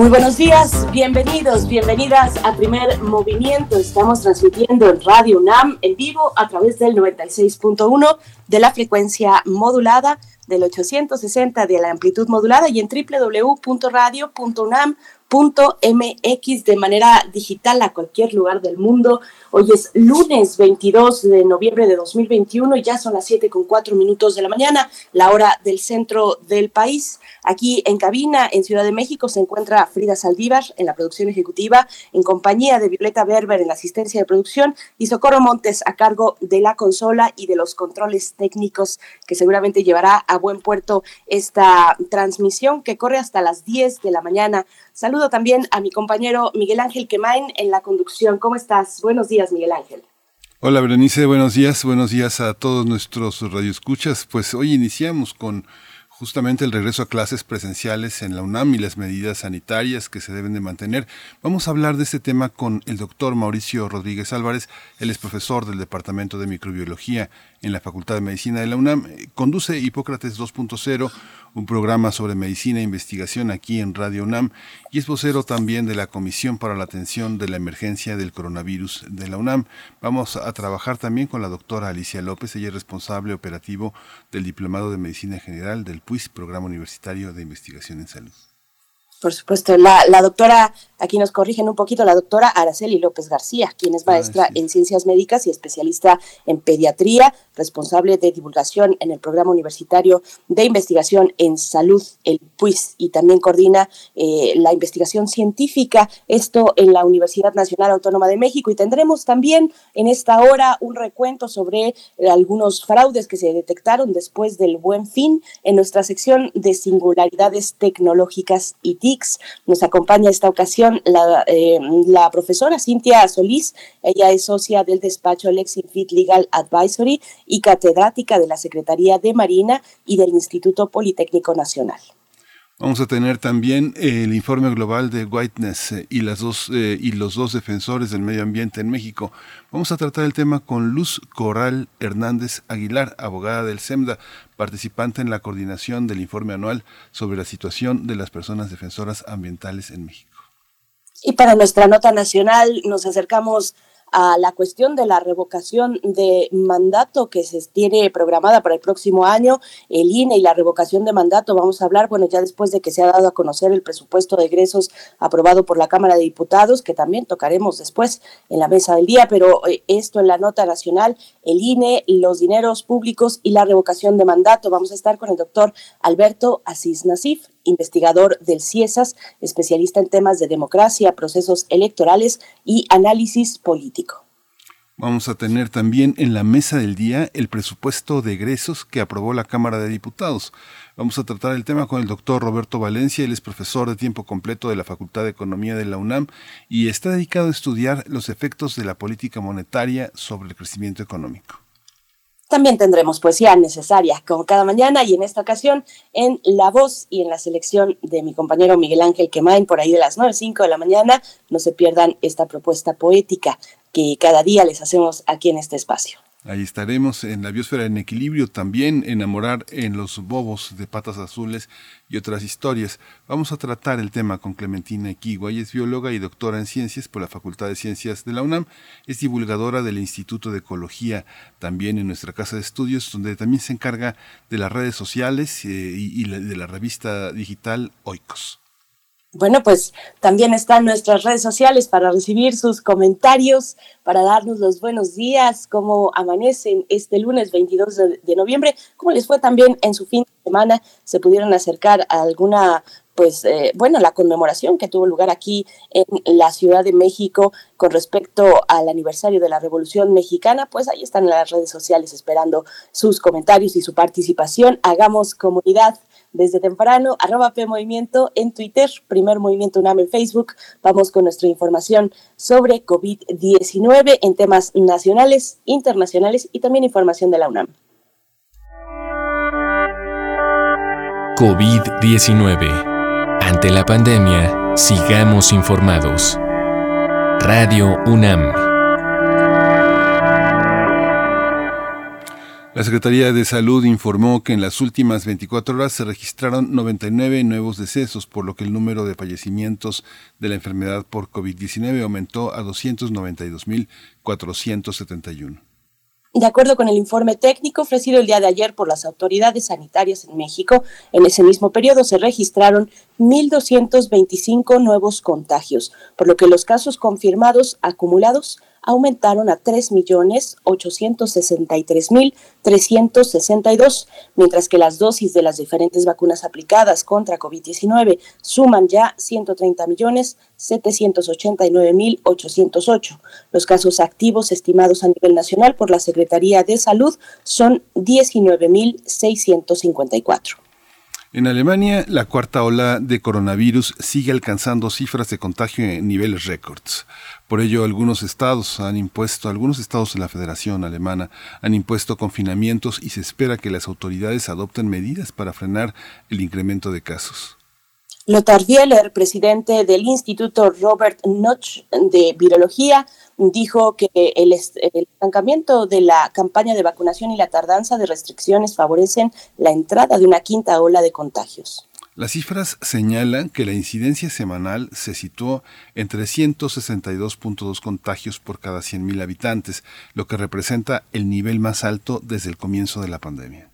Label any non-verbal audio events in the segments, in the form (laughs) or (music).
Muy buenos días, bienvenidos, bienvenidas a Primer Movimiento. Estamos transmitiendo en Radio UNAM en vivo a través del 96.1 de la frecuencia modulada, del 860 de la amplitud modulada y en www.radio.unam MX de manera digital a cualquier lugar del mundo. Hoy es lunes 22 de noviembre de 2021 y ya son las 7 con 4 minutos de la mañana, la hora del centro del país. Aquí en cabina, en Ciudad de México, se encuentra Frida Saldívar en la producción ejecutiva, en compañía de Violeta Berber en la asistencia de producción y Socorro Montes a cargo de la consola y de los controles técnicos que seguramente llevará a buen puerto esta transmisión que corre hasta las 10 de la mañana. Saludo también a mi compañero Miguel Ángel Quemain en la conducción. ¿Cómo estás? Buenos días, Miguel Ángel. Hola, Berenice, buenos días. Buenos días a todos nuestros radioescuchas. Pues hoy iniciamos con justamente el regreso a clases presenciales en la UNAM y las medidas sanitarias que se deben de mantener. Vamos a hablar de este tema con el doctor Mauricio Rodríguez Álvarez. Él es profesor del Departamento de Microbiología en la Facultad de Medicina de la UNAM. Conduce Hipócrates 2.0 un programa sobre medicina e investigación aquí en Radio UNAM y es vocero también de la Comisión para la Atención de la Emergencia del Coronavirus de la UNAM. Vamos a trabajar también con la doctora Alicia López, ella es responsable operativo del Diplomado de Medicina General del PUIS, Programa Universitario de Investigación en Salud. Por supuesto, la, doctora, aquí nos corrigen un poquito, la doctora Araceli López García, quien es maestra en ciencias médicas y especialista en pediatría, responsable de divulgación en el programa universitario de investigación en salud, el PUIS, y también coordina eh, la investigación científica, esto en la Universidad Nacional Autónoma de México. Y tendremos también en esta hora un recuento sobre algunos fraudes que se detectaron después del buen fin en nuestra sección de singularidades tecnológicas y nos acompaña esta ocasión la, eh, la profesora Cintia Solís. Ella es socia del despacho Lexifit Legal Advisory y catedrática de la Secretaría de Marina y del Instituto Politécnico Nacional. Vamos a tener también el informe global de Whiteness eh, y, las dos, eh, y los dos defensores del medio ambiente en México. Vamos a tratar el tema con Luz Corral Hernández Aguilar, abogada del SEMDA, participante en la coordinación del informe anual sobre la situación de las personas defensoras ambientales en México. Y para nuestra nota nacional nos acercamos a la cuestión de la revocación de mandato que se tiene programada para el próximo año, el INE y la revocación de mandato. Vamos a hablar, bueno, ya después de que se ha dado a conocer el presupuesto de egresos aprobado por la Cámara de Diputados, que también tocaremos después en la mesa del día, pero eh, esto en la nota nacional, el INE, los dineros públicos y la revocación de mandato. Vamos a estar con el doctor Alberto Asís Nasif investigador del CIESAS, especialista en temas de democracia, procesos electorales y análisis político. Vamos a tener también en la mesa del día el presupuesto de egresos que aprobó la Cámara de Diputados. Vamos a tratar el tema con el doctor Roberto Valencia, él es profesor de tiempo completo de la Facultad de Economía de la UNAM y está dedicado a estudiar los efectos de la política monetaria sobre el crecimiento económico. También tendremos poesía necesaria, como cada mañana, y en esta ocasión en La Voz y en la selección de mi compañero Miguel Ángel Quemain, por ahí de las 9.05 de la mañana. No se pierdan esta propuesta poética que cada día les hacemos aquí en este espacio. Ahí estaremos en la biosfera en equilibrio, también enamorar en los bobos de patas azules y otras historias. Vamos a tratar el tema con Clementina Equigua, es bióloga y doctora en ciencias por la Facultad de Ciencias de la UNAM, es divulgadora del Instituto de Ecología, también en nuestra casa de estudios, donde también se encarga de las redes sociales eh, y, de la revista digital Oikos. Bueno, pues también están nuestras redes sociales para recibir sus comentarios, para darnos los buenos días, cómo amanecen este lunes 22 de, noviembre, cómo les fue también en su fin de semana, se pudieron acercar a alguna pues, eh, bueno, la conmemoración que tuvo lugar aquí en la Ciudad de México con respecto al aniversario de la Revolución Mexicana, pues ahí están las redes sociales esperando sus comentarios y su participación. Hagamos comunidad desde temprano, arroba P Movimiento en Twitter, Primer Movimiento UNAM en Facebook. Vamos con nuestra información sobre COVID-19 en temas nacionales, internacionales y también información de la UNAM. COVID-19. Ante la pandemia, sigamos informados. Radio UNAM. La Secretaría de Salud informó que en las últimas 24 horas se registraron 99 nuevos decesos, por lo que el número de fallecimientos de la enfermedad por COVID-19 aumentó a 292.471. De acuerdo con el informe técnico ofrecido el día de ayer por las autoridades sanitarias en México, en ese mismo periodo se registraron 1.225 nuevos contagios, por lo que los casos confirmados acumulados aumentaron a 3.863.362, mientras que las dosis de las diferentes vacunas aplicadas contra COVID-19 suman ya 130.789.808. Los casos activos estimados a nivel nacional por la Secretaría de Salud son 19.654. En Alemania, la cuarta ola de coronavirus sigue alcanzando cifras de contagio en niveles récords. Por ello, algunos estados han impuesto, algunos estados de la Federación Alemana han impuesto confinamientos y se espera que las autoridades adopten medidas para frenar el incremento de casos. Lothar Wieler, presidente del Instituto Robert Notch de Virología, dijo que el, el, estancamiento de la campaña de vacunación y la tardanza de restricciones favorecen la entrada de una quinta ola de contagios. Las cifras señalan que la incidencia semanal se situó en 362.2 contagios por cada 100.000 habitantes, lo que representa el nivel más alto desde el comienzo de la pandemia.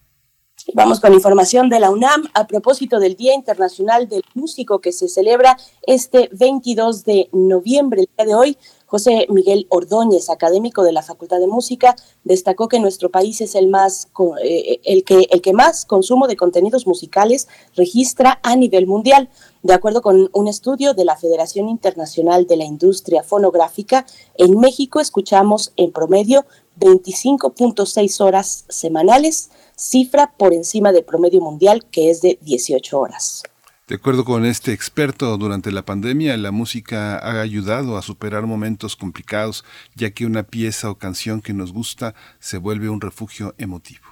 Vamos con información de la UNAM a propósito del Día Internacional del Músico que se celebra este 22 de noviembre, el día de hoy. José Miguel Ordóñez, académico de la Facultad de Música, destacó que nuestro país es el, más, eh, el, que, el que más consumo de contenidos musicales registra a nivel mundial. De acuerdo con un estudio de la Federación Internacional de la Industria Fonográfica, en México escuchamos en promedio 25.6 horas semanales, cifra por encima del promedio mundial que es de 18 horas. De acuerdo con este experto, durante la pandemia la música ha ayudado a superar momentos complicados, ya que una pieza o canción que nos gusta se vuelve un refugio emotivo.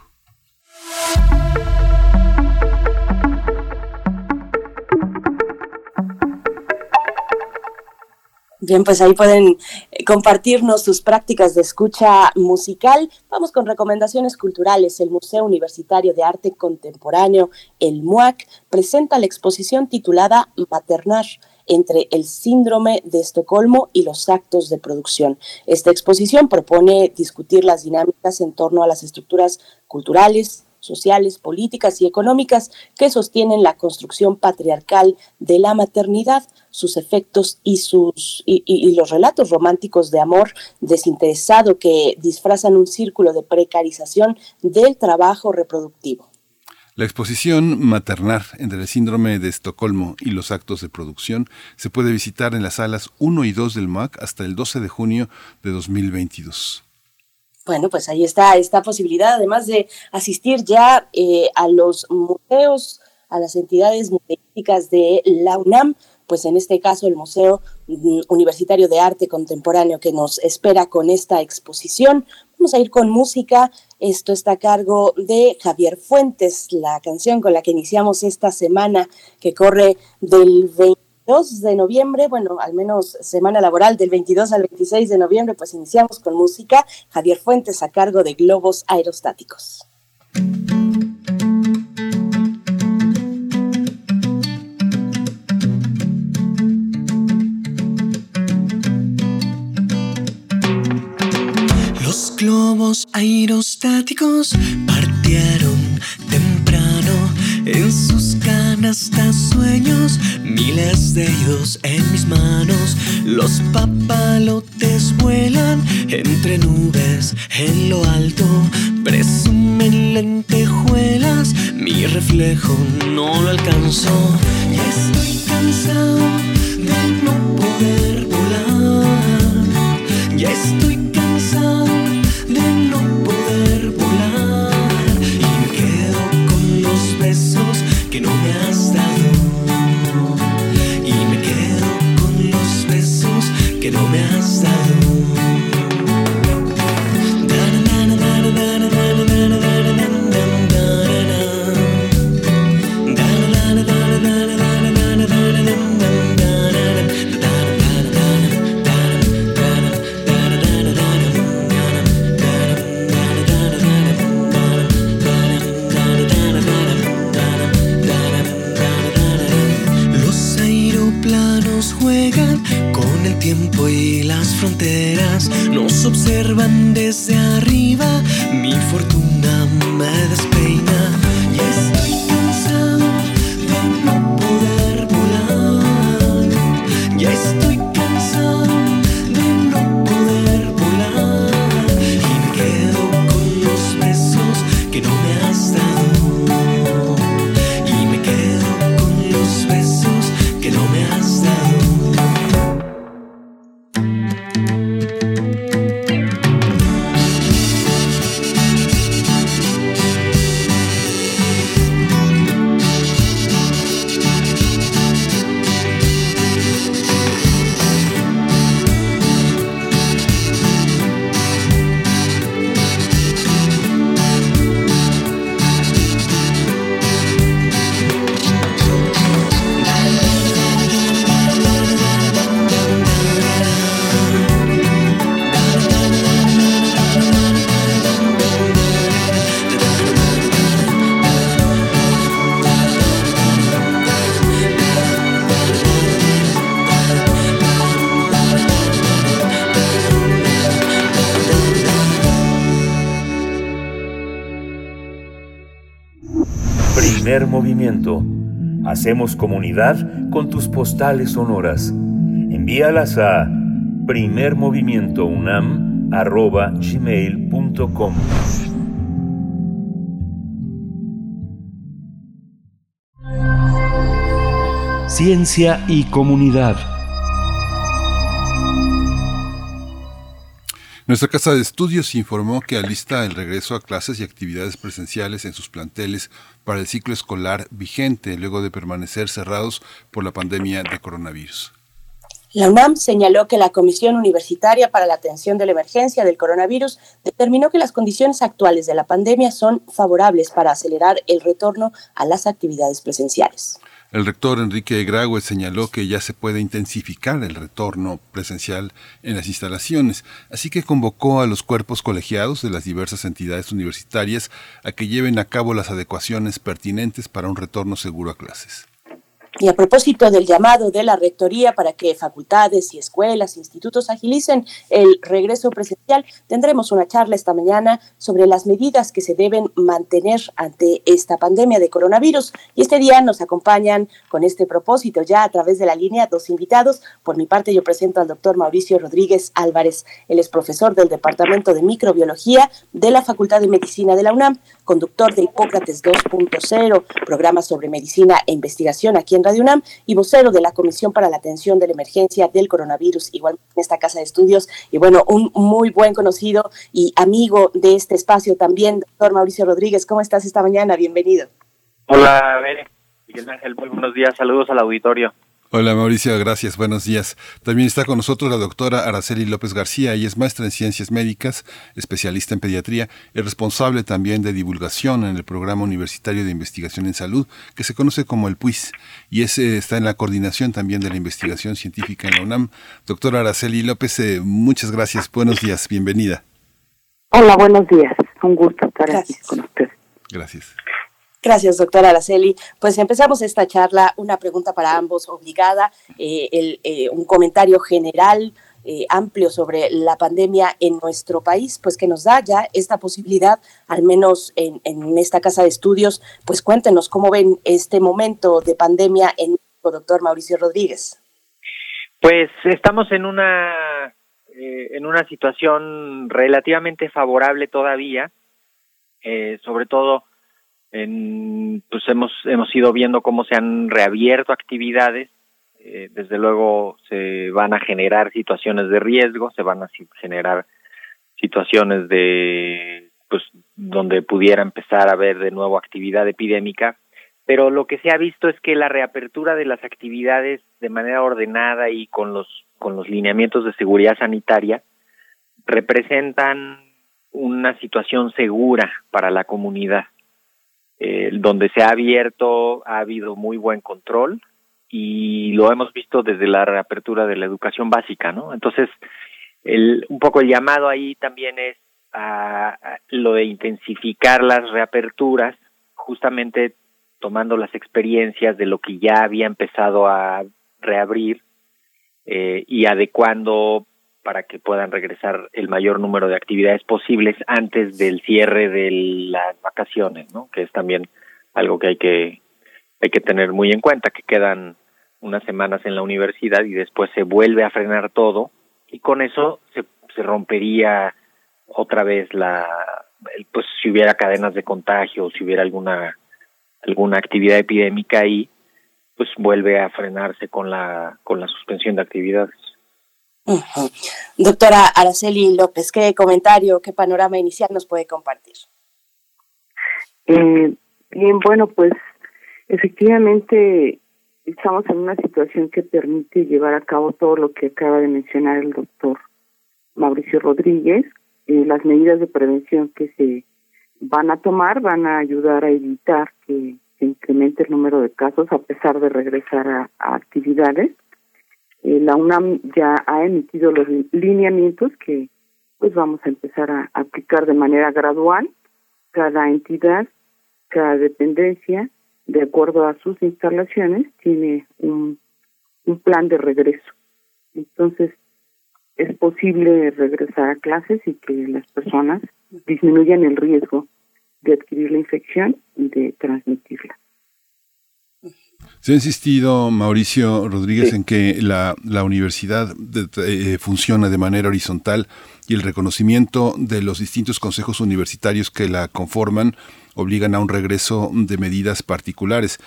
Bien, pues ahí pueden eh, compartirnos sus prácticas de escucha musical. Vamos con recomendaciones culturales. El Museo Universitario de Arte Contemporáneo, el MUAC, presenta la exposición titulada Maternar entre el síndrome de Estocolmo y los actos de producción. Esta exposición propone discutir las dinámicas en torno a las estructuras culturales, sociales, políticas y económicas que sostienen la construcción patriarcal de la maternidad, sus efectos y, sus, y, los relatos románticos de amor desinteresado que disfrazan un círculo de precarización del trabajo reproductivo. La exposición Maternar entre el síndrome de Estocolmo y los actos de producción se puede visitar en las salas 1 y 2 del MAC hasta el 12 de junio de 2022. Bueno, pues ahí está esta posibilidad, además de asistir ya eh, a los museos, a las entidades museísticas de la UNAM, pues en este caso el Museo mm, Universitario de Arte Contemporáneo que nos espera con esta exposición. Vamos a ir con música. Esto está a cargo de Javier Fuentes, la canción con la que iniciamos esta semana que corre del 20 2 de noviembre, bueno, al menos semana laboral del 22 al 26 de noviembre, pues iniciamos con música. Javier Fuentes a cargo de Globos Aerostáticos. Los globos aerostáticos partieron en sus canastas sueños, miles de ellos en mis manos. Los papalotes vuelan entre nubes en lo alto Presumen lentejuelas, mi reflejo no lo alcanzó. Ya estoy cansado de no poder volar. Ya estoy que no me has fronteras nos observan desde Primer movimiento. Hacemos comunidad con tus postales sonoras. Envíalas a primermovimientounam.gmail.com Ciencia y comunidad. Nuestra casa de estudios informó que alista el regreso a clases y actividades presenciales en sus planteles para el ciclo escolar vigente, luego de permanecer cerrados por la pandemia de coronavirus. La UNAM señaló que la Comisión Universitaria para la Atención de la Emergencia del Coronavirus determinó que las condiciones actuales de la pandemia son favorables para acelerar el retorno a las actividades presenciales. El rector Enrique Graue señaló que ya se puede intensificar el retorno presencial en las instalaciones, así que convocó a los cuerpos colegiados de las diversas entidades universitarias a que lleven a cabo las adecuaciones pertinentes para un retorno seguro a clases. Y a propósito del llamado de la Rectoría para que facultades y escuelas, institutos agilicen el regreso presencial, tendremos una charla esta mañana sobre las medidas que se deben mantener ante esta pandemia de coronavirus. Y este día nos acompañan con este propósito ya a través de la línea dos invitados. Por mi parte yo presento al doctor Mauricio Rodríguez Álvarez. Él es profesor del Departamento de Microbiología de la Facultad de Medicina de la UNAM, conductor de Hipócrates 2.0, programa sobre medicina e investigación aquí en Radio UNAM y vocero de la Comisión para la Atención de la Emergencia del Coronavirus, igual en esta casa de estudios. Y bueno, un muy buen conocido y amigo de este espacio también, doctor Mauricio Rodríguez. ¿Cómo estás esta mañana? Bienvenido. Hola. Miguel Ángel, muy buenos días. Saludos al auditorio. Hola Mauricio, gracias, buenos días. También está con nosotros la doctora Araceli López García, ella es maestra en ciencias médicas, especialista en pediatría, es responsable también de divulgación en el Programa Universitario de Investigación en Salud, que se conoce como el PUIS, y es, eh, está en la coordinación también de la investigación científica en la UNAM. Doctora Araceli López, eh, muchas gracias, buenos días, bienvenida. Hola, buenos días, un gusto estar gracias. aquí con ustedes. Gracias. Gracias, doctora Araceli. Pues empezamos esta charla, una pregunta para ambos obligada, eh, el, eh, un comentario general eh, amplio sobre la pandemia en nuestro país, pues que nos da ya esta posibilidad, al menos en, en esta casa de estudios, pues cuéntenos cómo ven este momento de pandemia en México, doctor Mauricio Rodríguez. Pues estamos en una, en una situación relativamente favorable todavía eh, sobre todo en, pues hemos hemos ido viendo cómo se han reabierto actividades eh, desde luego se van a generar situaciones de riesgo se van a generar situaciones de pues donde pudiera empezar a haber de nuevo actividad epidémica pero lo que se ha visto es que la reapertura de las actividades de manera ordenada y con los con los lineamientos de seguridad sanitaria representan una situación segura para la comunidad. Eh, donde se ha abierto ha habido muy buen control y lo hemos visto desde la reapertura de la educación básica, ¿no? Entonces, el, un poco el llamado ahí también es a lo de intensificar las reaperturas, justamente tomando las experiencias de lo que ya había empezado a reabrir eh, y adecuando para que puedan regresar el mayor número de actividades posibles antes del cierre de las vacaciones, ¿no? Que es también algo que hay que hay que tener muy en cuenta que quedan unas semanas en la universidad y después se vuelve a frenar todo y con eso se, se rompería otra vez la pues si hubiera cadenas de contagio, si hubiera alguna alguna actividad epidémica ahí, pues vuelve a frenarse con la, con la suspensión de actividades. Doctora Araceli López, ¿qué comentario, qué panorama inicial nos puede compartir? Eh, bien, bueno, pues efectivamente estamos en una situación que permite llevar a cabo todo lo que acaba de mencionar el doctor Mauricio Rodríguez. Eh, las medidas de prevención que se van a tomar van a ayudar a evitar que se incremente el número de casos a pesar de regresar a, actividades. Eh, la UNAM ya ha emitido los lineamientos que pues vamos a empezar a aplicar de manera gradual. Cada entidad, cada dependencia, de acuerdo a sus instalaciones, tiene un, un plan de regreso. Entonces, es posible regresar a clases y que las personas disminuyan el riesgo de adquirir la infección y de transmitirla. Se ha insistido, Mauricio Rodríguez, en que la, la universidad eh, funciona de manera horizontal y el reconocimiento de los distintos consejos universitarios que la conforman obligan a un regreso de medidas particulares.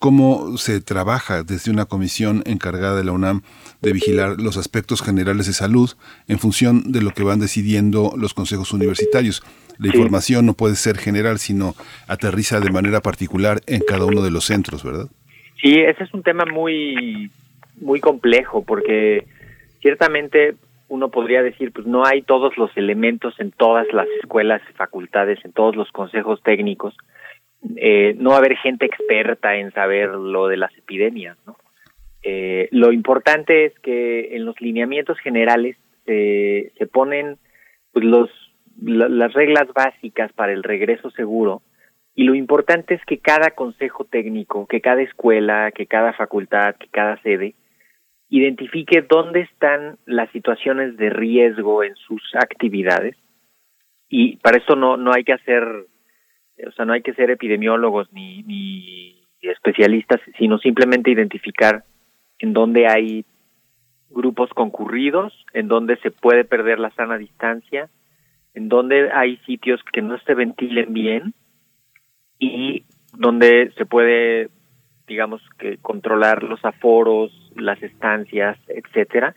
¿Cómo se trabaja desde una comisión encargada de la UNAM de vigilar los aspectos generales de salud en función de lo que van decidiendo los consejos universitarios? La información no puede ser general, sino aterriza de manera particular en cada uno de los centros, ¿verdad? Sí, ese es un tema muy, muy complejo porque ciertamente uno podría decir, pues no hay todos los elementos en todas las escuelas, facultades, en todos los consejos técnicos. Eh, no va a haber gente experta en saber lo de las epidemias, ¿no? Eh, lo importante es que en los lineamientos generales se, se ponen pues, los las reglas básicas para el regreso seguro y lo importante es que cada consejo técnico, que cada escuela, que cada facultad, que cada sede identifique dónde están las situaciones de riesgo en sus actividades. Y para eso no no hay que hacer o sea no hay que ser epidemiólogos ni, ni especialistas sino simplemente identificar en dónde hay grupos concurridos en dónde se puede perder la sana distancia en donde hay sitios que no se ventilen bien y donde se puede digamos que controlar los aforos, las estancias, etcétera,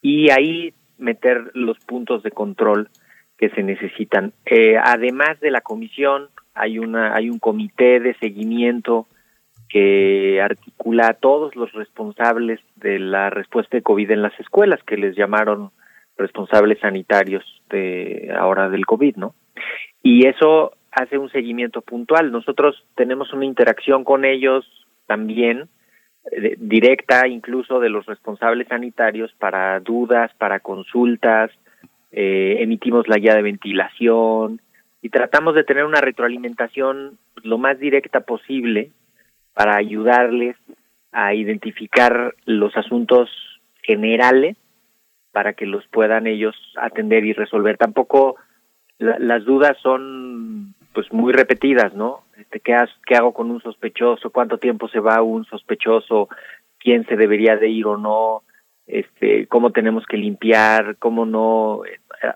y ahí meter los puntos de control que se necesitan. Eh, además de la comisión, hay una hay un comité de seguimiento que articula a todos los responsables de la respuesta de COVID en las escuelas, que les llamaron responsables sanitarios de ahora del COVID, ¿no? Y eso hace un seguimiento puntual. Nosotros tenemos una interacción con ellos también eh, directa incluso de los responsables sanitarios para dudas, para consultas, eh, emitimos la guía de ventilación y tratamos de tener una retroalimentación lo más directa posible para ayudarles a identificar los asuntos generales para que los puedan ellos atender y resolver. Tampoco las dudas son pues muy repetidas, ¿no? Este, ¿qué, ¿Qué hago con un sospechoso? ¿Cuánto tiempo se va un sospechoso? ¿Quién se debería de ir o no? Este, ¿Cómo tenemos que limpiar? ¿Cómo no?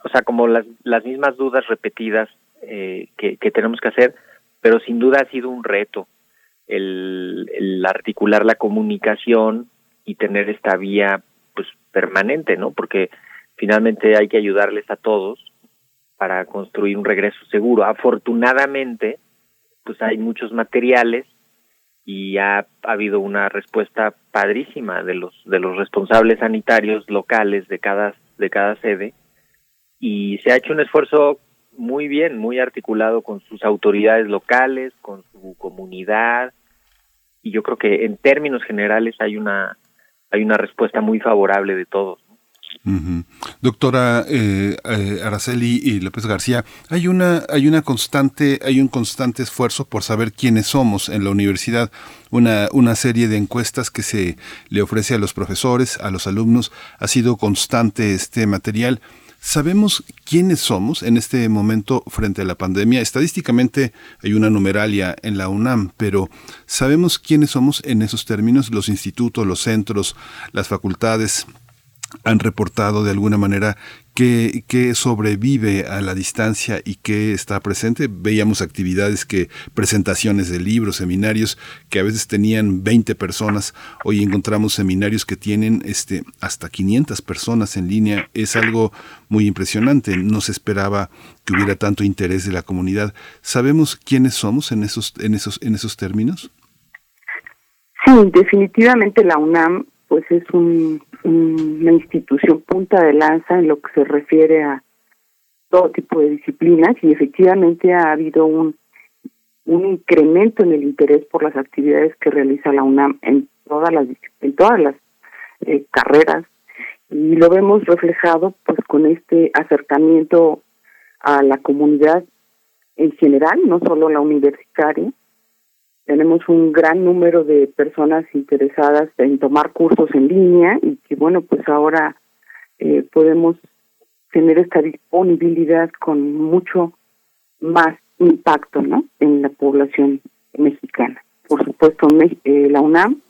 O sea, como las, las mismas dudas repetidas eh, que, tenemos que hacer, pero sin duda ha sido un reto el, articular la comunicación y tener esta vía pues permanente, ¿no? Porque finalmente hay que ayudarles a todos para construir un regreso seguro. Afortunadamente, pues hay muchos materiales y ha, ha, habido una respuesta padrísima de los de los responsables sanitarios locales de cada de cada sede y se ha hecho un esfuerzo muy bien, muy articulado con sus autoridades locales, con su comunidad y yo creo que en términos generales hay una hay una respuesta muy favorable de todos. Doctora eh, eh, Araceli y López García, hay una, hay una constante, hay un constante esfuerzo por saber quiénes somos en la universidad, una, una serie de encuestas que se le ofrece a los profesores, a los alumnos, ha sido constante este material. ¿Sabemos quiénes somos en este momento frente a la pandemia? Estadísticamente hay una numeralia en la UNAM, pero ¿sabemos quiénes somos en esos términos? Los institutos, los centros, las facultades, han reportado de alguna manera que, sobrevive a la distancia y que está presente. Veíamos actividades que, presentaciones de libros, seminarios que a veces tenían 20 personas. Hoy encontramos seminarios que tienen este, hasta 500 personas en línea. Es algo muy impresionante. No se esperaba que hubiera tanto interés de la comunidad. ¿Sabemos quiénes somos en esos, en esos, en esos términos? Sí, definitivamente la UNAM pues es un, una institución punta de lanza en lo que se refiere a todo tipo de disciplinas y efectivamente ha habido un, un incremento en el interés por las actividades que realiza la UNAM en todas las en todas las eh, carreras. Y lo vemos reflejado pues con este acercamiento a la comunidad en general, no solo la universitaria, tenemos un gran número de personas interesadas en tomar cursos en línea y que bueno pues ahora eh, podemos tener esta disponibilidad con mucho más impacto no en la población mexicana. Por supuesto eh, la UNAM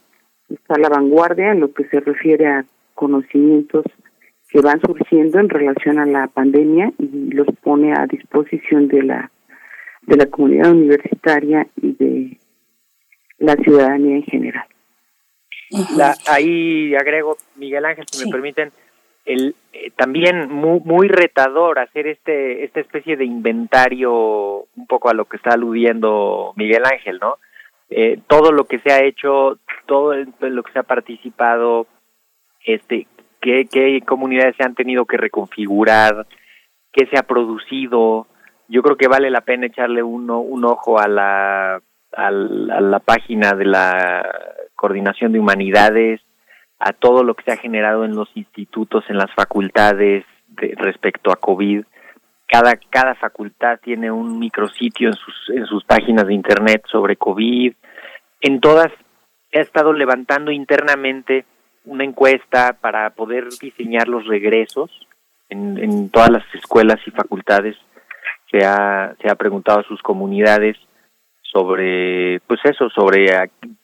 está a la vanguardia en lo que se refiere a conocimientos que van surgiendo en relación a la pandemia y los pone a disposición de la de la comunidad universitaria y de la ciudadanía en general. ahí agrego, Miguel Ángel, si me permiten, el, eh, también muy, muy retador hacer este esta especie de inventario, un poco a lo que está aludiendo Miguel Ángel, ¿no? Eh, todo lo que se ha hecho, todo lo que se ha participado, este, qué, qué comunidades se han tenido que reconfigurar, qué se ha producido. Yo creo que vale la pena echarle uno, un ojo a la a la página de la Coordinación de Humanidades, a todo lo que se ha generado en los institutos, en las facultades respecto a COVID. Cada, cada facultad tiene un micrositio en sus, en sus páginas de internet sobre COVID. En todas he estado levantando internamente una encuesta para poder diseñar los regresos en, en todas las escuelas y facultades. Se ha, se ha preguntado a sus comunidades sobre, pues eso, sobre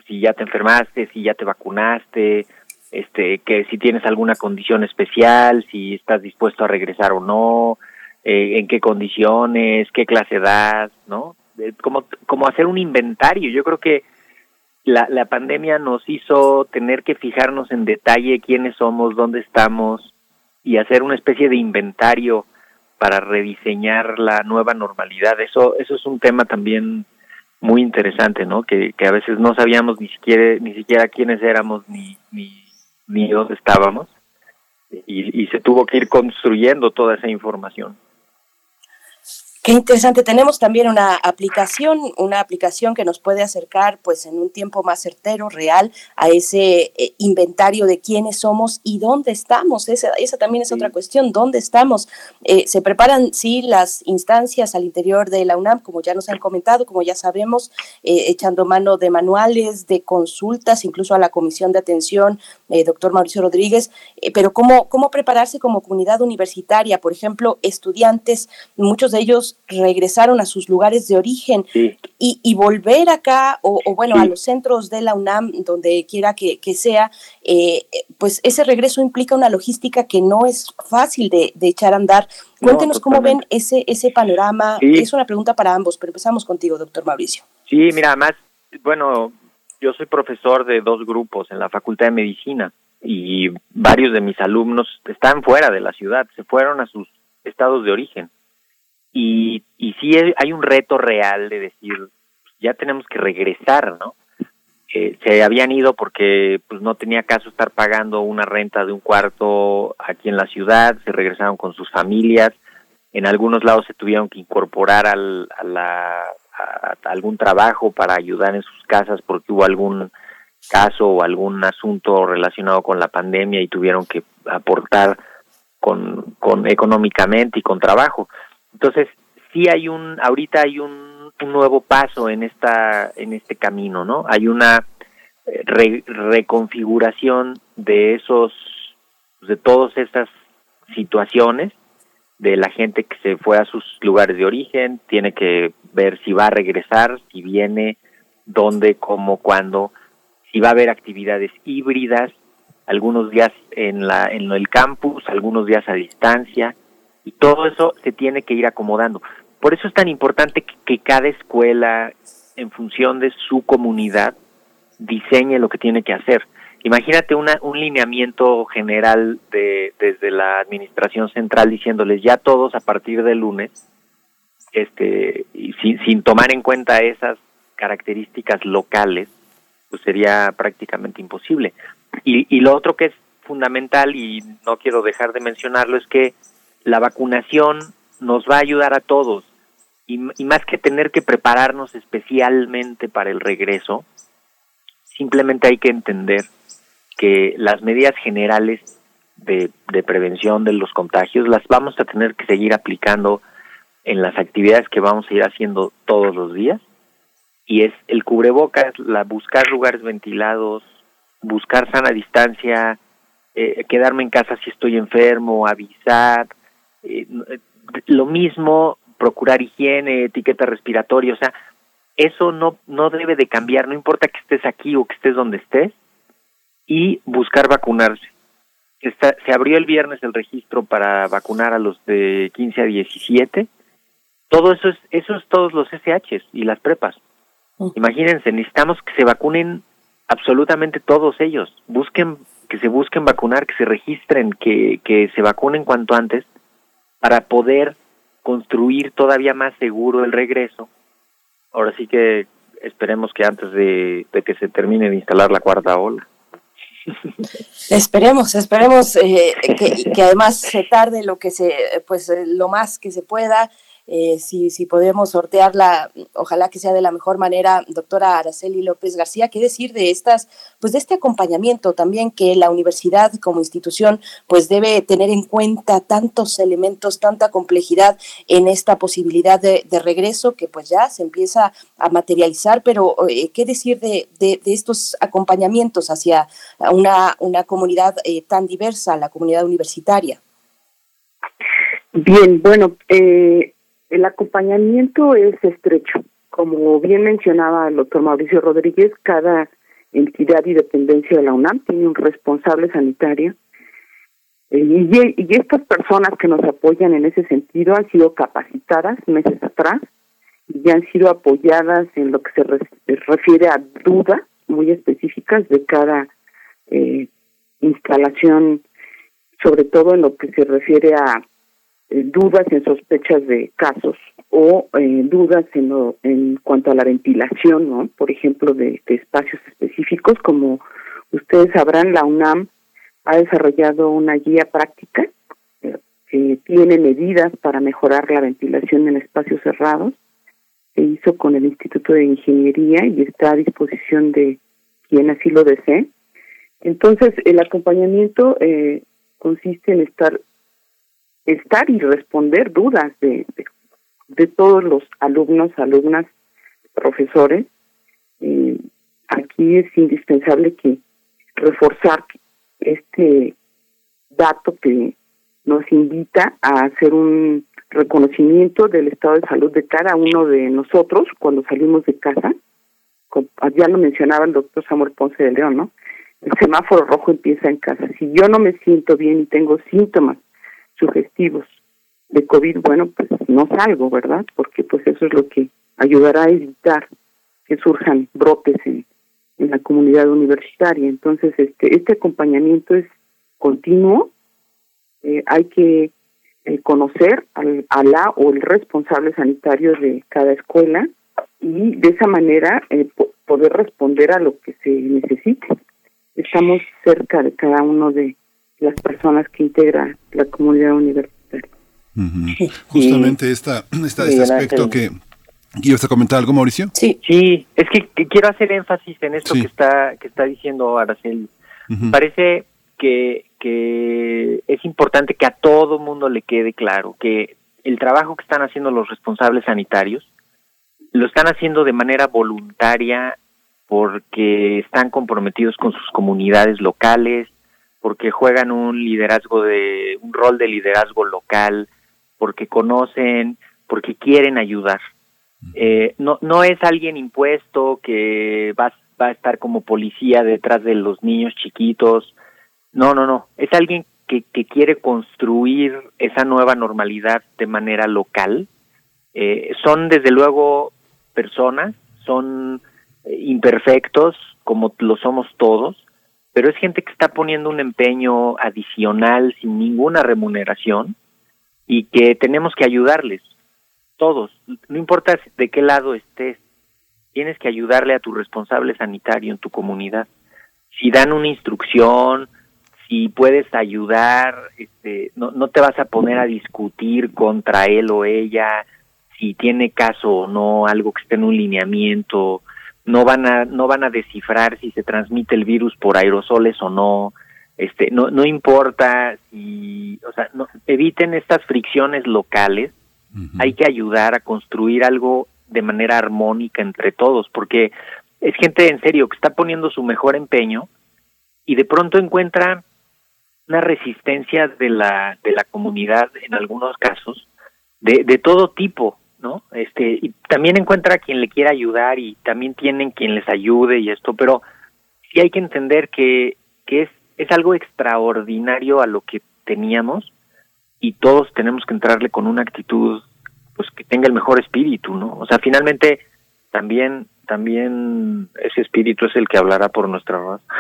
si ya te enfermaste, si ya te vacunaste, este, que si tienes alguna condición especial, si estás dispuesto a regresar o no, eh, en qué condiciones, qué clase edad, ¿no? como, como hacer un inventario. Yo creo que la, la pandemia nos hizo tener que fijarnos en detalle quiénes somos, dónde estamos y hacer una especie de inventario para rediseñar la nueva normalidad. Eso, eso es un tema también muy interesante, ¿no? Que, que a veces no sabíamos ni siquiera ni siquiera quiénes éramos ni ni, ni dónde estábamos y, y se tuvo que ir construyendo toda esa información. Qué interesante. Tenemos también una aplicación, una aplicación que nos puede acercar, pues, en un tiempo más certero, real, a ese eh, inventario de quiénes somos y dónde estamos. Esa, esa también es otra cuestión. ¿Dónde estamos? Eh, se preparan, sí, las instancias al interior de la UNAM, como ya nos han comentado, como ya sabemos, eh, echando mano de manuales, de consultas, incluso a la comisión de atención, doctor Mauricio Rodríguez. pero cómo cómo prepararse como comunidad universitaria, por ejemplo, estudiantes, muchos de ellos regresaron a sus lugares de origen y, volver acá o, bueno, a los centros de la UNAM, donde quiera que, sea, eh, pues ese regreso implica una logística que no es fácil de, echar a andar. Cuéntenos cómo ven ese, ese panorama. Es una pregunta para ambos, pero empezamos contigo, doctor Mauricio. Sí, mira, además, bueno, yo soy profesor de dos grupos en la Facultad de Medicina y varios de mis alumnos están fuera de la ciudad, se fueron a sus estados de origen. Y, y sí hay un reto real de decir, ya tenemos que regresar, ¿no? Eh, se habían ido porque pues no tenía caso estar pagando una renta de un cuarto aquí en la ciudad, se regresaron con sus familias, en algunos lados se tuvieron que incorporar al, a, la, a algún trabajo para ayudar en sus casas porque hubo algún caso o algún asunto relacionado con la pandemia y tuvieron que aportar con, con económicamente y con trabajo. Entonces, sí hay un, ahorita hay un, nuevo paso en esta, en este camino, ¿no? Hay una eh, reconfiguración de esos, de todas estas situaciones de la gente que se fue a sus lugares de origen, tiene que ver si va a regresar, si viene, dónde, cómo, cuándo, si va a haber actividades híbridas, algunos días en, la, en el campus, algunos días a distancia, y todo eso se tiene que ir acomodando. Por eso es tan importante que, cada escuela, en función de su comunidad, diseñe lo que tiene que hacer. Imagínate una, un lineamiento general de, desde la administración central diciéndoles ya todos a partir del lunes, este, y sin, sin tomar en cuenta esas características locales, pues sería prácticamente imposible. Y, y lo otro que es fundamental, y no quiero dejar de mencionarlo, es que la vacunación nos va a ayudar a todos. Y, más que tener que prepararnos especialmente para el regreso, simplemente hay que entender que las medidas generales de, de, prevención de los contagios las vamos a tener que seguir aplicando en las actividades que vamos a ir haciendo todos los días y es el cubrebocas, la buscar lugares ventilados, buscar sana distancia, eh, quedarme en casa si estoy enfermo, avisar, eh, lo mismo, procurar higiene, etiqueta respiratoria, o sea, eso no, no debe de cambiar, no importa que estés aquí o que estés donde estés, y buscar vacunarse. Está, se abrió el viernes el registro para vacunar a los de 15 a 17. Todo eso es, eso es todos los SHs y las prepas. Imagínense, necesitamos que se vacunen absolutamente todos ellos. Busquen, que se busquen vacunar, que se registren, que, que se vacunen cuanto antes para poder construir todavía más seguro el regreso. Ahora sí que esperemos que antes de, que se termine de instalar la cuarta ola. (laughs) Esperemos, esperemos eh, que, que, (laughs) además se tarde lo que se, pues lo más que se pueda eh, si, si podemos sortearla, ojalá que sea de la mejor manera, doctora Araceli López García, ¿qué decir de estas, pues de este acompañamiento también que la universidad como institución pues debe tener en cuenta tantos elementos, tanta complejidad en esta posibilidad de, regreso que pues ya se empieza a materializar, pero eh, ¿qué decir de, de, estos acompañamientos hacia una, una comunidad eh, tan diversa, la comunidad universitaria? Bien, bueno, eh, el acompañamiento es estrecho. Como bien mencionaba el doctor Mauricio Rodríguez, cada entidad y dependencia de la UNAM tiene un responsable sanitario. Eh, y, estas personas que nos apoyan en ese sentido han sido capacitadas meses atrás y han sido apoyadas en lo que se refiere a dudas muy específicas de cada eh, instalación, sobre todo en lo que se refiere a eh, dudas en sospechas de casos o eh, dudas en, lo, cuanto a la ventilación, ¿no? Por ejemplo, de, espacios específicos, como ustedes sabrán, la UNAM ha desarrollado una guía práctica eh, que tiene medidas para mejorar la ventilación en espacios cerrados. Se hizo con el Instituto de Ingeniería y está a disposición de quien así lo desee. Entonces, el acompañamiento consiste en estar estar y responder dudas de, de, todos los alumnos, alumnas, profesores. Eh, aquí es indispensable que reforzar este dato que nos invita a hacer un reconocimiento del estado de salud de cada uno de nosotros cuando salimos de casa. Ya lo mencionaba el doctor Samuel Ponce de León, ¿no? El semáforo rojo empieza en casa. Si yo no me siento bien y tengo síntomas sugestivos de COVID, bueno, pues no salgo, ¿verdad? Porque pues eso es lo que ayudará a evitar que surjan brotes en, en la comunidad universitaria. Entonces, este, este acompañamiento es continuo. Eh, hay que eh, conocer al, a la o el responsable sanitario de cada escuela y de esa manera eh, poder responder a lo que se necesite. Estamos cerca de cada uno de las personas que integra la comunidad universitaria. Justamente esta, esta, este aspecto que... ¿Ibas a comentar algo, Mauricio? Sí, sí, es que, quiero hacer énfasis en esto que está que está diciendo Araceli. Parece que, que es importante que a todo mundo le quede claro que el trabajo que están haciendo los responsables sanitarios lo están haciendo de manera voluntaria porque están comprometidos con sus comunidades locales, porque juegan un liderazgo de un rol de liderazgo local, porque conocen, porque quieren ayudar. Eh, no no es alguien impuesto que va, va a estar como policía detrás de los niños chiquitos no, no, no. Es alguien que, que quiere construir esa nueva normalidad de manera local. Eh, son desde luego personas, son eh, imperfectos como lo somos todos, pero es gente que está poniendo un empeño adicional sin ninguna remuneración y que tenemos que ayudarles, todos, no importa de qué lado estés, tienes que ayudarle a tu responsable sanitario en tu comunidad. Si dan una instrucción, si puedes ayudar, este, no, no te vas a poner a discutir contra él o ella, si tiene caso o no, algo que esté en un lineamiento, no van a, no van a descifrar si se transmite el virus por aerosoles o no, este, no, no importa si, o sea, no, eviten estas fricciones locales, hay que ayudar a construir algo de manera armónica entre todos, porque es gente en serio que está poniendo su mejor empeño y de pronto encuentra una resistencia de la de la comunidad en algunos casos de, de todo tipo no este y también encuentra quien le quiera ayudar y también tienen quien les ayude y esto pero sí hay que entender que que es es algo extraordinario a lo que teníamos y todos tenemos que entrarle con una actitud pues que tenga el mejor espíritu no o sea finalmente también también ese espíritu es el que hablará por nuestra raza. (laughs)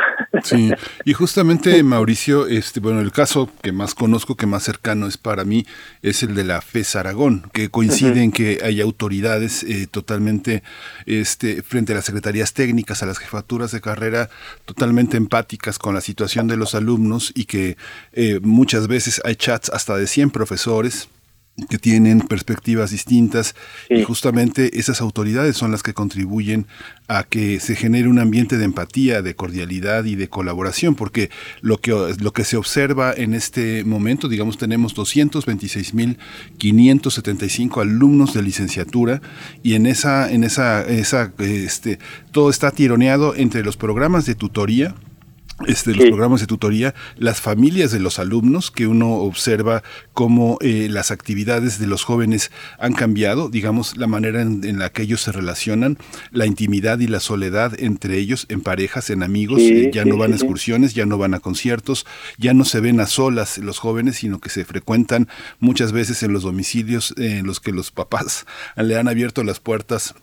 Sí, y justamente Mauricio, este, bueno, el caso que más conozco, que más cercano es para mí, es el de la FES Aragón, que coincide en que hay autoridades eh, totalmente, este, frente a las secretarías técnicas, a las jefaturas de carrera, totalmente empáticas con la situación de los alumnos y que eh, muchas veces hay chats hasta de 100 profesores que tienen perspectivas distintas y justamente esas autoridades son las que contribuyen a que se genere un ambiente de empatía, de cordialidad y de colaboración, porque lo que, lo que se observa en este momento, digamos, tenemos 226.575 alumnos de licenciatura y en esa, en esa, esa, este, todo está tironeado entre los programas de tutoría, este, los programas de tutoría, las familias de los alumnos, que uno observa cómo eh, las actividades de los jóvenes han cambiado, digamos, la manera en, la que ellos se relacionan, la intimidad y la soledad entre ellos, en parejas, en amigos, eh, ya no van a excursiones, ya no van a conciertos, ya no se ven a solas los jóvenes, sino que se frecuentan muchas veces en los domicilios en los que los papás (laughs) le han abierto las puertas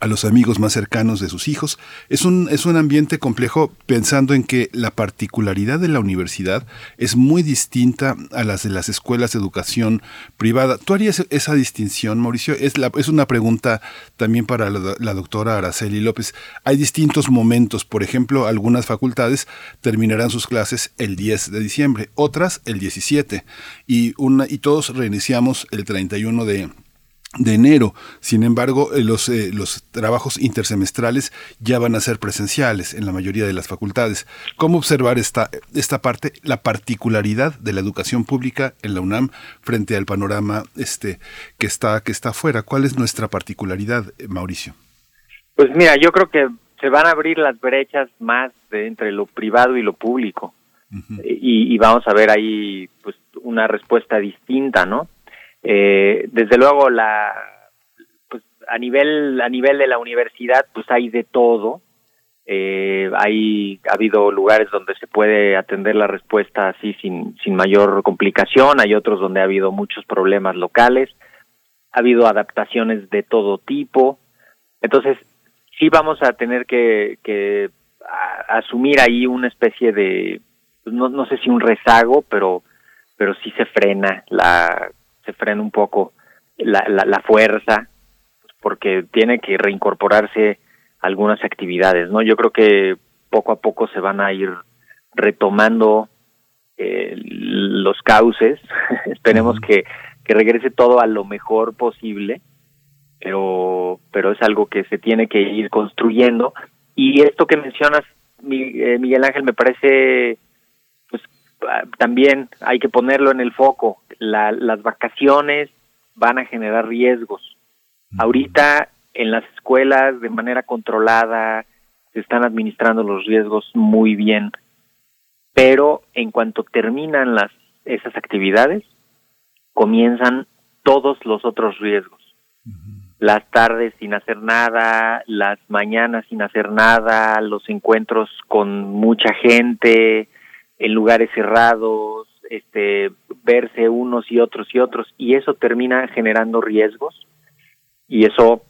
a los amigos más cercanos de sus hijos. Es un, es un ambiente complejo pensando en que la particularidad de la universidad es muy distinta a las de las escuelas de educación privada. ¿Tú harías esa distinción, Mauricio? Es, es una pregunta también para la, la, doctora Araceli López. Hay distintos momentos. Por ejemplo, algunas facultades terminarán sus clases el 10 de diciembre, otras el 17. Y, una, y todos reiniciamos el 31 de de enero. Sin embargo, eh, los, eh, los trabajos intersemestrales ya van a ser presenciales en la mayoría de las facultades. ¿Cómo observar esta, esta parte, la particularidad de la educación pública en la UNAM frente al panorama este, que, está, que está afuera? ¿Cuál es nuestra particularidad, eh, Mauricio? Pues mira, yo creo que se van a abrir las brechas más entre lo privado y lo público. y, y, vamos a ver ahí pues una respuesta distinta, ¿no? Eh, desde luego, la, pues, a nivel a nivel de la universidad, pues hay de todo. Eh, hay ha habido lugares donde se puede atender la respuesta así sin sin mayor complicación. Hay otros donde ha habido muchos problemas locales. Ha habido adaptaciones de todo tipo. Entonces, sí vamos a tener que, que asumir ahí una especie de, no, no sé si un rezago, pero, pero sí se frena la, se frena un poco la, la, la fuerza, pues, porque tiene que reincorporarse algunas actividades, ¿no? Yo creo que poco a poco se van a ir retomando eh, los cauces, (laughs) esperemos que, que regrese todo a lo mejor posible, pero, pero es algo que se tiene que ir construyendo. Y esto que mencionas, eh, Miguel Ángel, me parece, también hay que ponerlo en el foco. La, las vacaciones van a generar riesgos. Ahorita en las escuelas, de manera controlada, se están administrando los riesgos muy bien. Pero en cuanto terminan las esas actividades, comienzan todos los otros riesgos las tardes sin hacer nada, las mañanas sin hacer nada, los encuentros con mucha gente, en lugares cerrados, este, verse unos y otros y otros, y eso termina generando riesgos, y eso,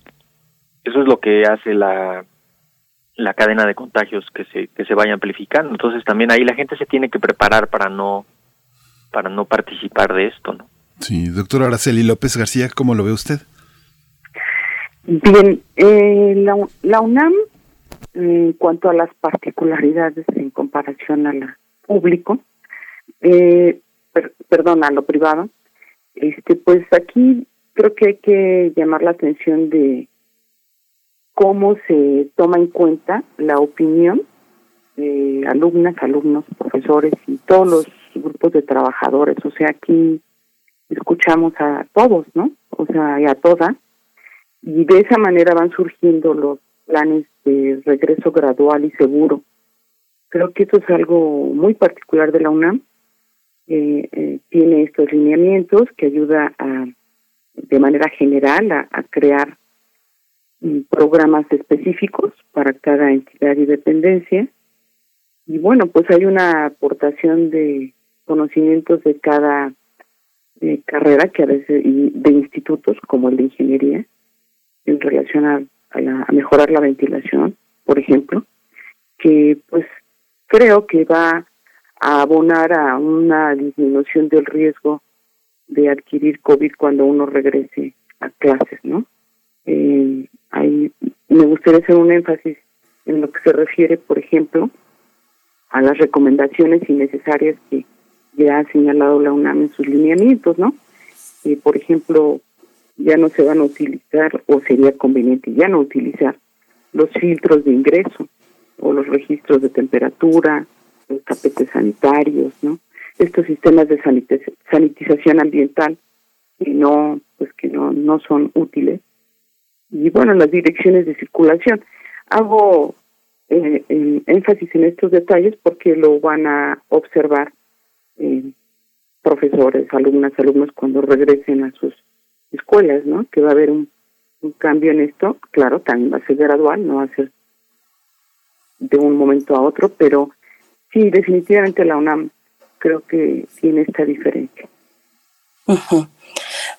eso es lo que hace la, la cadena de contagios que se, que se vaya amplificando. Entonces también ahí la gente se tiene que preparar para no, para no participar de esto, ¿no? Sí, doctor Araceli López García, ¿cómo lo ve usted? Bien, eh, la, UNAM, en cuanto a las particularidades en comparación a la público, eh, perdón, a lo privado, este, pues aquí creo que hay que llamar la atención de cómo se toma en cuenta la opinión de alumnas, alumnos, profesores y todos los grupos de trabajadores. O sea, aquí escuchamos a todos, ¿no? O sea, y a todas y de esa manera van surgiendo los planes de regreso gradual y seguro. Creo que esto es algo muy particular de la UNAM. Eh, eh, tiene estos lineamientos que ayuda a, de manera general a, a crear mm, programas específicos para cada entidad y dependencia. Y bueno, pues hay una aportación de conocimientos de cada eh, carrera que a veces y de institutos como el de ingeniería en relación a, mejorar la ventilación, por ejemplo, que pues creo que va a abonar a una disminución del riesgo de adquirir COVID cuando uno regrese a clases, ¿no? Eh, ahí me gustaría hacer un énfasis en lo que se refiere, por ejemplo, a las recomendaciones innecesarias que ya ha señalado la UNAM en sus lineamientos, ¿no? Eh, por ejemplo, ya no se van a utilizar o sería conveniente ya no utilizar los filtros de ingreso o los registros de temperatura, los tapetes sanitarios, ¿no? Estos sistemas de sanitización ambiental que no, pues que no, no son útiles. Y bueno, las direcciones de circulación. Hago eh, énfasis en estos detalles porque lo van a observar eh, profesores, alumnas, alumnos cuando regresen a sus escuelas, ¿no? Que va a haber un, un cambio en esto, claro, también va a ser gradual, no va a ser de un momento a otro, pero sí, definitivamente la UNAM creo que tiene esta diferencia.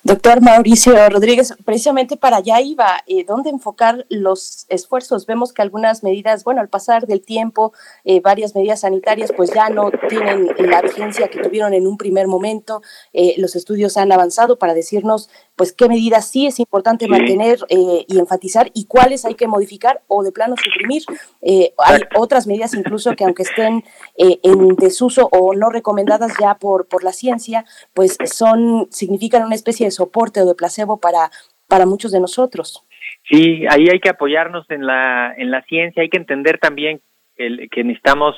Doctor Mauricio Rodríguez, precisamente para allá iba, eh, ¿dónde enfocar los esfuerzos? Vemos que algunas medidas, bueno, al pasar del tiempo, eh, varias medidas sanitarias pues ya no tienen la vigencia que tuvieron en un primer momento. Eh, los estudios han avanzado para decirnos pues qué medidas sí es importante mantener eh, y enfatizar y cuáles hay que modificar o de plano suprimir. Eh, hay otras medidas incluso que aunque estén eh, en desuso o no recomendadas ya por, por la ciencia, pues son significan una especie de soporte o de placebo para, para muchos de nosotros. Sí, ahí hay que apoyarnos en la, en la ciencia, hay que entender también el, que necesitamos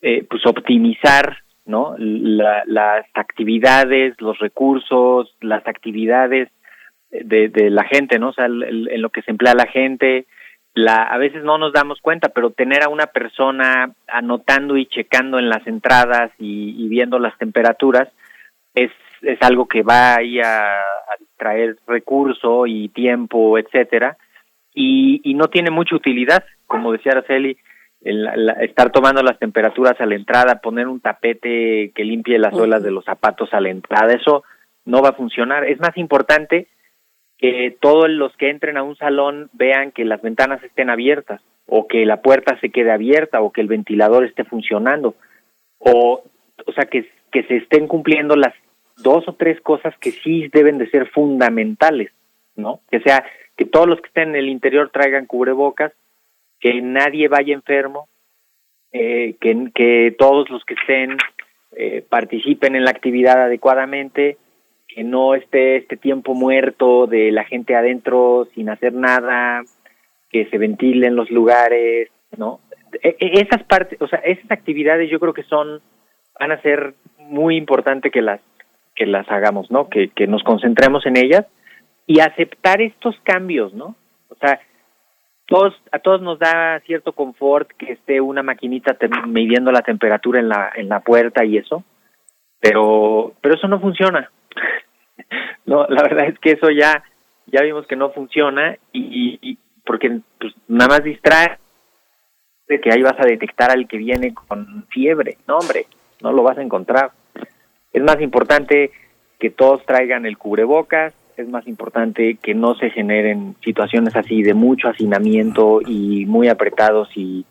pues optimizar ¿no? las actividades, los recursos, las actividades de, de la gente, ¿no? O sea, en lo que se emplea la gente, la, a veces no nos damos cuenta, pero tener a una persona anotando y checando en las entradas y, viendo las temperaturas es es algo que va ahí a, traer recurso y tiempo, etcétera, y, y no tiene mucha utilidad, como decía Araceli, el, estar tomando las temperaturas a la entrada, poner un tapete que limpie las suelas de los zapatos a la entrada, eso no va a funcionar. Es más importante que todos los que entren a un salón vean que las ventanas estén abiertas o que la puerta se quede abierta o que el ventilador esté funcionando o o sea que, que se estén cumpliendo las dos o tres cosas que sí deben de ser fundamentales, ¿no? Que sea que todos los que estén en el interior traigan cubrebocas, que nadie vaya enfermo, eh, que, que todos los que estén eh, participen en la actividad adecuadamente, que no esté este tiempo muerto de la gente adentro sin hacer nada, que se ventilen los lugares, ¿no? E, e, esas partes, o sea, esas actividades yo creo que son van a ser muy importante que las que las hagamos, ¿no? Que, que nos concentremos en ellas y aceptar estos cambios, ¿no? O sea, todos, a todos nos da cierto confort que esté una maquinita midiendo la temperatura en la, en la puerta y eso, pero, pero eso no funciona. (laughs) no, la verdad es que eso ya, ya vimos que no funciona y, y porque pues, nada más distrae de que ahí vas a detectar al que viene con fiebre, no hombre, no lo vas a encontrar. Es más importante que todos traigan el cubrebocas, es más importante que no se generen situaciones así de mucho hacinamiento y muy apretados y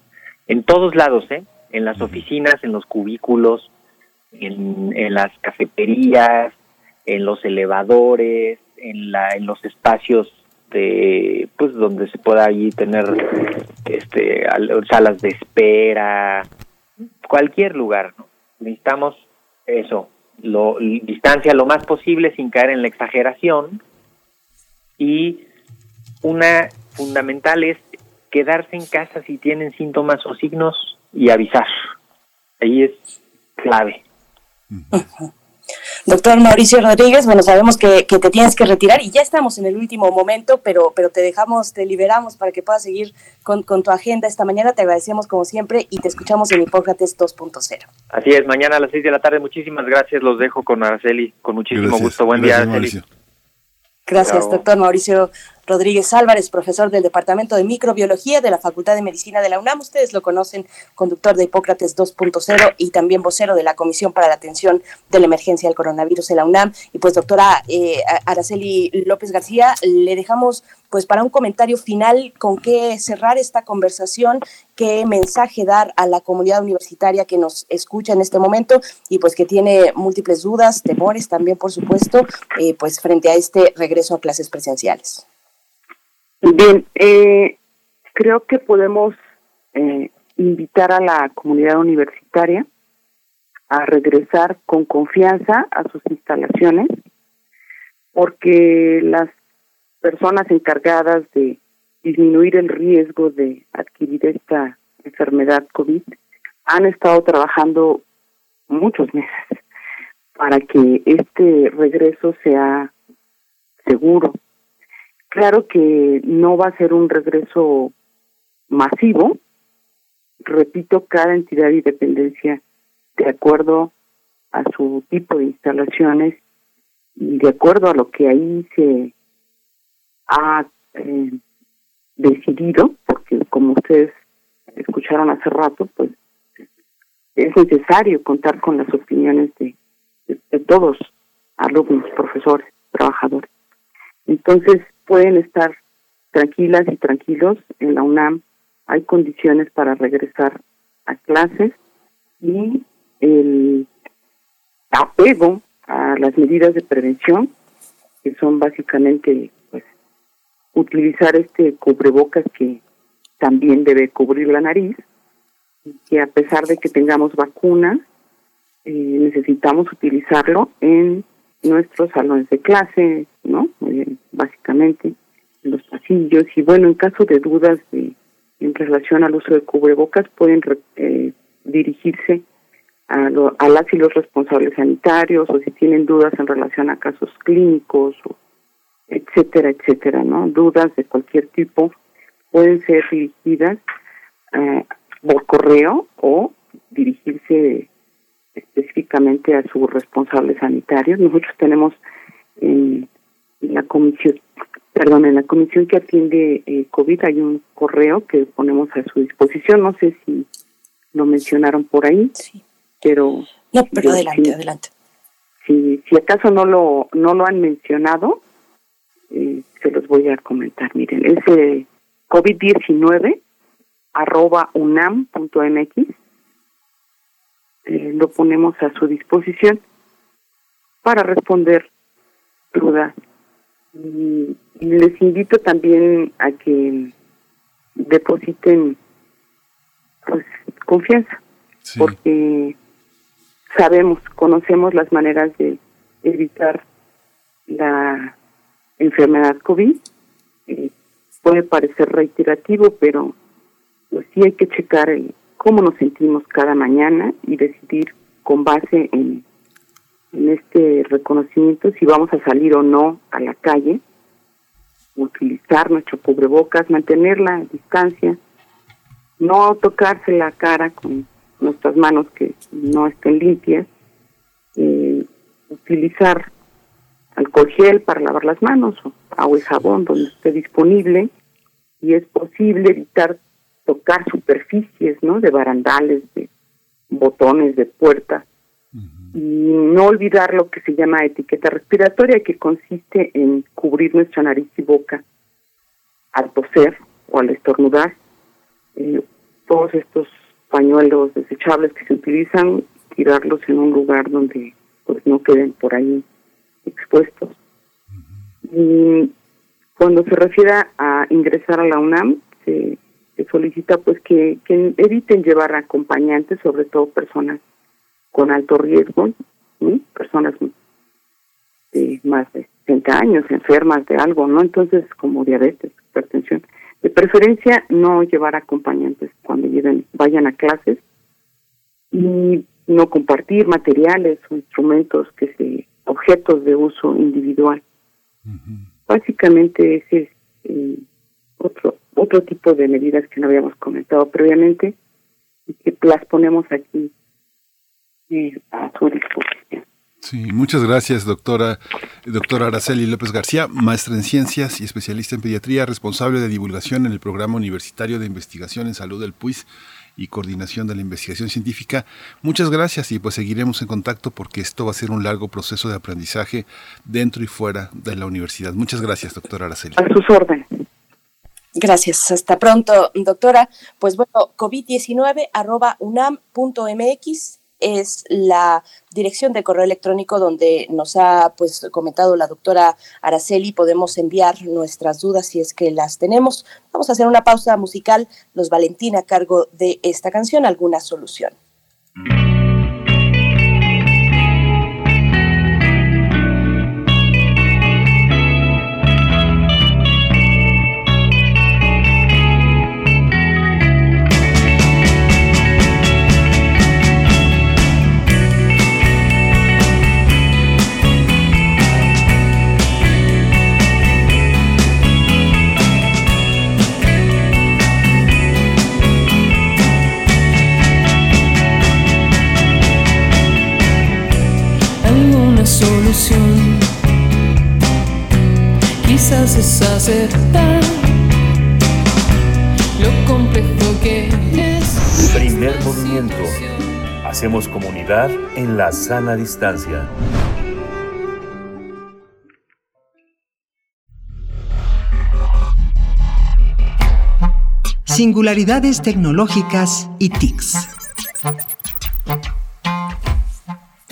en todos lados, ¿eh? En las oficinas, en los cubículos, en, en las cafeterías, en los elevadores, en, la, en los espacios de, pues donde se pueda ahí tener este salas de espera, cualquier lugar, ¿no? Necesitamos eso, lo, distancia lo más posible sin caer en la exageración y una fundamental es quedarse en casa si tienen síntomas o signos y avisar. Ahí es clave. Doctor Mauricio Rodríguez, bueno, sabemos que, que, te tienes que retirar y ya estamos en el último momento, pero, pero te dejamos, te liberamos para que puedas seguir con, con tu agenda esta mañana. Te agradecemos como siempre y te escuchamos en Hipócrates 2.0. Así es, mañana a las 6 de la tarde. Muchísimas gracias. Los dejo con Araceli. Con muchísimo gusto. Buen día, Araceli. Gracias, doctor Mauricio Rodríguez Álvarez, profesor del Departamento de Microbiología de la Facultad de Medicina de la UNAM. Ustedes lo conocen, conductor de Hipócrates 2.0 y también vocero de la Comisión para la Atención de la Emergencia del Coronavirus de la UNAM. Y pues, doctora eh, Araceli López García, le dejamos pues para un comentario final con qué cerrar esta conversación, qué mensaje dar a la comunidad universitaria que nos escucha en este momento y pues que tiene múltiples dudas, temores también, por supuesto, eh, pues frente a este regreso a clases presenciales. Bien, eh, creo que podemos eh, invitar a la comunidad universitaria a regresar con confianza a sus instalaciones, porque las personas encargadas de disminuir el riesgo de adquirir esta enfermedad COVID han estado trabajando muchos meses para que este regreso sea seguro, Claro que no va a ser un regreso masivo. Repito, cada entidad y dependencia, de acuerdo a su tipo de instalaciones y de acuerdo a lo que ahí se ha eh, decidido, porque como ustedes escucharon hace rato, pues es necesario contar con las opiniones de, de todos, alumnos, profesores, trabajadores. Entonces, pueden estar tranquilas y tranquilos en la UNAM. Hay condiciones para regresar a clases y el apego a las medidas de prevención, que son básicamente pues, utilizar este cubrebocas que también debe cubrir la nariz, y que a pesar de que tengamos vacunas, eh, necesitamos utilizarlo en nuestros salones de clase, ¿no? Básicamente, en los pasillos. Y bueno, en caso de dudas de, en relación al uso de cubrebocas, pueden eh, dirigirse a, a las y los responsables sanitarios o si tienen dudas en relación a casos clínicos, o etcétera, etcétera, ¿no? Dudas de cualquier tipo pueden ser dirigidas eh, por correo o dirigirse específicamente a su responsable sanitario. Nosotros tenemos en, la comisión, perdón, en la comisión que atiende eh, COVID hay un correo que ponemos a su disposición. No sé si lo mencionaron por ahí, sí. pero no, pero adelante, adelante. Si, si acaso no lo no lo han mencionado, eh, se los voy a comentar. Miren, es eh, COVID-19 arroba unam.mx. Eh, lo ponemos a su disposición para responder dudas. Y, les invito también a que depositen pues confianza, porque sabemos, conocemos las maneras de evitar la enfermedad COVID. Eh, puede parecer reiterativo, pero pues sí hay que checar el, cómo nos sentimos cada mañana y decidir con base en, en este reconocimiento si vamos a salir o no a la calle, utilizar nuestro cubrebocas, mantener la distancia, no tocarse la cara con nuestras manos que no estén limpias, eh, utilizar alcohol gel para lavar las manos o agua y jabón donde esté disponible y es posible evitar tocar superficies, ¿no? De barandales, de botones, de puertas y no olvidar lo que se llama etiqueta respiratoria que consiste en cubrir nuestra nariz y boca al toser o al estornudar. Eh, todos estos pañuelos desechables que se utilizan, tirarlos en un lugar donde pues no queden por ahí expuestos. Y cuando se refiere a ingresar a la UNAM, se, solicita pues que, eviten llevar acompañantes, sobre todo personas con alto riesgo, personas de más de 60 años, enfermas de algo, ¿no? Entonces, como diabetes, hipertensión. De preferencia, no llevar acompañantes cuando lleguen, vayan a clases y no compartir materiales o instrumentos que se objetos de uso individual. Básicamente ese es eh, otro otro tipo de medidas que no habíamos comentado previamente y que las ponemos aquí a su disposición. Sí, muchas gracias, doctora, doctora Araceli López García, maestra en ciencias y especialista en pediatría, responsable de divulgación en el Programa Universitario de Investigación en Salud del PUIS y coordinación de la investigación científica. Muchas gracias y pues seguiremos en contacto porque esto va a ser un largo proceso de aprendizaje dentro y fuera de la universidad. Muchas gracias, doctora Araceli. A sus órdenes. Gracias. Hasta pronto, doctora. Pues bueno, COVID-19 arroba unam.mx es la dirección de correo electrónico donde nos ha pues comentado la doctora Araceli, podemos enviar nuestras dudas si es que las tenemos. Vamos a hacer una pausa musical, los Valentín a cargo de esta canción, alguna solución. Es aceptar lo complejo que es. Primer movimiento. Hacemos comunidad en la sana distancia. Singularidades tecnológicas y TICs.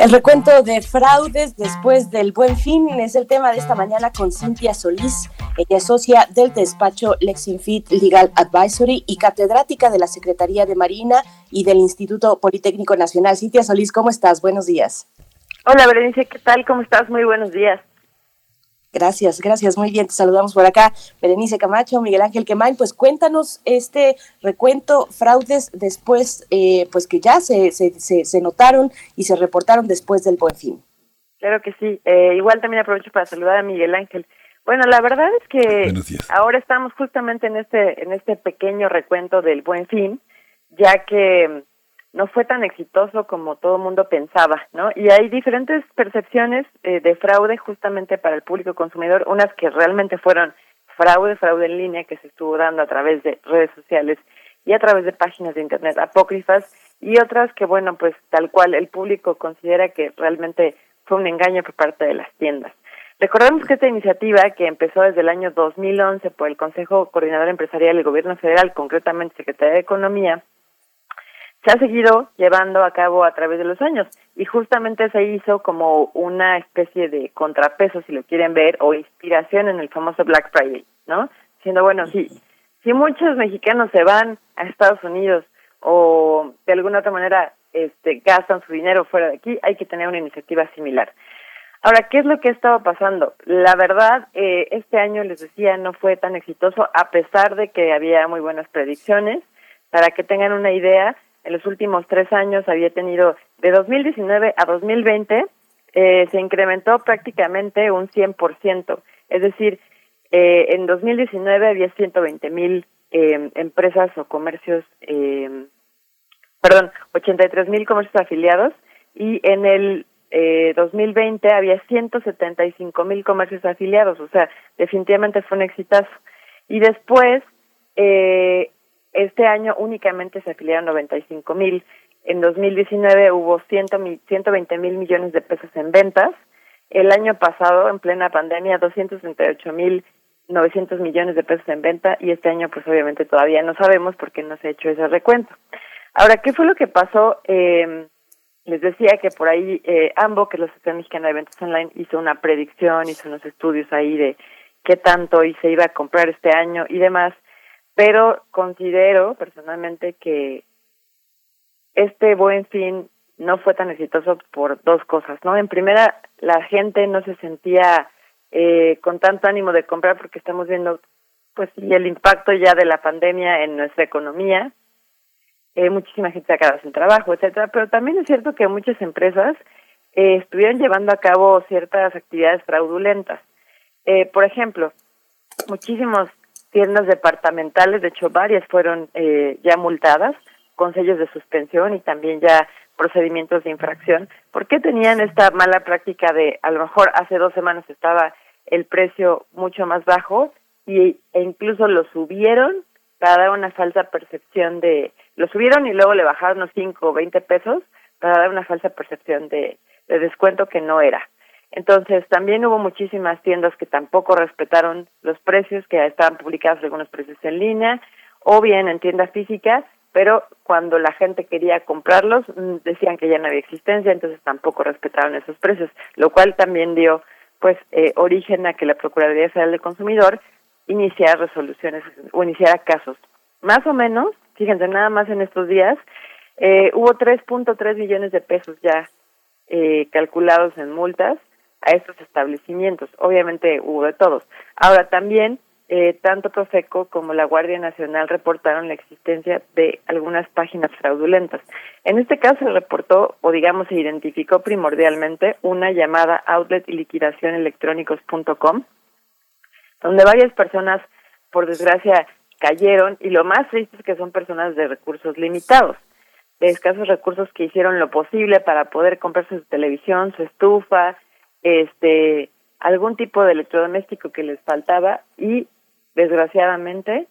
El recuento de fraudes después del buen fin es el tema de esta mañana con Cintia Solís. Ella es socia del despacho Lexinfit Legal Advisory y catedrática de la Secretaría de Marina y del Instituto Politécnico Nacional. Cintia Solís, ¿cómo estás? Buenos días. Hola Berenice, ¿qué tal? ¿Cómo estás? Muy buenos días. Gracias, gracias, muy bien, te saludamos por acá. Berenice Camacho, Miguel Ángel Quemain, pues cuéntanos este recuento, fraudes después, eh, pues que ya se, se, se, notaron y se reportaron después del buen fin. Claro que sí, eh, igual también aprovecho para saludar a Miguel Ángel. Bueno, la verdad es que ahora estamos justamente en este, en este pequeño recuento del buen fin, ya que no fue tan exitoso como todo el mundo pensaba, ¿no? Y hay diferentes percepciones eh, de fraude justamente para el público consumidor, unas que realmente fueron fraude, fraude en línea que se estuvo dando a través de redes sociales y a través de páginas de internet apócrifas y otras que, bueno, pues tal cual el público considera que realmente fue un engaño por parte de las tiendas. Recordemos que esta iniciativa, que empezó desde el año 2011 por el Consejo Coordinador Empresarial del Gobierno Federal, concretamente Secretaría de Economía, se ha seguido llevando a cabo a través de los años y justamente se hizo como una especie de contrapeso, si lo quieren ver, o inspiración en el famoso Black Friday, ¿no? Siendo bueno, sí, si muchos mexicanos se van a Estados Unidos o de alguna otra manera este, gastan su dinero fuera de aquí, hay que tener una iniciativa similar. Ahora, ¿qué es lo que ha estado pasando? La verdad, eh, este año, les decía, no fue tan exitoso, a pesar de que había muy buenas predicciones. Para que tengan una idea, en los últimos tres años había tenido de 2019 a 2020 eh, se incrementó prácticamente un 100%. Es decir, eh, en 2019 había 120 mil eh, empresas o comercios, eh, perdón, 83 mil comercios afiliados y en el eh, 2020 había 175 mil comercios afiliados. O sea, definitivamente fue un exitazo. Y después, eh, este año únicamente se afiliaron 95 mil. En 2019 hubo 100, 120 mil millones de pesos en ventas. El año pasado, en plena pandemia, 238 mil 900 millones de pesos en venta y este año pues obviamente todavía no sabemos porque no se ha hecho ese recuento. Ahora, ¿qué fue lo que pasó? Eh, les decía que por ahí eh, AMBO, que es la Asociación Mexicana de Ventas Online, hizo una predicción, hizo unos estudios ahí de qué tanto y se iba a comprar este año y demás pero considero personalmente que este buen fin no fue tan exitoso por dos cosas, ¿no? En primera, la gente no se sentía eh, con tanto ánimo de comprar porque estamos viendo, pues, y el impacto ya de la pandemia en nuestra economía. Eh, muchísima gente ha quedado sin trabajo, etcétera. Pero también es cierto que muchas empresas eh, estuvieron llevando a cabo ciertas actividades fraudulentas. Eh, por ejemplo, muchísimos tiendas departamentales, de hecho varias fueron eh, ya multadas con sellos de suspensión y también ya procedimientos de infracción. ¿Por qué tenían esta mala práctica de a lo mejor hace dos semanas estaba el precio mucho más bajo y, e incluso lo subieron para dar una falsa percepción de, lo subieron y luego le bajaron unos 5 o 20 pesos para dar una falsa percepción de, de descuento que no era. Entonces, también hubo muchísimas tiendas que tampoco respetaron los precios, que estaban publicados algunos precios en línea, o bien en tienda física, pero cuando la gente quería comprarlos, mm, decían que ya no había existencia, entonces tampoco respetaron esos precios, lo cual también dio pues eh, origen a que la Procuraduría Federal del Consumidor iniciara resoluciones o iniciara casos. Más o menos, fíjense, nada más en estos días, eh, hubo 3.3 millones de pesos ya eh, calculados en multas, a estos establecimientos. Obviamente hubo de todos. Ahora también, eh, tanto Profeco como la Guardia Nacional reportaron la existencia de algunas páginas fraudulentas. En este caso se reportó, o digamos se identificó primordialmente, una llamada outlet y liquidación electrónicos.com, donde varias personas, por desgracia, cayeron y lo más triste es que son personas de recursos limitados de escasos recursos que hicieron lo posible para poder comprarse su televisión, su estufa, este algún tipo de electrodoméstico que les faltaba y desgraciadamente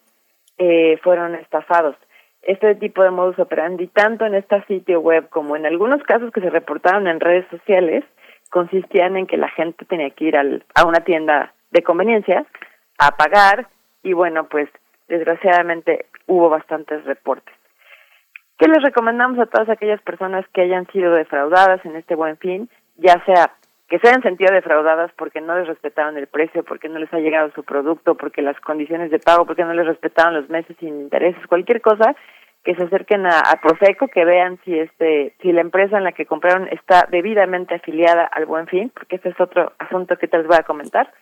eh, fueron estafados. Este tipo de modus operandi, tanto en este sitio web como en algunos casos que se reportaron en redes sociales, consistían en que la gente tenía que ir al, a una tienda de conveniencia a pagar y bueno, pues desgraciadamente hubo bastantes reportes. ¿Qué les recomendamos a todas aquellas personas que hayan sido defraudadas en este buen fin, ya sea que se hayan sentido defraudadas porque no les respetaron el precio, porque no les ha llegado su producto, porque las condiciones de pago, porque no les respetaron los meses sin intereses, cualquier cosa, que se acerquen a, a Profeco, que vean si este, si la empresa en la que compraron está debidamente afiliada al Buen Fin, porque ese es otro asunto que te les voy a comentar.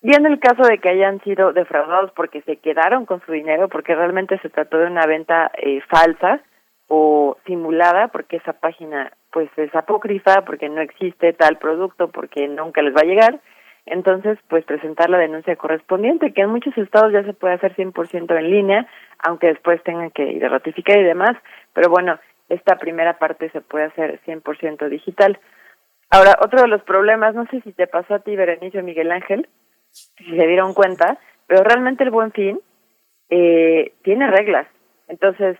Y en el caso de que hayan sido defraudados porque se quedaron con su dinero, porque realmente se trató de una venta eh, falsa o simulada, porque esa página pues es apócrifa porque no existe tal producto, porque nunca les va a llegar, entonces pues presentar la denuncia correspondiente, que en muchos estados ya se puede hacer 100% en línea, aunque después tengan que ir a ratificar y demás, pero bueno, esta primera parte se puede hacer 100% digital. Ahora, otro de los problemas, no sé si te pasó a ti, Berenice Miguel Ángel, si se dieron cuenta, pero realmente el buen fin eh, tiene reglas. Entonces,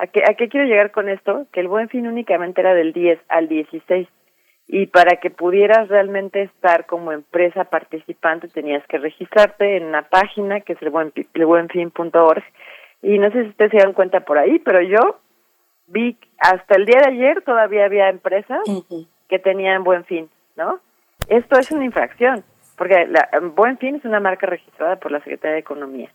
¿a qué, ¿a qué quiero llegar con esto? Que el buen fin únicamente era del 10 al 16 y para que pudieras realmente estar como empresa participante tenías que registrarte en una página que es el, buen, buenfin.org y no sé si ustedes se dan cuenta por ahí, pero yo vi hasta el día de ayer todavía había empresas que tenían buen fin, ¿no? Esto es una infracción, porque la, buen fin es una marca registrada por la Secretaría de Economía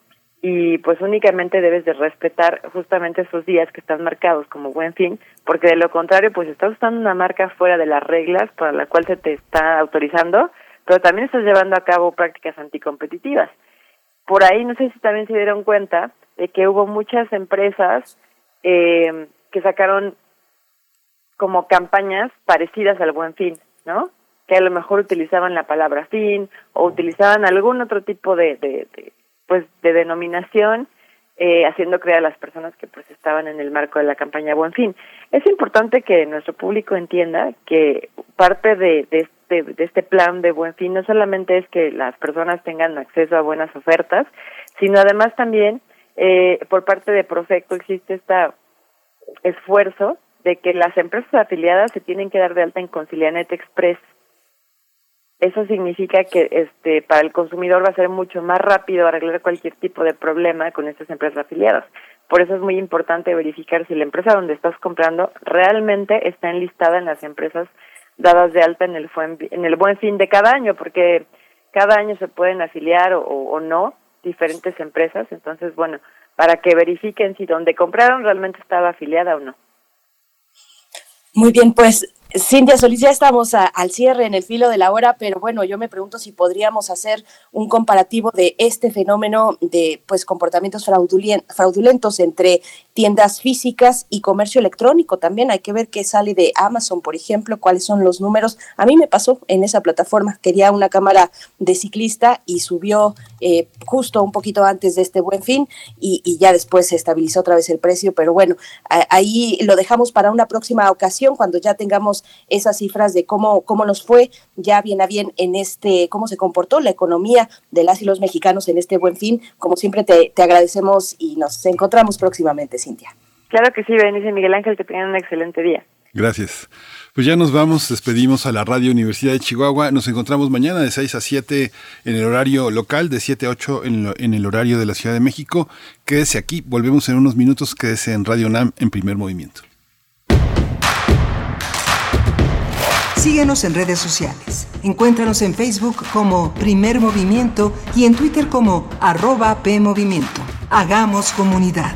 y pues únicamente debes de respetar justamente esos días que están marcados como buen fin, porque de lo contrario pues estás usando una marca fuera de las reglas para la cual se te está autorizando, pero también estás llevando a cabo prácticas anticompetitivas. Por ahí no sé si también se dieron cuenta de que hubo muchas empresas eh, que sacaron como campañas parecidas al buen fin, ¿no? Que a lo mejor utilizaban la palabra fin o utilizaban algún otro tipo de, de, pues de denominación eh, haciendo creer a las personas que pues estaban en el marco de la campaña Buen Fin. Es importante que nuestro público entienda que parte de, de, este, de este plan de Buen Fin no solamente es que las personas tengan acceso a buenas ofertas, sino además también eh, por parte de Profecto existe este esfuerzo de que las empresas afiliadas se tienen que dar de alta en Concilianet Express eso significa que este para el consumidor va a ser mucho más rápido arreglar cualquier tipo de problema con estas empresas afiliadas. Por eso es muy importante verificar si la empresa donde estás comprando realmente está enlistada en las empresas dadas de alta en el, en el buen fin de cada año, porque cada año se pueden afiliar o, o no diferentes empresas. Entonces, bueno, para que verifiquen si donde compraron realmente estaba afiliada o no. Muy bien, pues Cintia Solís, ya estamos al cierre en el filo de la hora, pero bueno, yo me pregunto si podríamos hacer un comparativo de este fenómeno de pues comportamientos fraudulentos entre tiendas físicas y comercio electrónico. También hay que ver qué sale de Amazon, por ejemplo, cuáles son los números. A mí me pasó en esa plataforma, quería una cámara de ciclista y subió eh, justo un poquito antes de este buen fin y, y, ya después se estabilizó otra vez el precio, pero bueno, ahí lo dejamos para una próxima ocasión cuando ya tengamos esas cifras de cómo, cómo nos fue ya bien a bien en este, cómo se comportó la economía de las y los mexicanos en este buen fin. Como siempre te, te agradecemos y nos encontramos próximamente, Cintia. Claro que sí, Benicio Miguel Ángel, que tengan un excelente día. Gracias. Pues ya nos vamos, despedimos a la Radio Universidad de Chihuahua. Nos encontramos mañana de 6 a 7 en el horario local, de 7 a 8 en, en el horario de la Ciudad de México. Quédese aquí, volvemos en unos minutos, quédese en Radio NAM en primer movimiento. Síguenos en redes sociales. Encuéntranos en Facebook como Primer Movimiento y en Twitter como arroba PMovimiento. Hagamos comunidad.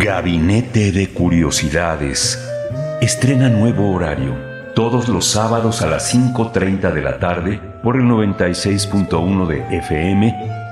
Gabinete de Curiosidades. Estrena nuevo horario. Todos los sábados a las 5.30 de la tarde por el 96.1 de FM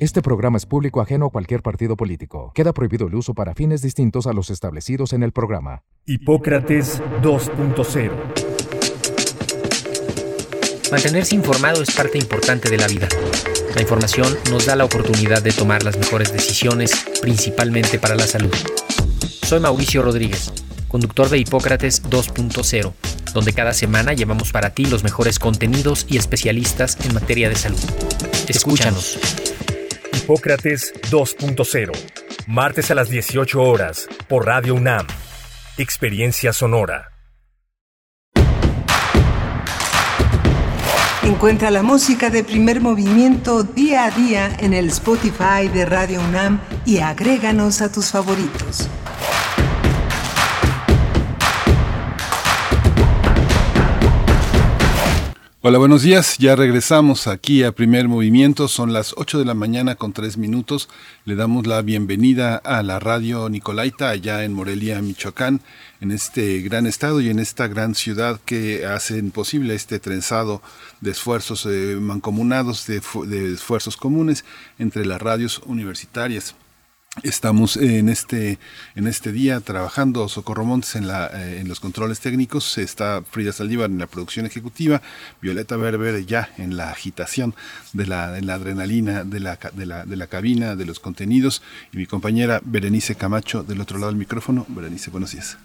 Este programa es público ajeno a cualquier partido político. Queda prohibido el uso para fines distintos a los establecidos en el programa. Hipócrates 2.0 Mantenerse informado es parte importante de la vida. La información nos da la oportunidad de tomar las mejores decisiones, principalmente para la salud. Soy Mauricio Rodríguez, conductor de Hipócrates 2.0, donde cada semana llevamos para ti los mejores contenidos y especialistas en materia de salud. Escúchanos. Hipócrates 2.0, martes a las 18 horas, por Radio UNAM. Experiencia Sonora. Encuentra la música de primer movimiento día a día en el Spotify de Radio UNAM y agréganos a tus favoritos. Hola, buenos días. Ya regresamos aquí a Primer Movimiento. Son las 8 de la mañana con 3 minutos. Le damos la bienvenida a la radio Nicolaita allá en Morelia, Michoacán, en este gran estado y en esta gran ciudad que hacen posible este trenzado de esfuerzos eh, mancomunados, de, de esfuerzos comunes entre las radios universitarias. Estamos en este, en este día trabajando Socorro Montes en, la, eh, en los controles técnicos, está Frida Saldívar en la producción ejecutiva, Violeta Berber ya en la agitación de la, la adrenalina de la, de, la, de la cabina, de los contenidos, y mi compañera Berenice Camacho del otro lado del micrófono. Berenice, buenos días.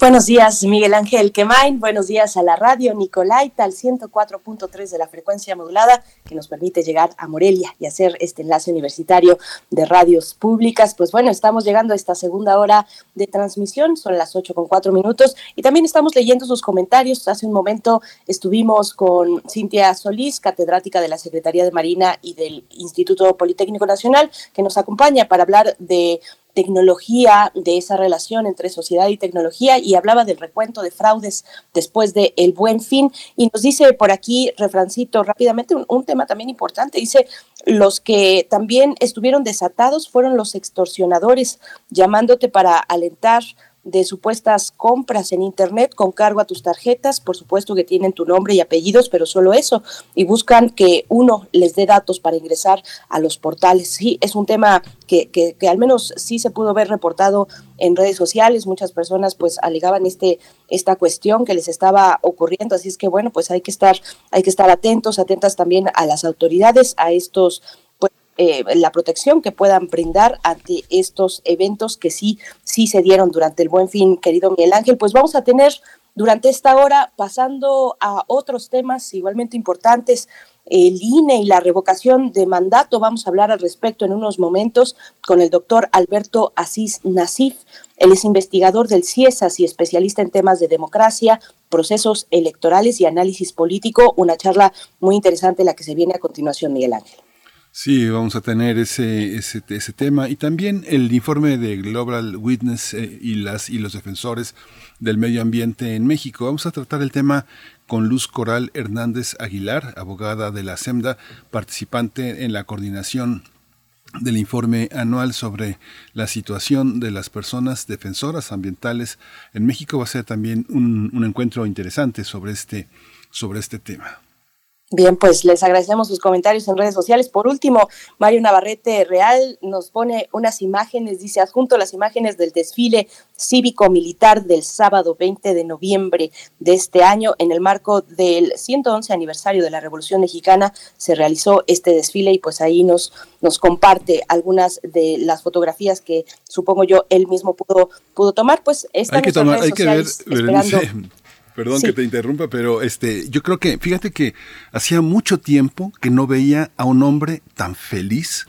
Buenos días, Miguel Ángel Quemain. Buenos días a la radio Nicolaita, al 104.3 de la frecuencia modulada, que nos permite llegar a Morelia y hacer este enlace universitario de radios públicas. Pues bueno, estamos llegando a esta segunda hora de transmisión, son las 8 con 4 minutos, y también estamos leyendo sus comentarios. Hace un momento estuvimos con Cintia Solís, catedrática de la Secretaría de Marina y del Instituto Politécnico Nacional, que nos acompaña para hablar de tecnología, de esa relación entre sociedad y tecnología, y hablaba del recuento de fraudes después de El Buen Fin. Y nos dice por aquí, refrancito, rápidamente, un, un tema también importante, dice, los que también estuvieron desatados fueron los extorsionadores, llamándote para alentar de supuestas compras en Internet con cargo a tus tarjetas, por supuesto que tienen tu nombre y apellidos, pero solo eso, y buscan que uno les dé datos para ingresar a los portales. Sí, es un tema que, que, que al menos sí se pudo ver reportado en redes sociales, muchas personas pues alegaban este, esta cuestión que les estaba ocurriendo, así es que bueno, pues hay que estar, hay que estar atentos, atentas también a las autoridades, a estos eh, la protección que puedan brindar ante estos eventos que sí, sí se dieron durante el buen fin, querido Miguel Ángel. Pues vamos a tener durante esta hora, pasando a otros temas igualmente importantes, el INE y la revocación de mandato. Vamos a hablar al respecto en unos momentos con el doctor Alberto Asís Nasif. Él es investigador del CIESAS y especialista en temas de democracia, procesos electorales y análisis político. Una charla muy interesante la que se viene a continuación, Miguel Ángel. Sí, vamos a tener ese, ese, tema y también el informe de Global Witness eh, y, las, y los defensores del medio ambiente en México. Vamos a tratar el tema con Luz Coral Hernández Aguilar, abogada de la SEMDA, participante en la coordinación del informe anual sobre la situación de las personas defensoras ambientales en México. Va a ser también un, un encuentro interesante sobre este, sobre este tema. Bien, pues les agradecemos sus comentarios en redes sociales. Por último, Mario Navarrete Real nos pone unas imágenes, dice, adjunto las imágenes del desfile cívico-militar del sábado 20 de noviembre de este año. En el marco del 111 aniversario de la Revolución Mexicana se realizó este desfile y pues ahí nos, nos comparte algunas de las fotografías que supongo yo él mismo pudo, pudo tomar. Pues hay que tomar, hay que ver. Perdón sí. que te interrumpa, pero este, yo creo que, fíjate que hacía mucho tiempo que no veía a un hombre tan feliz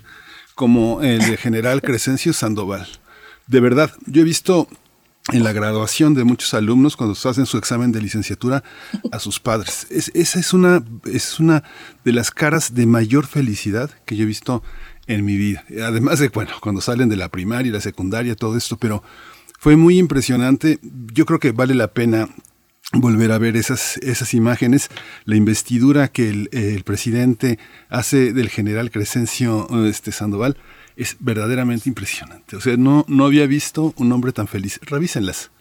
como el de general (laughs) Crescencio Sandoval. De verdad, yo he visto en la graduación de muchos alumnos cuando hacen su examen de licenciatura a sus padres. Es, esa es una, es una de las caras de mayor felicidad que yo he visto en mi vida. Además de, bueno, cuando salen de la primaria y la secundaria, todo esto, pero fue muy impresionante. Yo creo que vale la pena volver a ver esas, esas imágenes, la investidura que el, el, presidente hace del general Crescencio este, Sandoval es verdaderamente impresionante. O sea, no, no había visto un hombre tan feliz. Revísenlas,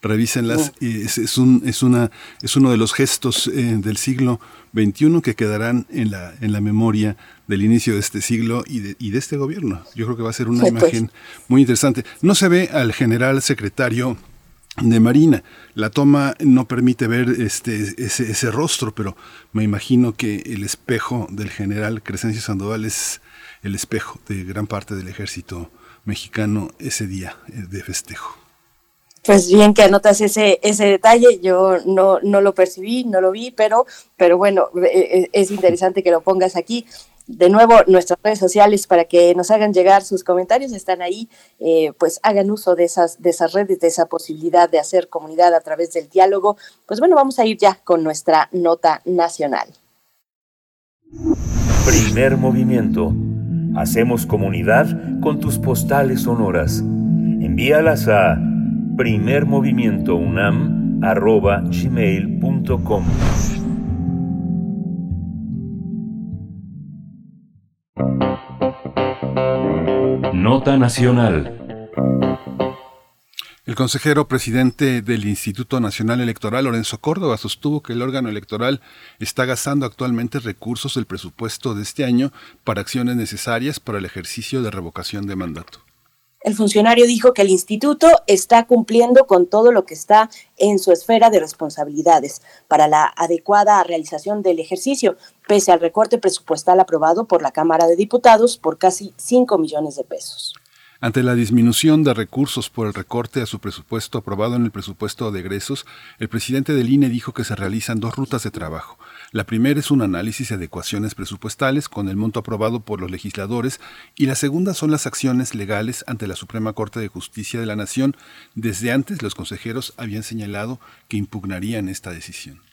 revísenlas. Es, es, un, es, una, es uno de los gestos eh, del siglo XXI que quedarán en la, en la memoria del inicio de este siglo y de, y de este gobierno. Yo creo que va a ser una pues. imagen muy interesante. No se ve al general secretario de Marina. La toma no permite ver este, ese, rostro, pero me imagino que el espejo del general Crescencio Sandoval es el espejo de gran parte del ejército mexicano ese día eh, de festejo. Pues bien que anotas ese, ese detalle, yo no, no lo percibí, no lo vi, pero, pero bueno, e, e, es interesante que lo pongas aquí. De nuevo, nuestras redes sociales para que nos hagan llegar sus comentarios están ahí, eh, pues hagan uso de esas, de esas redes, de esa posibilidad de hacer comunidad a través del diálogo. Pues bueno, vamos a ir ya con nuestra nota nacional. Primer movimiento. Hacemos comunidad con tus postales sonoras. Envíalas a primermovimientounam.gmail.com Nota Nacional el consejero presidente del Instituto Nacional Electoral, Lorenzo Córdoba, sostuvo que el órgano electoral está gastando actualmente recursos del presupuesto de este año para acciones necesarias para el ejercicio de revocación de mandato. El funcionario dijo que el instituto está cumpliendo con todo lo que está en su esfera de responsabilidades para la adecuada realización del ejercicio, pese al recorte presupuestal aprobado por la Cámara de Diputados por casi 5 millones de pesos. Ante la disminución de recursos por el recorte a su presupuesto aprobado en el presupuesto de egresos, el presidente del INE dijo que se realizan dos rutas de trabajo. La primera es un análisis de adecuaciones presupuestales con el monto aprobado por los legisladores y la segunda son las acciones legales ante la Suprema Corte de Justicia de la Nación. Desde antes los consejeros habían señalado que impugnarían esta decisión.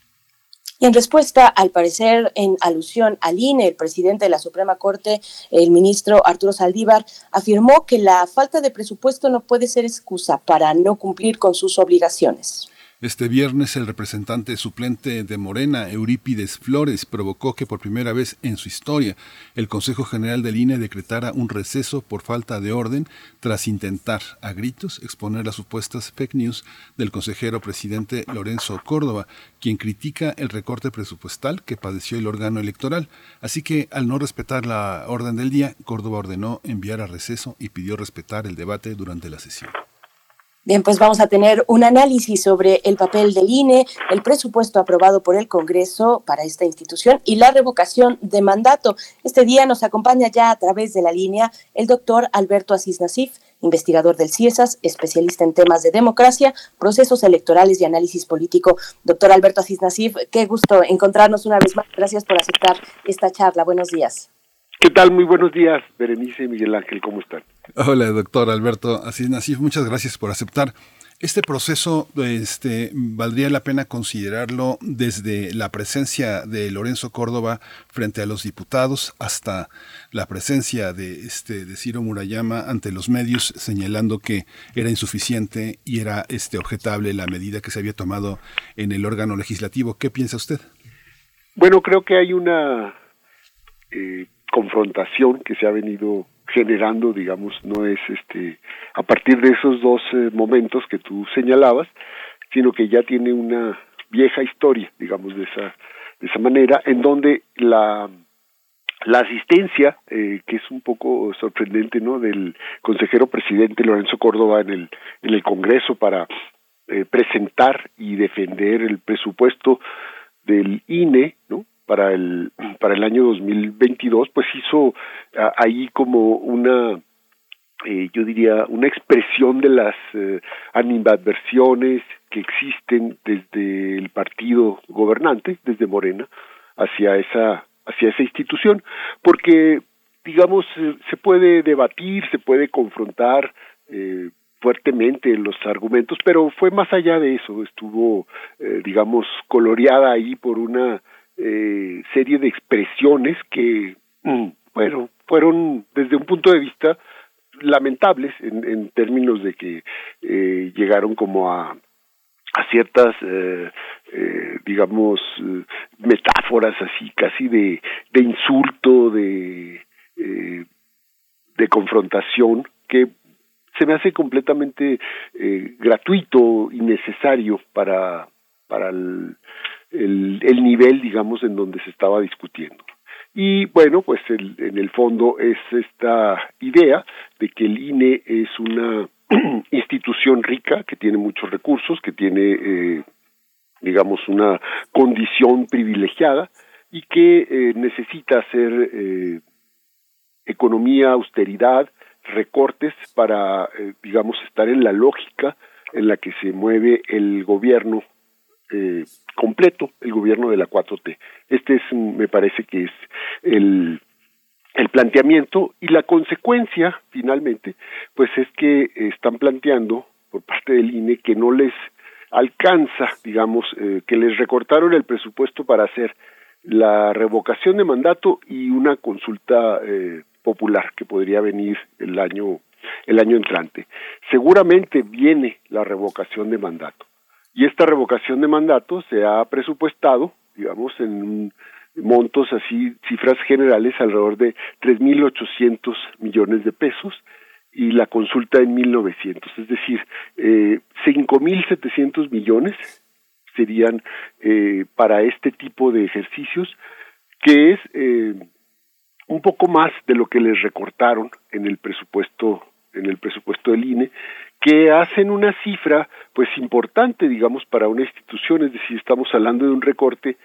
Y en respuesta, al parecer, en alusión al INE, el presidente de la Suprema Corte, el ministro Arturo Saldívar, afirmó que la falta de presupuesto no puede ser excusa para no cumplir con sus obligaciones. Este viernes el representante suplente de Morena, Eurípides Flores, provocó que por primera vez en su historia el Consejo General del INE decretara un receso por falta de orden tras intentar a gritos exponer las supuestas fake news del consejero presidente Lorenzo Córdoba, quien critica el recorte presupuestal que padeció el órgano electoral. Así que al no respetar la orden del día, Córdoba ordenó enviar a receso y pidió respetar el debate durante la sesión. Bien, pues vamos a tener un análisis sobre el papel del INE, el presupuesto aprobado por el Congreso para esta institución y la revocación de mandato. Este día nos acompaña ya a través de la línea el doctor Alberto Asís Nasif, investigador del CIESAS, especialista en temas de democracia, procesos electorales y análisis político. Doctor Alberto Asís Nasif, qué gusto encontrarnos una vez más. Gracias por aceptar esta charla. Buenos días. ¿Qué tal? Muy buenos días, Berenice y Miguel Ángel, ¿cómo están? Hola, doctor Alberto Asís muchas gracias por aceptar. Este proceso este, valdría la pena considerarlo desde la presencia de Lorenzo Córdoba frente a los diputados hasta la presencia de, este, de Ciro Murayama ante los medios señalando que era insuficiente y era este, objetable la medida que se había tomado en el órgano legislativo. ¿Qué piensa usted? Bueno, creo que hay una eh, confrontación que se ha venido generando, digamos, no es este a partir de esos dos eh, momentos que tú señalabas, sino que ya tiene una vieja historia, digamos, de esa de esa manera, en donde la la asistencia, eh, que es un poco sorprendente, ¿no? Del consejero presidente Lorenzo Córdoba en el en el Congreso para eh, presentar y defender el presupuesto del INE, ¿no? Para el para el año 2022 pues hizo ahí como una eh, yo diría una expresión de las eh, animadversiones que existen desde el partido gobernante desde Morena hacia esa hacia esa institución. Porque digamos eh, se puede debatir se puede confrontar eh, fuertemente los argumentos pero fue más allá de eso. Estuvo eh, digamos coloreada ahí por una eh, serie de expresiones que, mm, bueno, fueron desde un punto de vista lamentables en, términos de que eh, llegaron como a, a ciertas, eh, digamos, metáforas así, casi de, de insulto, de, de confrontación, que se me hace completamente gratuito y necesario para, para el, el, nivel, digamos, en donde se estaba discutiendo. Y bueno, pues en el fondo es esta idea de que el INE es una (clears throat) institución rica, que tiene muchos recursos, que tiene, eh, digamos, una condición privilegiada y que eh, necesita hacer eh, economía, austeridad, recortes para, eh, digamos, estar en la lógica en la que se mueve el gobierno eh, completo, el gobierno de la 4T. Este es, me parece que es el, el planteamiento y la consecuencia, finalmente, pues es que están planteando por parte del INE que no les alcanza, digamos, eh, que les recortaron el presupuesto para hacer la revocación de mandato y una consulta eh, popular que podría venir el año el año entrante. Seguramente viene la revocación de mandato. Y esta revocación de mandato se ha presupuestado, digamos, en montos así, cifras generales, alrededor de 3.800 millones de pesos y la consulta en 1.900. Es decir, eh, 5.700 millones serían eh, para este tipo de ejercicios, que es eh, un poco más de lo que les recortaron en el presupuesto en el presupuesto del INE que hacen una cifra pues importante digamos para una institución. Es decir estamos hablando de un recorte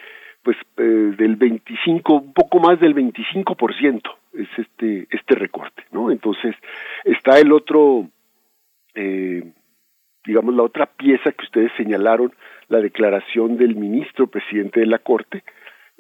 pues eh, del 25 un poco más del 25% es este este recorte no entonces está el otro eh, digamos la otra pieza que ustedes señalaron la declaración del ministro presidente de la corte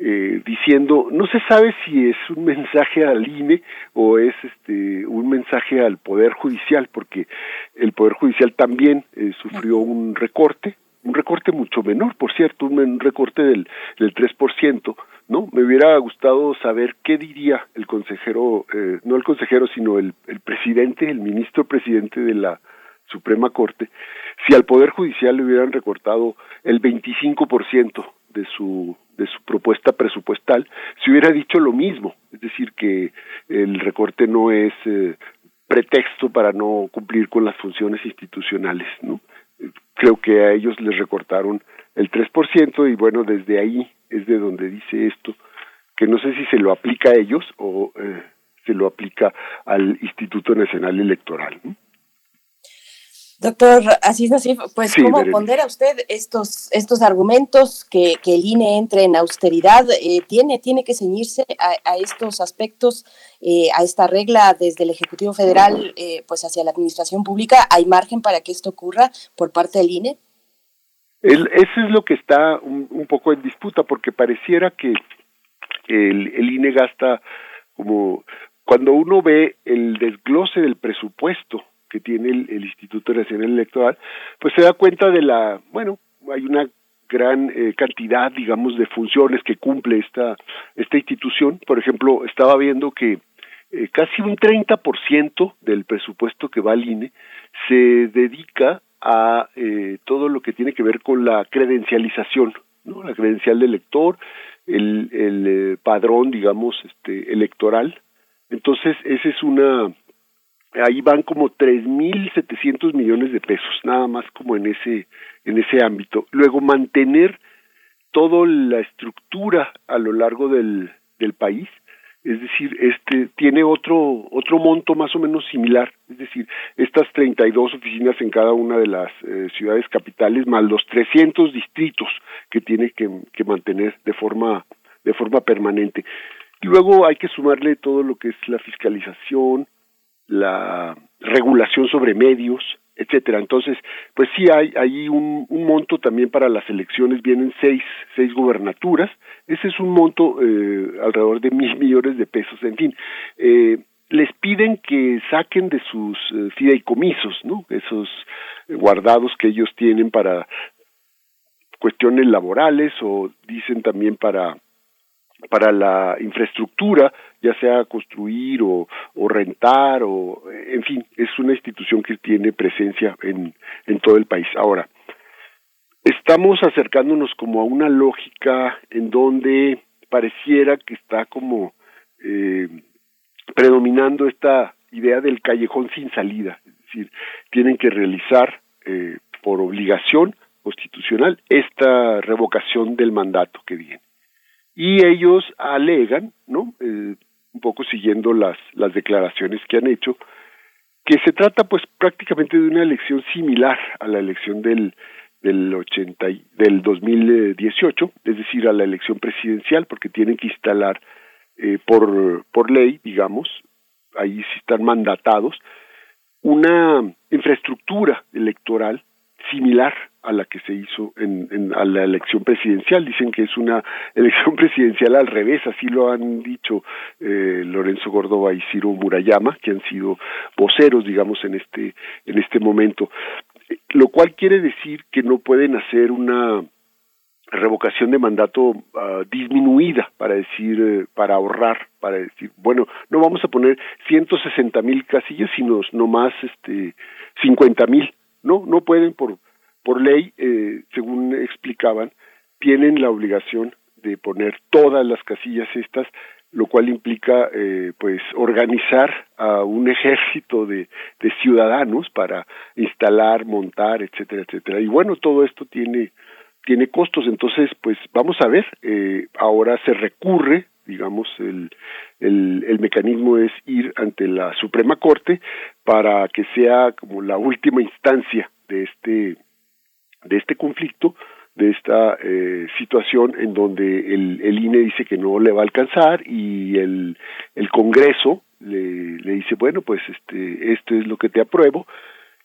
eh, diciendo, no se sabe si es un mensaje al INE o es este un mensaje al Poder Judicial, porque el Poder Judicial también eh, sufrió un recorte, un recorte mucho menor, por cierto, un, recorte del, del 3%, ¿no? Me hubiera gustado saber qué diría el consejero, eh, no el consejero, sino el, el presidente, el ministro presidente de la Suprema Corte, si al Poder Judicial le hubieran recortado el 25% de su de su propuesta presupuestal si hubiera dicho lo mismo, es decir, que el recorte no es eh, pretexto para no cumplir con las funciones institucionales, ¿no? Creo que a ellos les recortaron el 3% y bueno, desde ahí es de donde dice esto, que no sé si se lo aplica a ellos o eh, se lo aplica al Instituto Nacional Electoral. Doctor Asís Nasif, pues ¿cómo pondera usted estos, estos argumentos que, que el INE entre en austeridad? Eh, ¿tiene, ¿Tiene que ceñirse a, estos aspectos, eh, a esta regla desde el Ejecutivo Federal eh, pues hacia la Administración Pública? ¿Hay margen para que esto ocurra por parte del INE? El, eso es lo que está un, un, poco en disputa, porque pareciera que el, el INE gasta como... Cuando uno ve el desglose del presupuesto que tiene el, Instituto Nacional Electoral, pues se da cuenta de la, bueno, hay una gran eh, cantidad, digamos, de funciones que cumple esta, esta institución. Por ejemplo, estaba viendo que eh, casi un 30% del presupuesto que va al INE se dedica a eh, todo lo que tiene que ver con la credencialización, ¿no? La credencial de elector, el, el padrón, digamos, este, electoral. Entonces, esa es una ahí van como 3.700 millones de pesos, nada más como en ese, en ese ámbito. Luego, mantener toda la estructura a lo largo del, del país, es decir, este tiene otro otro monto más o menos similar, es decir, estas 32 oficinas en cada una de las eh, ciudades capitales más los 300 distritos que tiene que, mantener de forma de forma permanente. Y luego hay que sumarle todo lo que es la fiscalización, la regulación sobre medios, etcétera. Entonces, pues sí hay ahí un, monto también para las elecciones, vienen seis, seis gubernaturas, ese es un monto eh, alrededor de mil (laughs) millones de pesos, en fin. Eh, les piden que saquen de sus eh, fideicomisos, ¿no? Esos guardados que ellos tienen para cuestiones laborales o dicen también para para la infraestructura, ya sea construir o, rentar o, en fin, es una institución que tiene presencia en, en todo el país. Ahora, estamos acercándonos como a una lógica en donde pareciera que está como eh, predominando esta idea del callejón sin salida, es decir, tienen que realizar eh, por obligación constitucional esta revocación del mandato que viene. Y ellos alegan, ¿no? Eh, un poco siguiendo las, las declaraciones que han hecho, que se trata pues prácticamente de una elección similar a la elección del del 80 del 2018, es decir, a la elección presidencial, porque tienen que instalar eh, por por ley, digamos, ahí sí están mandatados, una infraestructura electoral similar a la que se hizo en, en, a la elección presidencial. Dicen que es una (laughs) elección presidencial al revés, así lo han dicho eh, Lorenzo Córdoba y Ciro Murayama, que han sido voceros, digamos, en este en este momento. Lo cual quiere decir que no pueden hacer una revocación de mandato uh, disminuida para decir eh, para ahorrar para decir bueno no vamos a poner 160 mil casillas sino no más este 50 mil no no pueden por por ley eh, según explicaban tienen la obligación de poner todas las casillas estas lo cual implica eh, pues organizar a un ejército de, de ciudadanos para instalar montar etcétera etcétera. Y bueno todo esto tiene tiene costos, entonces pues vamos a ver, eh, ahora se recurre, digamos, el, el, el mecanismo es ir ante la Suprema Corte para que sea como la última instancia de este, de este conflicto, de esta eh, situación en donde el, el INE dice que no le va a alcanzar y el, el Congreso le, le dice, bueno, pues este, esto es lo que te apruebo,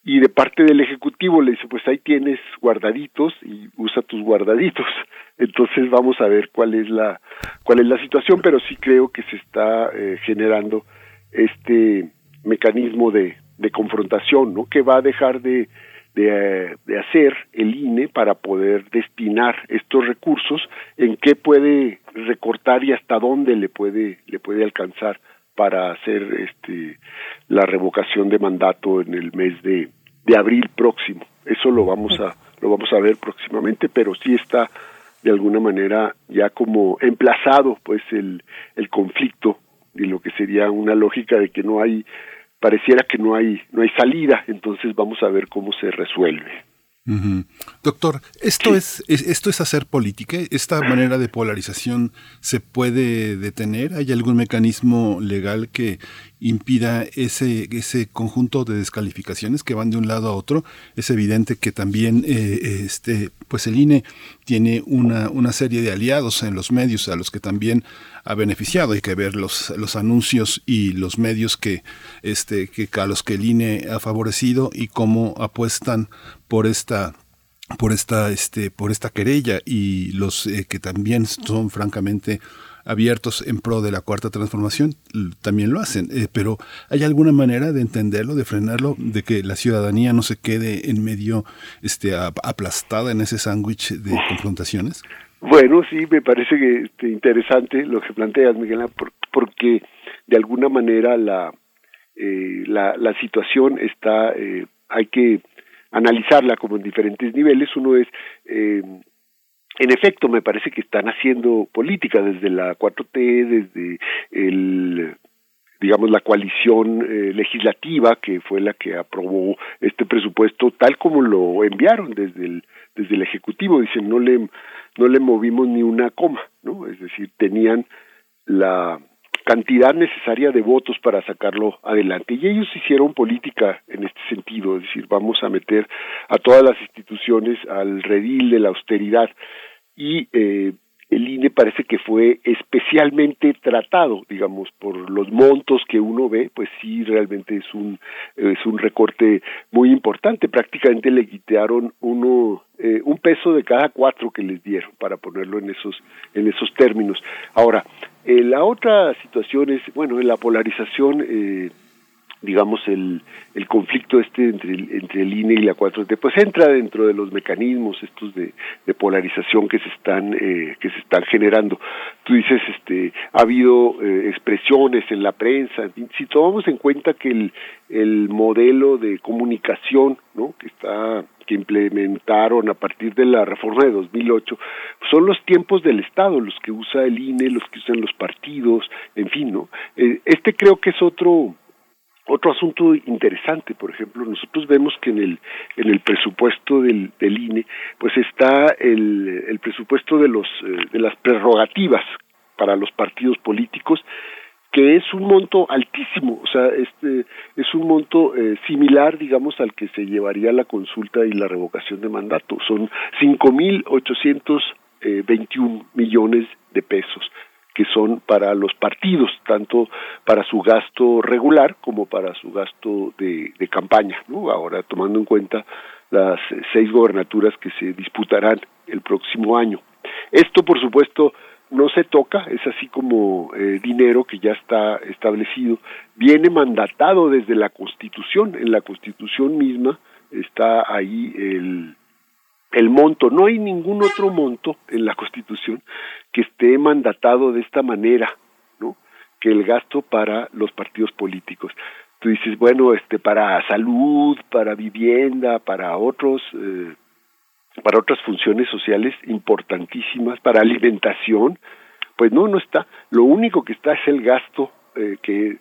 y de parte del ejecutivo le dice pues ahí tienes guardaditos y usa tus guardaditos (laughs) entonces vamos a ver cuál es la cuál es la situación pero sí creo que se está eh, generando este mecanismo de, de confrontación no que va a dejar de de, de hacer el INE para poder destinar estos recursos en qué puede recortar y hasta dónde le puede le puede alcanzar para hacer este la revocación de mandato en el mes de, de abril próximo. Eso lo vamos a lo vamos a ver próximamente, pero sí está de alguna manera ya como emplazado pues el el conflicto y lo que sería una lógica de que no hay pareciera que no hay no hay salida, entonces vamos a ver cómo se resuelve. Doctor, esto es, esto es hacer política. Esta manera de polarización se puede detener. ¿Hay algún mecanismo legal que impida ese ese conjunto de descalificaciones que van de un lado a otro? Es evidente que también eh, este pues el INE tiene una una serie de aliados en los medios a los que también ha beneficiado. Hay que ver los, los anuncios y los medios que, este, que a los que el INE ha favorecido y cómo apuestan por esta por esta este por esta querella. Y los eh, que también son francamente abiertos en pro de la cuarta transformación también lo hacen. Eh, pero hay alguna manera de entenderlo de frenarlo de que la ciudadanía no se quede en medio este aplastada en ese sándwich de confrontaciones bueno, sí, me parece que este, interesante lo que planteas, Miguel, porque de alguna manera la, eh, la, la situación está, eh, hay que analizarla como en diferentes niveles. Uno es, eh, en efecto, me parece que están haciendo política desde la 4T, desde el digamos la coalición eh, legislativa que fue la que aprobó este presupuesto tal como lo enviaron desde el desde el ejecutivo dicen no le no le movimos ni una coma no es decir tenían la cantidad necesaria de votos para sacarlo adelante. Y ellos hicieron política en este sentido, es decir, vamos a meter a todas las instituciones al redil de la austeridad y eh, el INE parece que fue especialmente tratado, digamos, por los montos que uno ve, pues sí, realmente es un un recorte muy importante. Prácticamente le quitaron uno eh, un peso de cada cuatro que les dieron, para ponerlo en esos en esos términos. Ahora, eh, la otra situación es, bueno, en la polarización. Eh, digamos, el, el conflicto este entre entre el INE y la 4T, pues entra dentro de los mecanismos estos de, de polarización que se están eh, que se están generando. Tú dices, este, ha habido eh, expresiones en la prensa. Si tomamos en cuenta que el, el modelo de comunicación, ¿no? Que está que implementaron a partir de la reforma de 2008 son los tiempos del Estado, los que usa el INE, los que usan los partidos, en fin, ¿no? Eh, este creo que es otro otro asunto interesante, por ejemplo, nosotros vemos que en el en el presupuesto del, del INE, pues está el, el presupuesto de los eh, de las prerrogativas para los partidos políticos, que es un monto altísimo, o sea, este es un monto eh, similar, digamos, al que se llevaría la consulta y la revocación de mandato. Son cinco mil ochocientos eh, veintiún millones de pesos que son para los partidos, tanto para su gasto regular como para su gasto de, de campaña, ¿no? Ahora tomando en cuenta las seis gobernaturas que se disputarán el próximo año. Esto, por supuesto, no se toca, es así como eh, dinero que ya está establecido, viene mandatado desde la Constitución, en la Constitución misma está ahí el, el monto, no hay ningún otro monto en la Constitución que esté mandatado de esta manera, ¿no? Que el gasto para los partidos políticos. Tú dices, bueno, este para salud, para vivienda, para otros eh, para otras funciones sociales importantísimas, para alimentación, pues no, no está. Lo único que está es el gasto eh, que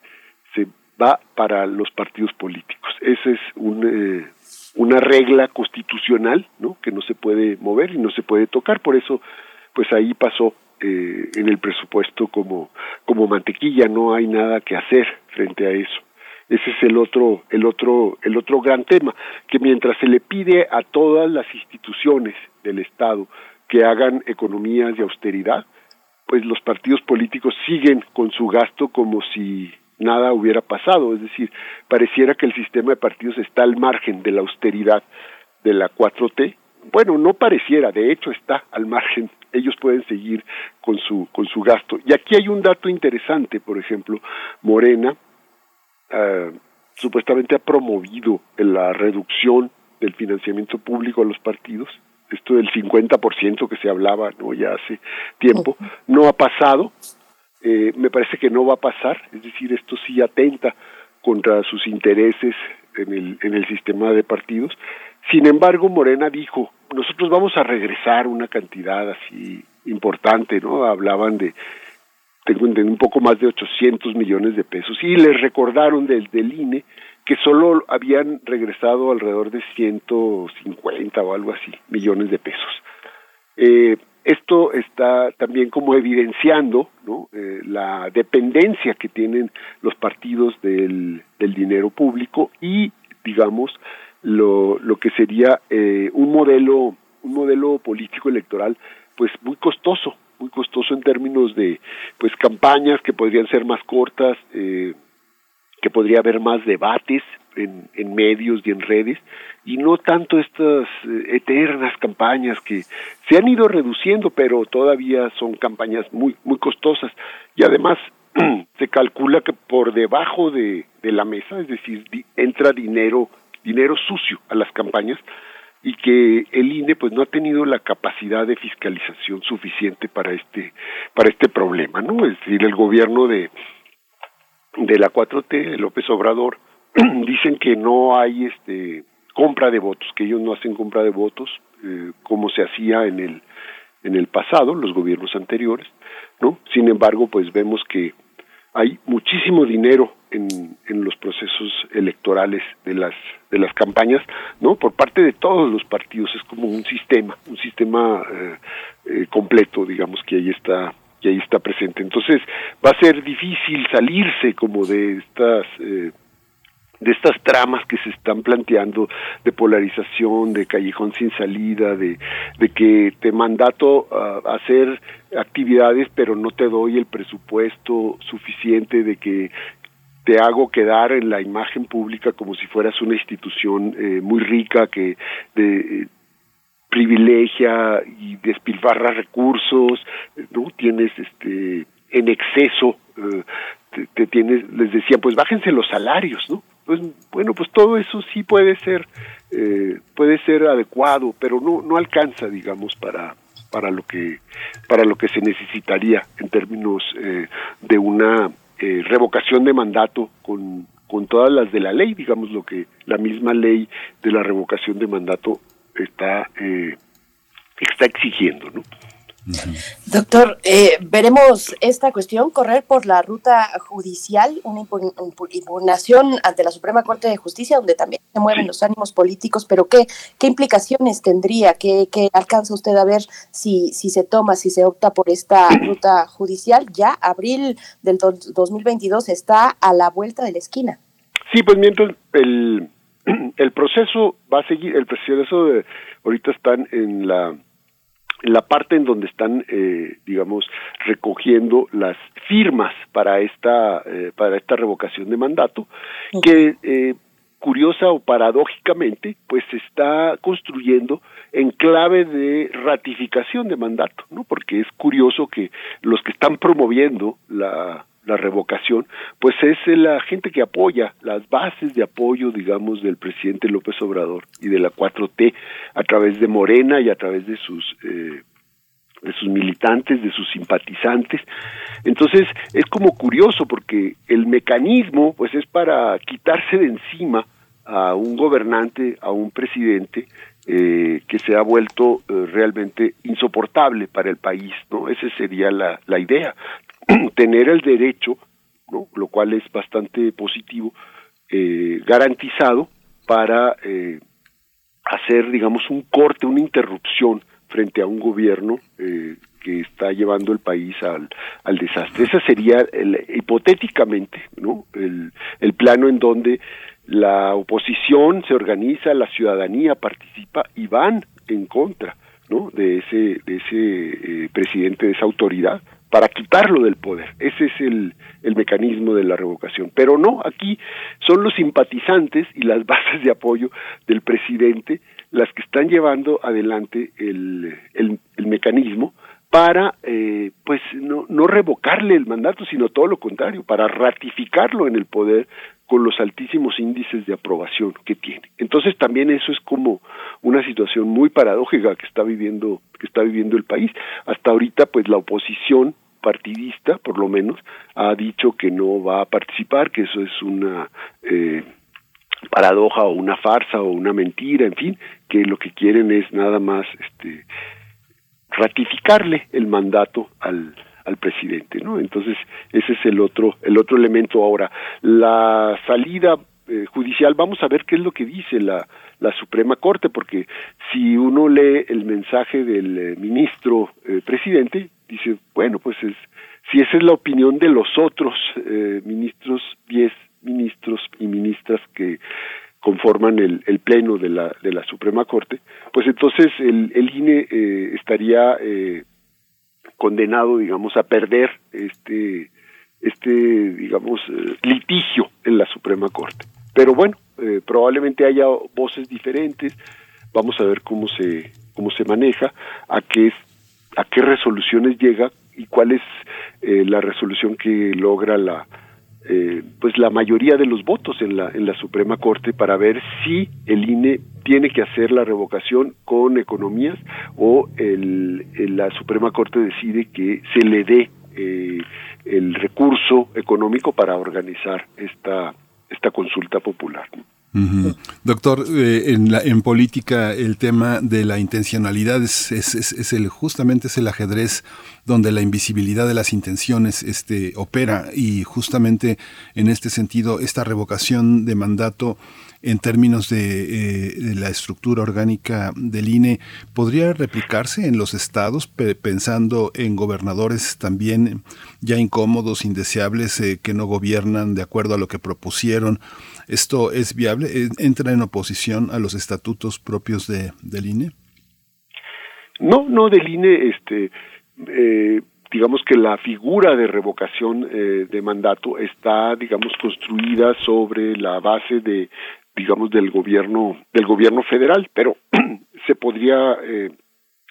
se va para los partidos políticos. Esa es un, eh, una regla constitucional, ¿no? Que no se puede mover y no se puede tocar. Por eso, pues ahí pasó eh, en el presupuesto como como mantequilla. No hay nada que hacer frente a eso. Ese es el otro, el otro, el otro gran tema, que mientras se le pide a todas las instituciones del Estado que hagan economías de austeridad, pues los partidos políticos siguen con su gasto como si nada hubiera pasado, es decir, pareciera que el sistema de partidos está al margen de la austeridad de la 4T. Bueno, no pareciera, de hecho está al margen. Ellos pueden seguir con su con su gasto. Y aquí hay un dato interesante, por ejemplo, Morena eh, supuestamente ha promovido la reducción del financiamiento público a los partidos, esto del 50% que se hablaba no ya hace tiempo, no ha pasado, eh, me parece que no va a pasar, es decir, esto sí atenta contra sus intereses en el, en el sistema de partidos. Sin embargo, Morena dijo, nosotros vamos a regresar una cantidad así importante, ¿no? Hablaban de un poco más de 800 millones de pesos. Y les recordaron desde el INE que solo habían regresado alrededor de 150 o algo así millones de pesos. Eh, esto está también como evidenciando ¿no? Eh, la dependencia que tienen los partidos del dinero público y, digamos, lo, lo que sería eh, un modelo un modelo político electoral pues muy costoso muy costoso en términos de pues campañas que podrían ser más cortas, eh, que podría haber más debates en, en, medios y en redes y no tanto estas eh, eternas campañas que se han ido reduciendo pero todavía son campañas muy muy costosas. Y además (clears throat) se calcula que por debajo de, de la mesa es decir entra dinero dinero sucio a las campañas y que el INE pues no ha tenido la capacidad de fiscalización suficiente para este para este problema, ¿no? Es decir, el gobierno de de la 4T, López Obrador, (clears throat) dicen que no hay este compra de votos, que ellos no hacen compra de votos eh, como se hacía en el en el pasado, los gobiernos anteriores, ¿no? Sin embargo, pues vemos que hay muchísimo dinero en, en los procesos electorales de las de las campañas, ¿no? Por parte de todos los partidos es como un sistema, un sistema eh, eh, completo, digamos que ahí está que ahí está presente. Entonces va a ser difícil salirse como de estas eh, de estas tramas que se están planteando de polarización, de callejón sin salida, de, de que te mandato a hacer actividades pero no te doy el presupuesto suficiente, de que te hago quedar en la imagen pública como si fueras una institución eh, muy rica que de, privilegia y despilfarra recursos, no tienes este en exceso eh, te, tienes les decía pues bájense los salarios, ¿no? Pues bueno, pues todo eso sí puede ser eh, puede ser adecuado, pero no no alcanza digamos para para lo que para lo que se necesitaría en términos eh, de una eh, revocación de mandato con, con todas las de la ley, digamos lo que la misma ley de la revocación de mandato está, eh, está exigiendo, ¿no? Doctor, eh, veremos esta cuestión correr por la ruta judicial, una impugnación ante la Suprema Corte de Justicia, donde también se mueven los ánimos políticos, pero ¿qué, qué implicaciones tendría? ¿Qué, ¿Qué, alcanza usted a ver si, si se toma, si se opta por esta ruta judicial? Ya abril del 2022 está a la vuelta de la esquina. Sí, pues mientras el, (clears throat) el proceso va a seguir, el proceso de, ahorita están en la la parte en donde están, eh, digamos, recogiendo las firmas para esta, eh, para esta revocación de mandato, que eh, curiosa o paradójicamente, pues se está construyendo en clave de ratificación de mandato, ¿no? Porque es curioso que los que están promoviendo la la revocación, pues es la gente que apoya las bases de apoyo, digamos, del presidente López Obrador y de la 4T a través de Morena y a través de sus eh, de sus militantes, de sus simpatizantes. Entonces es como curioso porque el mecanismo, pues es para quitarse de encima a un gobernante, a un presidente eh, que se ha vuelto eh, realmente insoportable para el país, ¿no? Esa sería la, la idea. (clears throat) tener el derecho, lo cual es bastante positivo, eh, garantizado para eh, hacer, digamos, un corte, una interrupción frente a un gobierno eh, que está llevando el país al, al desastre. Ese sería el, hipotéticamente ¿no? el, el plano en donde la oposición se organiza, la ciudadanía participa y van en contra ¿no? de ese, de ese presidente, de esa autoridad para quitarlo del poder. Ese es el, el, mecanismo de la revocación. Pero no, aquí son los simpatizantes y las (laughs) bases de apoyo del presidente las que están llevando adelante el, el, el mecanismo para, eh, pues, no, no revocarle el mandato, sino todo lo contrario, para ratificarlo en el poder con los altísimos índices de aprobación que tiene. Entonces también eso es como una situación muy paradójica que está viviendo que está viviendo el país. Hasta ahorita pues la oposición partidista, por lo menos, ha dicho que no va a participar, que eso es una eh, paradoja o una farsa o una mentira, en fin, que lo que quieren es nada más este ratificarle el mandato al al presidente, ¿no? Entonces, ese es el otro el otro elemento ahora. La salida eh, judicial, vamos a ver qué es lo que dice la la Suprema Corte, porque si uno lee el mensaje del eh, ministro eh, presidente, dice, bueno, pues es, si esa es la opinión de los otros ministros, diez ministros y ministras que conforman el, el pleno de la, de la Suprema Corte, pues entonces el, el INE estaría condenado, digamos, a perder este, este digamos, eh, litigio en la Suprema Corte. Pero bueno, eh, probablemente haya voces diferentes, vamos a ver cómo se, cómo se maneja, a qué a qué resoluciones llega y cuál es eh, la resolución que logra la eh, pues la mayoría de los votos en la en la Suprema Corte para ver si el INE tiene que hacer la revocación con economías o el, la Suprema Corte decide que se le dé eh, el recurso económico para organizar esta esta consulta popular. Doctor, eh, en, la, en política el tema de la intencionalidad es, el justamente es el ajedrez donde la invisibilidad de las intenciones este, opera y justamente en este sentido esta revocación de mandato en términos de, eh, la estructura orgánica del INE podría replicarse en los estados, pensando en gobernadores también ya incómodos, indeseables, eh, que no gobiernan de acuerdo a lo que propusieron. ¿Esto es viable? ¿Entra en oposición a los estatutos propios de, del INE? No, no, del INE, este, eh, digamos que la figura de revocación eh, de mandato está, digamos, construida sobre la base de, digamos, del gobierno, del gobierno federal, pero (clears throat) se podría eh,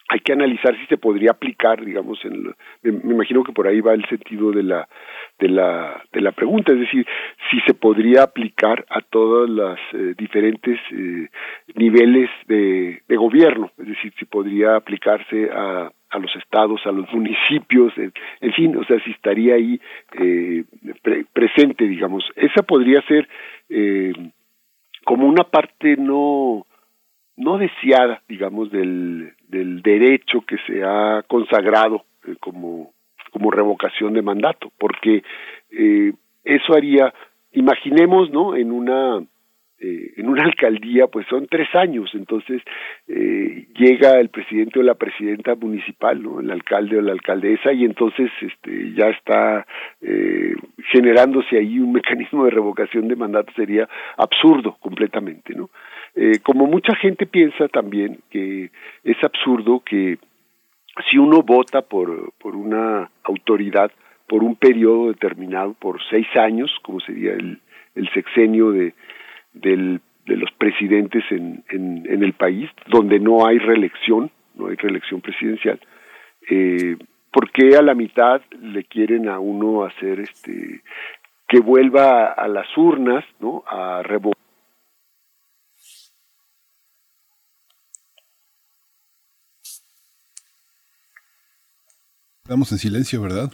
hay que analizar si se podría aplicar, digamos, en me, imagino que por ahí va el sentido de la de la de la pregunta, es decir, si se podría aplicar a todos los eh, diferentes eh, niveles de, gobierno, es decir, si podría aplicarse a a los estados, a los municipios, en, fin, o sea, si estaría ahí eh, pre, presente, digamos, esa podría ser eh, como una parte no no deseada, digamos, del, del derecho que se ha consagrado como, como revocación de mandato, porque eh, eso haría, imaginemos, ¿no? En una eh, en una (laughs) alcaldía pues son tres años, entonces eh, llega el presidente o la presidenta municipal, ¿no? el alcalde o la alcaldesa y entonces este, ya está eh, generándose ahí un (laughs) mecanismo de revocación de mandato, sería absurdo completamente, ¿no? Eh, como mucha gente piensa también que es absurdo que si uno vota por, por una autoridad por un periodo determinado, por seis años, como sería el, el sexenio de, del, de los presidentes en, en, en, el país, donde no hay reelección, no hay reelección presidencial, eh, ¿por qué a la mitad le quieren a uno hacer este que vuelva a, las urnas, ¿no? A revocar Estamos en silencio, ¿verdad?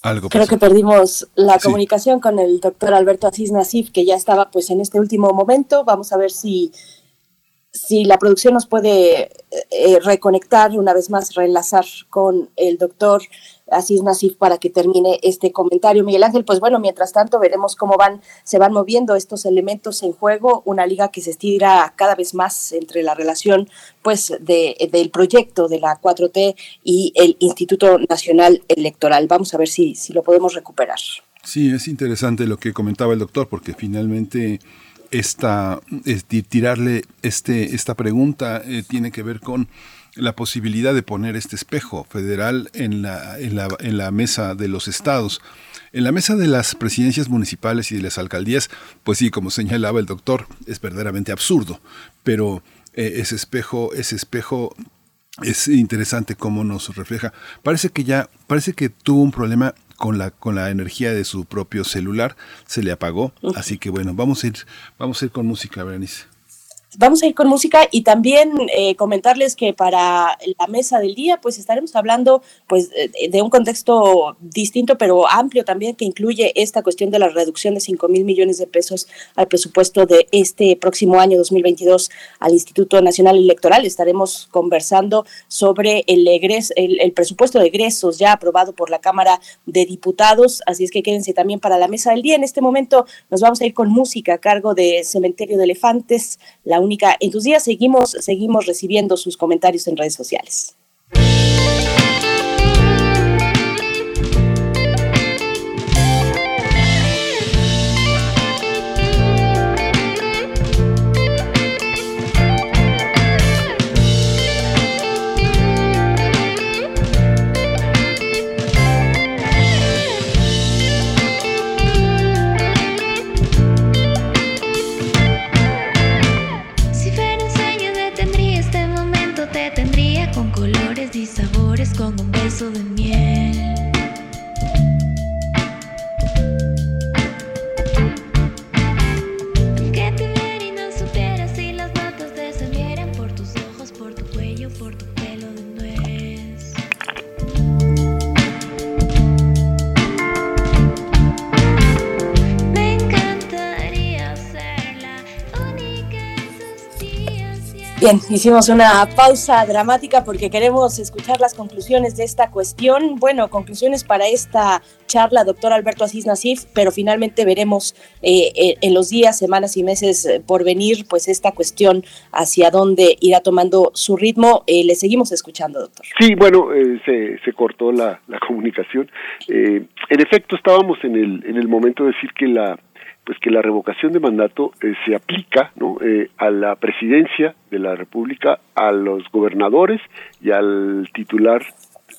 Algo Creo que perdimos la sí. comunicación con el doctor Alberto Asís Nasif, que ya estaba pues en este último momento. Vamos a ver si, si la producción nos puede eh, reconectar una vez más, reenlazar con el doctor Asís Nasif para que termine este comentario. Miguel Ángel, pues bueno, mientras tanto veremos cómo van, se van moviendo estos elementos en juego, una liga que se estira cada vez más entre la relación pues de, del proyecto de la 4T y el Instituto Nacional Electoral. Vamos a ver si, si lo podemos recuperar. Sí, es interesante lo que comentaba el doctor, porque finalmente esta, es, tirarle este, esta pregunta eh, tiene que ver con la posibilidad de poner este espejo federal en la, en la, en la mesa de los estados. En la mesa de las presidencias municipales y de las alcaldías, pues sí, como señalaba el doctor, es verdaderamente absurdo, pero eh, ese espejo, ese espejo es interesante cómo nos refleja. Parece que ya, parece que tuvo un problema con la, con la energía de su propio celular, se le apagó, así que bueno, vamos a ir, vamos a ir con música, Berenice. Vamos a ir con música y también eh, comentarles que para la mesa del día pues estaremos hablando pues de un contexto distinto pero amplio también que incluye esta cuestión de la reducción de 5 mil millones de pesos al presupuesto de este próximo año 2022 al Instituto Nacional Electoral. Estaremos conversando sobre el, egres, el, el presupuesto de egresos ya aprobado por la Cámara de Diputados, así es que quédense también para la mesa del día. En este momento nos vamos a ir con música a cargo de Cementerio de Elefantes, la en tus días. Seguimos, seguimos recibiendo sus comentarios en redes sociales. Con un beso Bien, hicimos una pausa dramática porque queremos escuchar las conclusiones de esta cuestión. Bueno, conclusiones para esta charla, doctor Alberto Asís Nasif, pero finalmente veremos eh, eh, en los días, semanas y meses eh, por venir, pues esta cuestión hacia dónde irá tomando su ritmo. Eh, le seguimos escuchando, doctor. Sí, bueno, eh, se, se cortó la, la comunicación. En efecto, estábamos en el, en el momento de decir que la pues que la revocación de mandato eh, se aplica ¿no? eh, a la presidencia de la República, a los gobernadores y al titular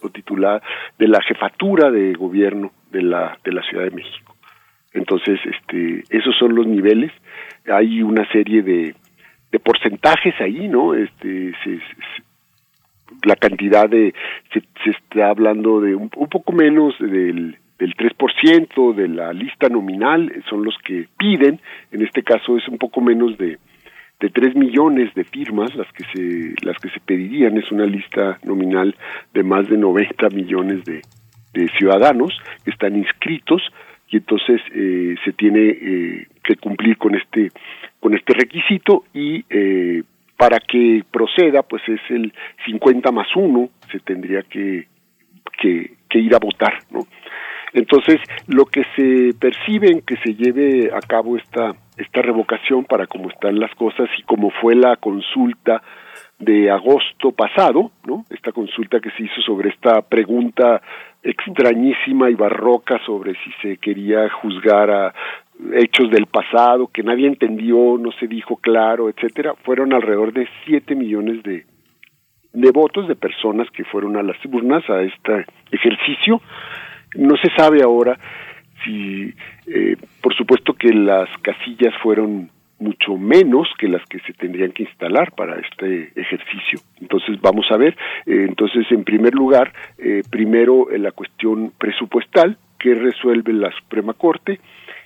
o titular de la jefatura de gobierno de la de la Ciudad de México. Entonces, este, esos son los niveles. Hay una serie de, de porcentajes ahí, ¿no? Este, se, la cantidad de, se, se está hablando de un, un poco menos del del 3% de la lista nominal son los que piden, en este caso es un poco menos de de 3 millones de firmas las que se las que se pedirían es una lista nominal de más de 90 millones de, de ciudadanos que están inscritos y entonces eh, se tiene eh, que cumplir con este con este requisito y eh, para que proceda pues es el 50 más 1 se tendría que, que ir a votar no entonces lo que se percibe en que se lleve a cabo esta esta revocación para cómo están las cosas y como fue la consulta de agosto pasado, ¿no? Esta consulta que se hizo sobre esta pregunta extrañísima y barroca sobre si se quería juzgar a hechos del pasado que nadie entendió, no se dijo claro, etcétera, fueron alrededor de 7 millones de, de votos de personas que fueron a las urnas a este ejercicio. No se sabe ahora si, eh, por supuesto que las casillas fueron mucho menos que las que se tendrían que instalar para este ejercicio. Entonces vamos a ver, eh, entonces en primer lugar, eh, primero la cuestión presupuestal que resuelve la Suprema Corte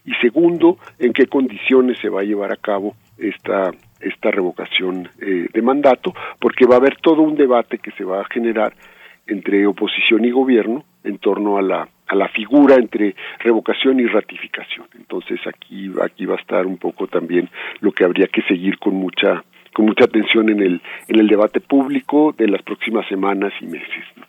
y segundo, en qué condiciones se va a llevar a cabo esta esta revocación eh, de mandato, porque va a haber todo un debate que se va a generar entre oposición y gobierno en torno a la a la figura entre revocación y ratificación. Entonces aquí aquí va a estar un poco también lo que habría que seguir con mucha con mucha atención en el en el debate público de las próximas semanas y meses. ¿no?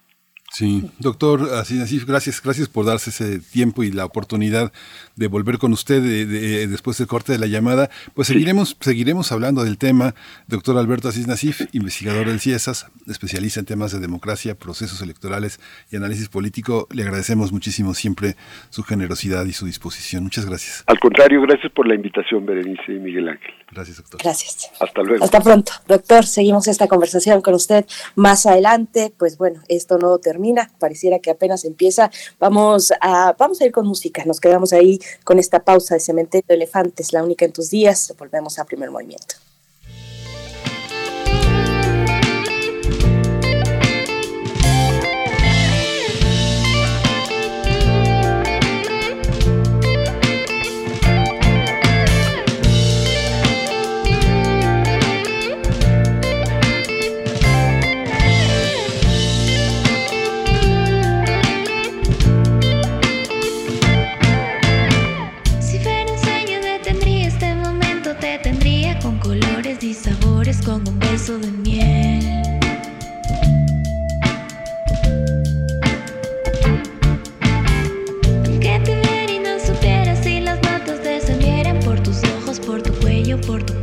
Sí, doctor así, así, gracias, gracias por darse ese tiempo y la oportunidad de volver con usted de, de, después del corte de la llamada. Pues seguiremos, seguiremos hablando del tema. Doctor Alberto Asís Nasif, investigador del CIESAS, especialista en temas de democracia, procesos electorales y análisis político. Le agradecemos muchísimo siempre su generosidad y su disposición. Muchas gracias. Al contrario, gracias por la invitación, Berenice y Miguel Ángel. Gracias, doctor. Gracias. Hasta luego. Hasta pronto. Doctor, seguimos esta conversación con usted más adelante. Pues bueno, esto no termina, pareciera que apenas empieza. Vamos a, vamos a ir con música. Nos quedamos ahí con esta pausa de Cementerio de Elefantes, la única en tus días. Volvemos a primer movimiento. Con un beso de miel. Que te viera y no supiera si las notas descendieran por tus ojos, por tu cuello, por tu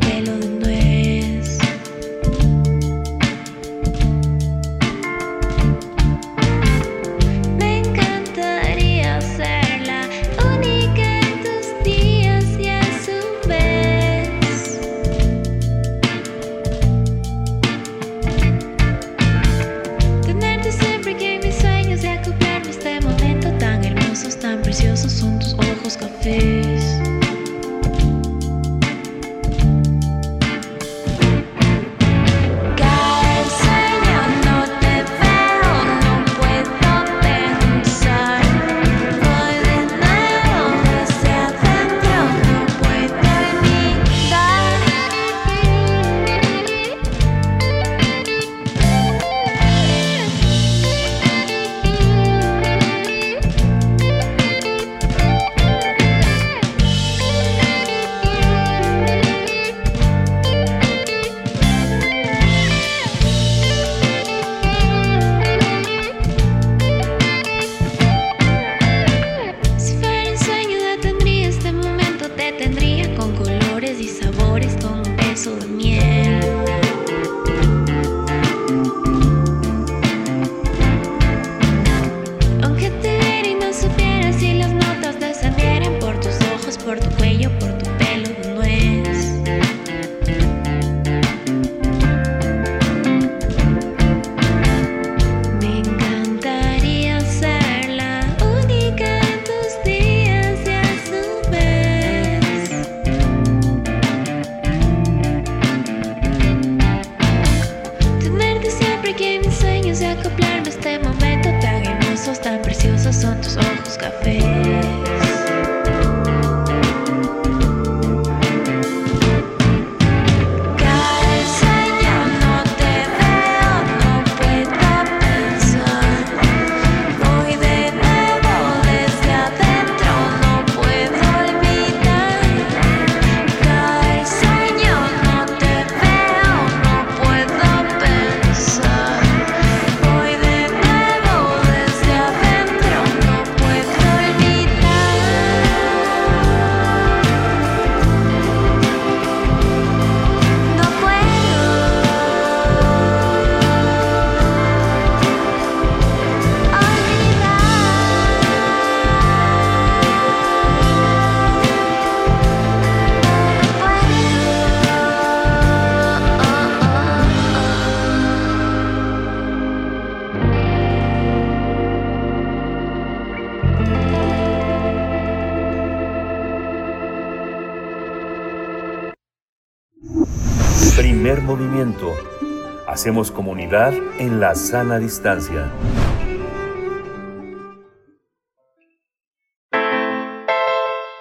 Hacemos comunidad en la sana distancia.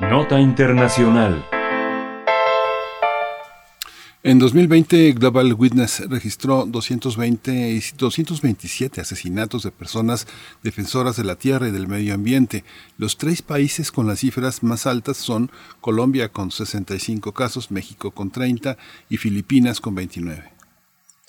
Nota Internacional. En 2020, Global Witness registró 220 y 227 asesinatos de personas defensoras de la tierra y del medio ambiente. Los tres países con las cifras más altas son Colombia con 65 casos, México con 30 y Filipinas con 29.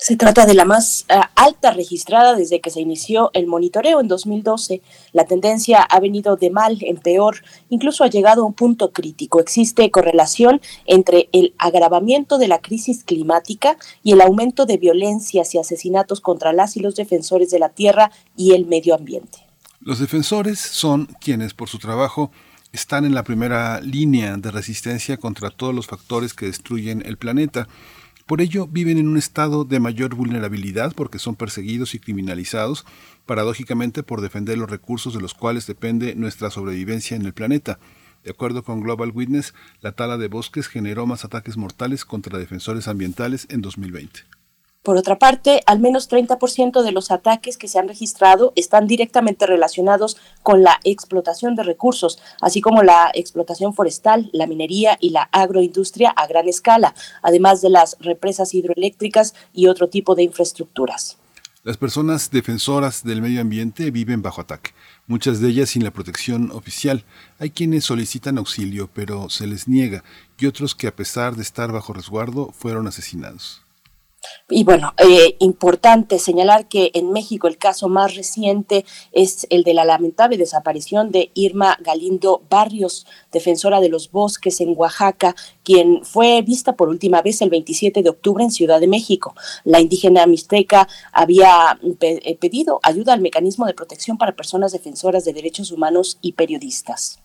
Se trata de la más uh, alta registrada desde que se inició el monitoreo en 2012. La tendencia ha venido de mal en peor, incluso ha llegado a un punto crítico. Existe correlación entre el agravamiento de la crisis climática y el aumento de violencias y asesinatos contra las y los defensores de la tierra y el medio ambiente. Los defensores son quienes por su trabajo están en la primera línea de resistencia contra todos los factores que destruyen el planeta. Por ello viven en un estado de mayor vulnerabilidad porque son perseguidos y criminalizados, paradójicamente por defender los recursos de los cuales depende nuestra sobrevivencia en el planeta. De acuerdo con Global Witness, la tala de bosques generó más ataques mortales contra defensores ambientales en 2020. Por otra parte, al menos 30% de los ataques que se han registrado están directamente relacionados con la explotación de recursos, así como la explotación forestal, la minería y la agroindustria a gran escala, además de las represas hidroeléctricas y otro tipo de infraestructuras. Las personas defensoras del medio ambiente viven bajo ataque, muchas de ellas sin la protección oficial. Hay quienes solicitan auxilio, pero se les niega, y otros que a pesar de estar bajo resguardo fueron asesinados. Y bueno, eh, importante señalar que en México el caso más reciente es el de la lamentable desaparición de Irma Galindo Barrios, defensora de los bosques en Oaxaca, quien fue vista por última vez el 27 de octubre en Ciudad de México. La indígena mixteca había pe pedido ayuda al mecanismo de protección para personas defensoras de derechos humanos y periodistas.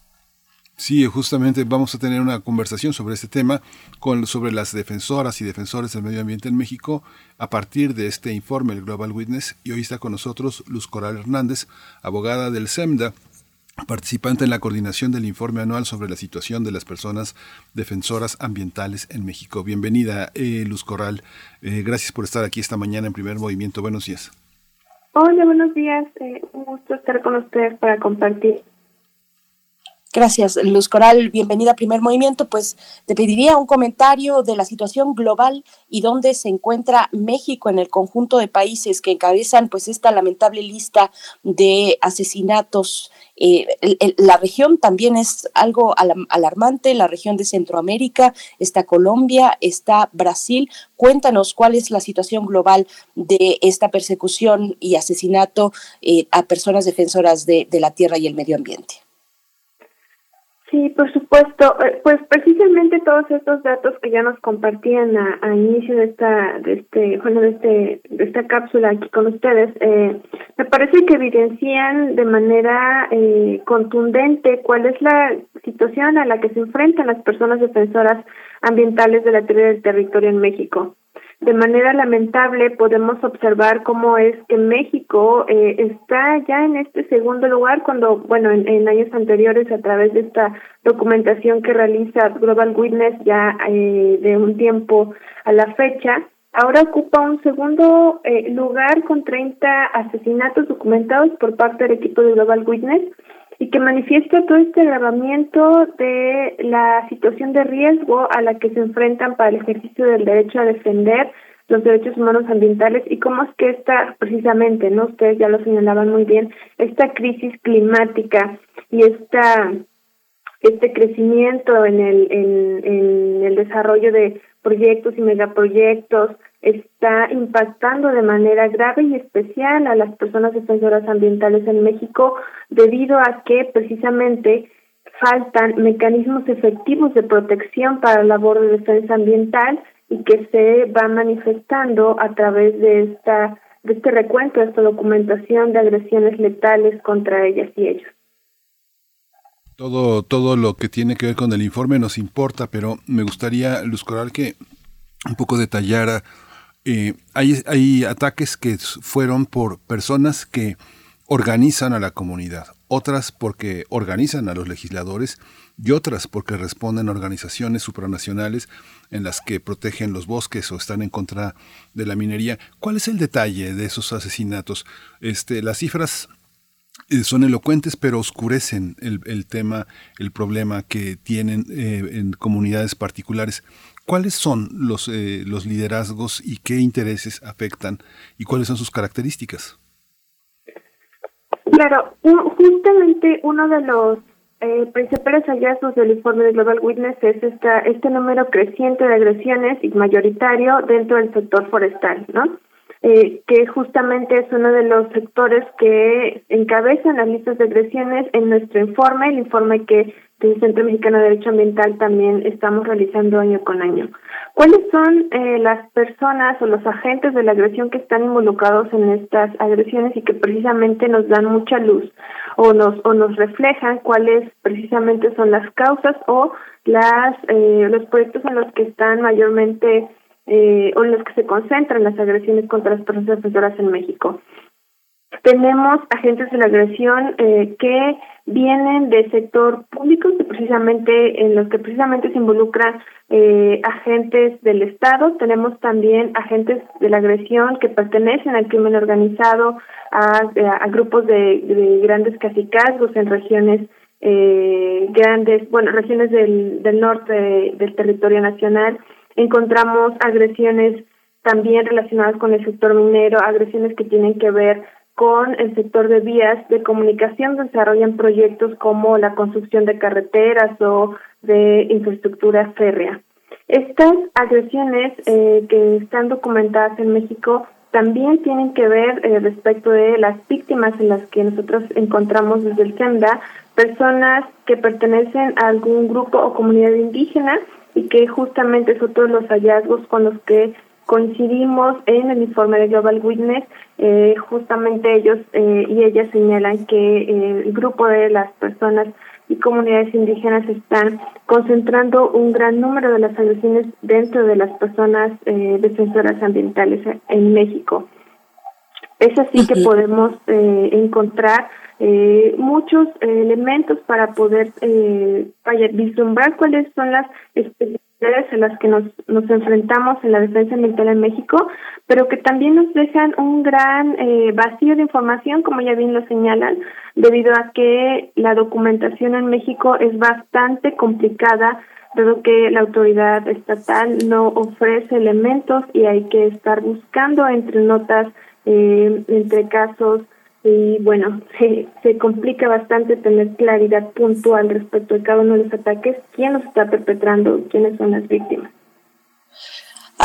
Sí, justamente vamos a tener una conversación sobre este tema con, sobre las defensoras y defensores del medio ambiente en México a partir de este informe, el Global Witness. Y hoy está con nosotros Luz Coral Hernández, abogada del SEMDA, participante en la coordinación del informe anual sobre la situación de las personas defensoras ambientales en México. Bienvenida, eh, Luz Coral. Eh, gracias por estar aquí esta mañana en Primer Movimiento. Buenos días. Hola, buenos días. Eh, un gusto estar con ustedes para compartir Gracias, Luz Coral. Bienvenida a Primer Movimiento. Pues te pediría un comentario de la situación global y dónde se encuentra México en el conjunto de países que encabezan pues esta lamentable lista de asesinatos. Eh, la región también es algo alarmante, la región de Centroamérica, está Colombia, está Brasil. Cuéntanos cuál es la situación global de esta persecución y asesinato eh, a personas defensoras de, de la tierra y el medio ambiente. Sí, por supuesto. Pues precisamente todos estos datos que ya nos compartían a, a inicio de esta, de este, bueno, de este, de esta cápsula aquí con ustedes, eh, me parece que evidencian de manera eh, contundente cuál es la situación a la que se enfrentan las personas defensoras ambientales de la tierra del territorio en México de manera lamentable podemos observar cómo es que México eh, está ya en este segundo lugar cuando, bueno, en, en, años anteriores a través de esta documentación que realiza Global Witness ya eh, de un tiempo a la fecha, ahora ocupa un segundo eh, lugar con 30 asesinatos documentados por parte del equipo de Global Witness y que manifiesta todo este agravamiento de la situación de riesgo a la que se enfrentan para el ejercicio del derecho a defender los derechos humanos ambientales y cómo es que esta precisamente, no ustedes ya lo señalaban muy bien, esta crisis climática y esta este crecimiento en el en, en el desarrollo de proyectos y megaproyectos está impactando de manera grave y especial a las personas defensoras ambientales en México debido a que precisamente faltan mecanismos efectivos de protección para la labor de defensa ambiental y que se va manifestando a través de esta de este recuento, de esta documentación de agresiones letales contra ellas y ellos. Todo, todo lo que tiene que ver con el informe nos importa, pero me gustaría, Luz Coral, que un poco detallara eh, hay, ataques que fueron por personas que organizan a la comunidad, otras porque organizan a los legisladores y otras porque responden a organizaciones supranacionales en las que protegen los bosques o están en contra de la minería. ¿Cuál es el detalle de esos asesinatos? Este, las cifras eh, son elocuentes, pero oscurecen el, el, tema, el problema que tienen eh, en comunidades particulares. ¿Cuáles son los, eh, los liderazgos y qué intereses afectan y cuáles son sus características? Claro, justamente uno de los eh, principales hallazgos del informe de Global Witness es esta, este número creciente de agresiones y mayoritario dentro del sector forestal, ¿no? Eh, que justamente es uno de los sectores que encabezan las listas de agresiones en nuestro informe, el informe que del Centro Mexicano de Derecho Ambiental también estamos realizando año con año. ¿Cuáles son eh, las personas o los agentes de la agresión que están involucrados en estas agresiones y que precisamente nos dan mucha luz o nos o nos reflejan cuáles precisamente son las causas o las eh, los proyectos en los que están mayormente eh, o en los que se concentran las agresiones contra las personas defensoras en México? Tenemos agentes de la agresión eh, que vienen del sector público, precisamente en los que precisamente se involucran eh, agentes del Estado. Tenemos también agentes de la agresión que pertenecen al crimen organizado, a, a grupos de, de, grandes cacicazgos en regiones eh, grandes, bueno, regiones del, del norte del territorio nacional. Encontramos agresiones también relacionadas con el sector minero, agresiones que tienen que ver con el sector de vías de comunicación desarrollan proyectos como la construcción de carreteras o de infraestructura férrea. Estas agresiones eh, que están documentadas en México también tienen que ver eh, respecto de las víctimas en las que nosotros encontramos desde el SEMDA, personas que pertenecen a algún grupo o comunidad indígena y que justamente son todos los hallazgos con los que coincidimos en el informe de Global Witness, eh, justamente ellos eh, y ellas señalan que eh, el grupo de las personas y comunidades indígenas están concentrando un gran número de las agresiones dentro de las personas eh, defensoras ambientales en México. Es así que podemos eh, encontrar eh, muchos elementos para poder eh, vislumbrar cuáles son las en las que nos, nos enfrentamos en la defensa ambiental en México, pero que también nos dejan un gran eh, vacío de información, como ya bien lo señalan, debido a que la documentación en México es bastante complicada, dado que la autoridad estatal no ofrece elementos y hay que estar buscando entre notas, eh, entre casos, y bueno, (laughs) se, se complica bastante tener claridad puntual respecto de cada uno de los ataques, quién los está perpetrando, quiénes son las víctimas.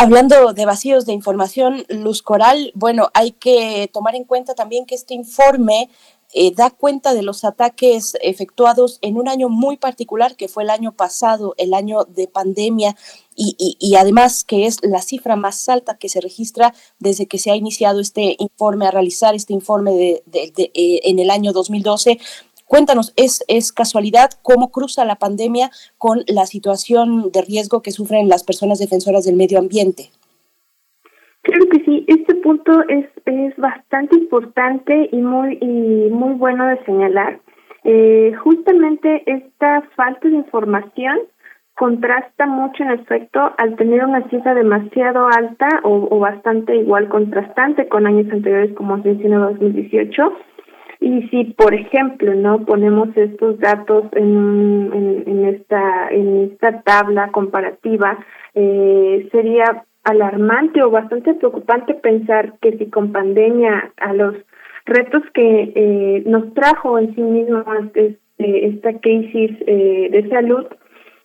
Hablando de vacíos de información, Luz Coral, bueno, hay que tomar en cuenta también que este informe eh, da cuenta de los ataques efectuados en un año muy particular, que fue el año pasado, el año de pandemia, y, y, además que es la cifra más alta que se registra desde que se ha iniciado este informe, a realizar este informe de, eh, en el año 2012. Cuéntanos, ¿es, ¿es casualidad cómo cruza la pandemia con la situación de riesgo que sufren las personas defensoras del medio ambiente? Creo que sí, este punto es, es bastante importante y muy, y muy bueno de señalar. Eh, justamente esta falta de información contrasta mucho en efecto al tener una cifra demasiado alta o, o bastante igual contrastante con años anteriores como se mencionó 2018 y si por ejemplo no ponemos estos datos en, en, esta en esta tabla comparativa eh, sería alarmante o bastante preocupante pensar que si con pandemia a los retos que eh, nos trajo en sí mismo este, esta crisis eh, de salud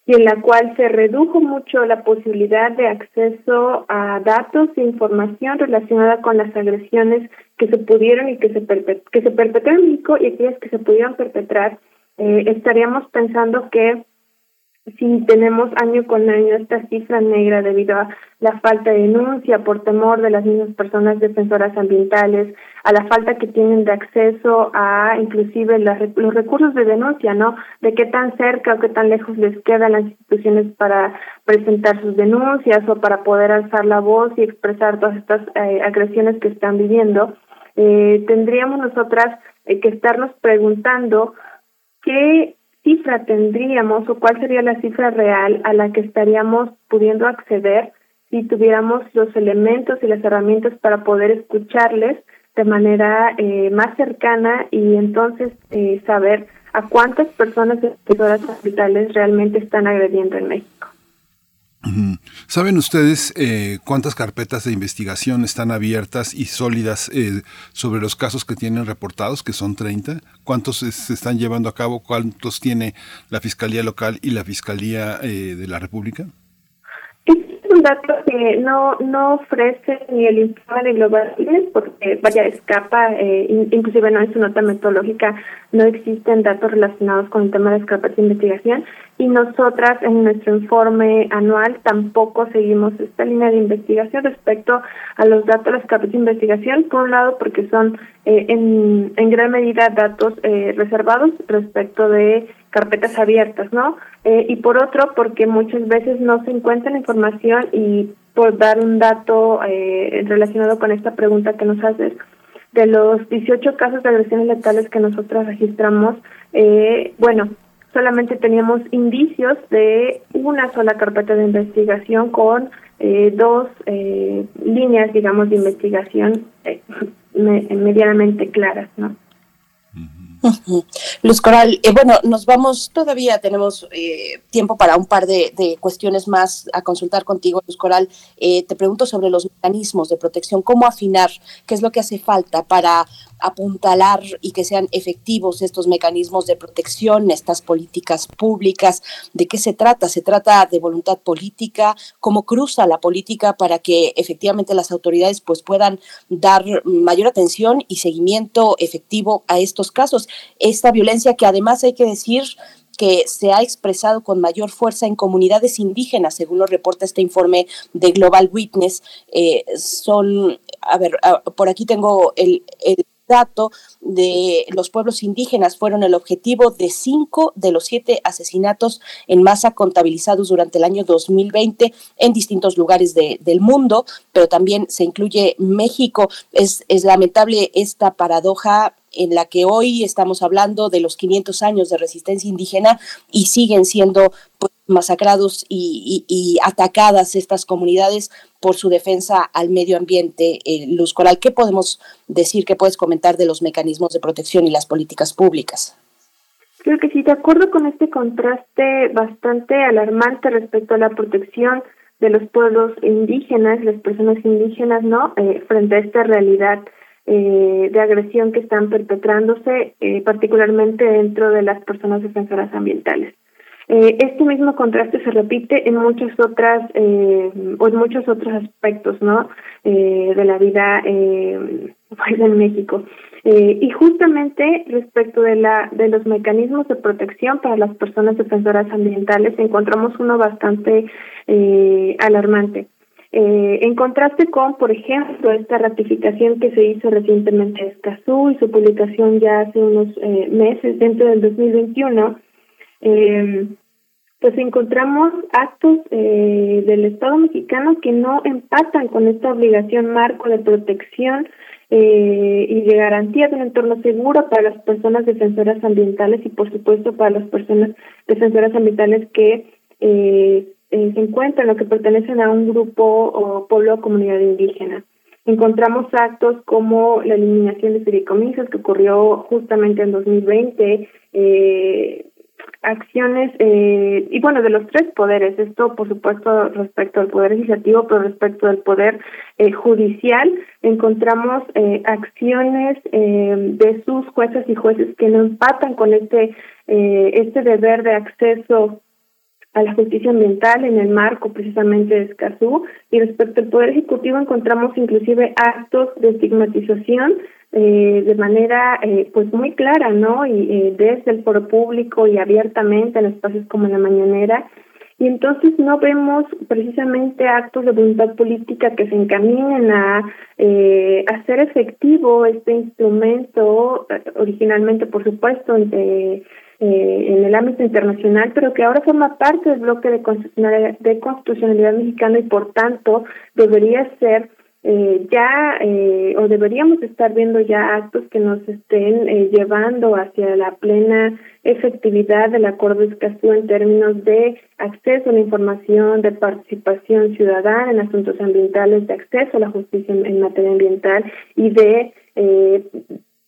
y en la cual se redujo mucho la posibilidad de acceso a datos e información relacionada con las agresiones que se pudieron y que se que se perpetraron en México y aquellas que se pudieron perpetrar eh, estaríamos pensando que si tenemos año con año esta cifra negra debido a la falta de denuncia por temor de las mismas personas defensoras ambientales, a la falta que tienen de acceso a inclusive los recursos de denuncia, ¿no? De qué tan cerca o qué tan lejos les quedan las instituciones para presentar sus denuncias o para poder alzar la voz y expresar todas estas eh, agresiones que están viviendo. Eh, tendríamos nosotras eh, que estarnos preguntando qué cifra tendríamos o cuál sería la cifra real a la que estaríamos pudiendo acceder si tuviéramos los elementos y las herramientas para poder escucharles de manera eh, más cercana y entonces eh, saber a cuántas personas defensoras hospitales realmente están agrediendo en México. ¿Saben ustedes eh, cuántas carpetas de investigación están abiertas y sólidas eh, sobre los casos que tienen reportados, que son 30? ¿Cuántos se están llevando a cabo? ¿Cuántos tiene la Fiscalía Local y la Fiscalía eh, de la República? Un dato que no no ofrece ni el informe de Global porque vaya escapa eh, inclusive no en su nota metodológica no existen datos relacionados con el tema de escapas de investigación y nosotras en nuestro informe anual tampoco seguimos esta línea de investigación respecto a los datos de las capas de investigación por un lado porque son eh, en, en gran medida datos eh, reservados respecto de carpetas abiertas, ¿no? Eh, y por otro, porque muchas veces no se encuentra información y por dar un dato eh, relacionado con esta pregunta que nos haces, de los 18 casos de agresiones letales que nosotros registramos, eh, bueno, solamente teníamos indicios de una sola carpeta de investigación con eh, dos eh, líneas, digamos, de investigación eh, (laughs) medianamente claras, ¿no? Luz Coral, eh, bueno, nos vamos, todavía tenemos eh, tiempo para un par de, cuestiones más a consultar contigo, Luz Coral. Eh, te pregunto sobre los mecanismos de protección, cómo afinar, qué es lo que hace falta para apuntalar y que sean efectivos estos mecanismos de protección, estas políticas públicas. ¿De qué se trata? ¿Se trata de voluntad política? ¿Cómo cruza la política para que efectivamente las autoridades pues puedan dar mayor atención y seguimiento efectivo a estos casos? Esta violencia que además hay que decir que se ha expresado con mayor fuerza en comunidades indígenas, según lo reporta este informe de Global Witness. Eh, son, a ver, ah, por aquí tengo el, el dato de los pueblos indígenas fueron el objetivo de cinco de los siete asesinatos en masa contabilizados durante el año 2020 en distintos lugares del mundo, pero también se incluye México. Es, es lamentable esta paradoja en la que hoy estamos hablando de los 500 años de resistencia indígena y siguen siendo pues, masacrados y, atacadas estas comunidades por su defensa al medio ambiente. Eh, Luz Coral, ¿qué podemos decir, qué puedes comentar de los mecanismos de protección y las políticas públicas? Creo que sí, de acuerdo con este contraste bastante alarmante respecto a la protección de los pueblos indígenas, las personas indígenas, ¿no? Eh, frente a esta realidad eh, de agresión que están perpetrándose, eh, particularmente dentro de las personas defensoras ambientales. Eh, este mismo contraste se repite en muchas otras eh, o en muchos otros aspectos, ¿no? Eh, de la vida eh, pues, en México. Y justamente respecto de la de los mecanismos de protección para las personas defensoras ambientales encontramos uno bastante alarmante. En contraste con, por ejemplo, esta ratificación que se hizo recientemente de Escazú y su publicación ya hace unos meses dentro del 2021, eh, pues encontramos actos eh, del Estado mexicano que no empatan con esta obligación marco de protección eh, y de garantía de un entorno seguro para las personas defensoras ambientales y por supuesto para las personas defensoras ambientales que eh, eh, se encuentran o que pertenecen a un grupo o pueblo o comunidad indígena. Encontramos actos como la eliminación de fideicomisos que ocurrió justamente en 2020, eh, acciones, eh, y bueno, de los tres poderes, esto por supuesto respecto al poder legislativo, pero respecto al poder eh, judicial, encontramos eh, acciones eh, de sus jueces y jueces que no empatan con este, eh, este deber de acceso a la justicia ambiental en el marco precisamente de Escazú. Y respecto al Poder Ejecutivo encontramos inclusive actos de estigmatización eh, de manera eh, pues muy clara, ¿no? Y eh, desde el foro público y abiertamente en espacios como la mañanera y entonces no vemos precisamente actos de voluntad política que se encaminen a eh, hacer efectivo este instrumento eh, originalmente por supuesto de eh, en el ámbito internacional, pero que ahora forma parte del bloque de constitucionalidad, de constitucionalidad mexicano y por tanto debería ser eh, ya eh, o deberíamos estar viendo ya actos que nos estén eh, llevando hacia la plena efectividad del acuerdo de Escazú en términos de acceso a la información, de participación ciudadana en asuntos ambientales, de acceso a la justicia en, materia ambiental y de eh,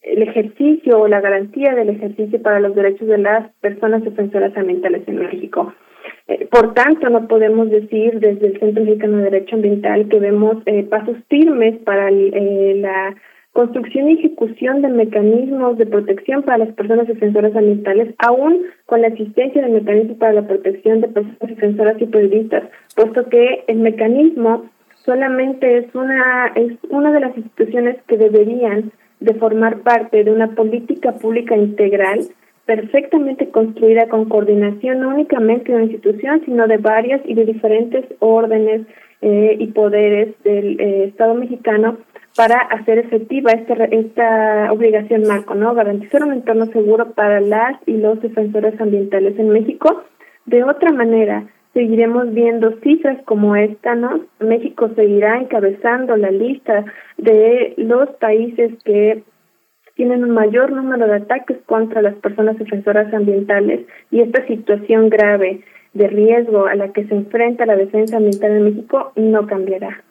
el ejercicio o la garantía del ejercicio para los derechos de las personas defensoras ambientales en México. Eh, por tanto, no podemos decir desde el Centro Mexicano de Derecho Ambiental que vemos eh, pasos firmes para eh, la construcción y ejecución de mecanismos de protección para las personas defensoras ambientales, aún con la existencia de mecanismos para la protección de personas defensoras y periodistas, puesto que el mecanismo solamente es una es una de las instituciones que deberían de formar parte de una política pública integral perfectamente construida con coordinación no únicamente de una institución, sino de varias y de diferentes órdenes eh, y poderes del eh, Estado mexicano para hacer efectiva esta, esta obligación marco, ¿no? Garantizar un entorno seguro para las y los defensores ambientales en México. De otra manera, seguiremos viendo cifras como esta, ¿no? México seguirá encabezando la lista de los países que tienen un mayor número de ataques contra las personas defensoras ambientales y esta situación grave de riesgo a la que se enfrenta la defensa ambiental en México no cambiará.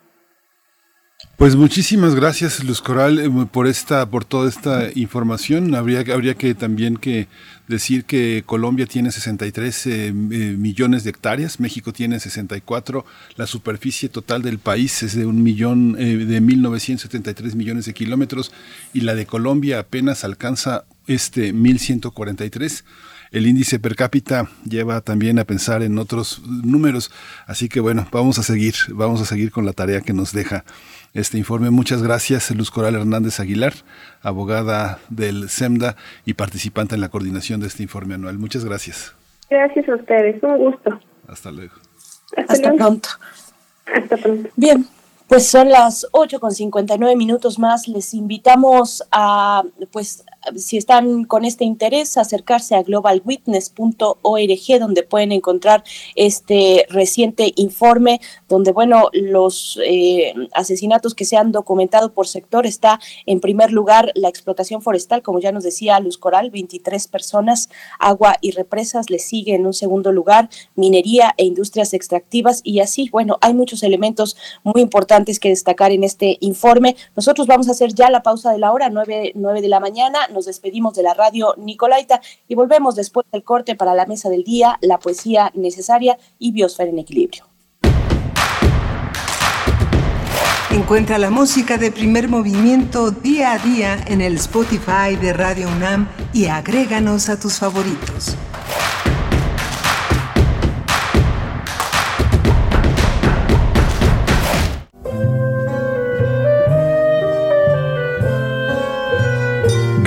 Pues muchísimas gracias Luz Coral eh, por esta por toda esta información. Habría habría que también que decir que Colombia tiene 63 eh, eh, millones de hectáreas, México tiene 64, la superficie total del país es de un millón eh, de 1973 millones de kilómetros y la de Colombia apenas alcanza este 1143 el índice per cápita lleva también a pensar en otros números. Así que bueno, vamos a seguir, vamos a seguir con la tarea que nos deja este informe. Muchas gracias, Luz Coral Hernández Aguilar, abogada del SEMDA y participante en la coordinación de este informe anual. Muchas gracias. Gracias a ustedes, un gusto. Hasta luego. Hasta, pronto. Hasta pronto. Bien. Pues son las 8 con 59 minutos más. Les invitamos a, pues, si están con este interés, acercarse a globalwitness.org, donde pueden encontrar este reciente informe, donde, bueno, los eh, asesinatos que se han documentado por sector está en primer lugar la explotación forestal, como ya nos decía Luz Coral, 23 personas, agua y represas, le sigue en un segundo lugar minería e industrias extractivas y así, bueno, hay muchos elementos muy importantes que destacar en este informe. Nosotros vamos a hacer ya la pausa de la hora, 9, 9 de la mañana, nos despedimos de la radio Nicolaita y volvemos después del corte para la mesa del día, la poesía necesaria y biosfera en equilibrio. Encuentra la música de primer movimiento día a día en el Spotify de Radio UNAM y agréganos a tus favoritos.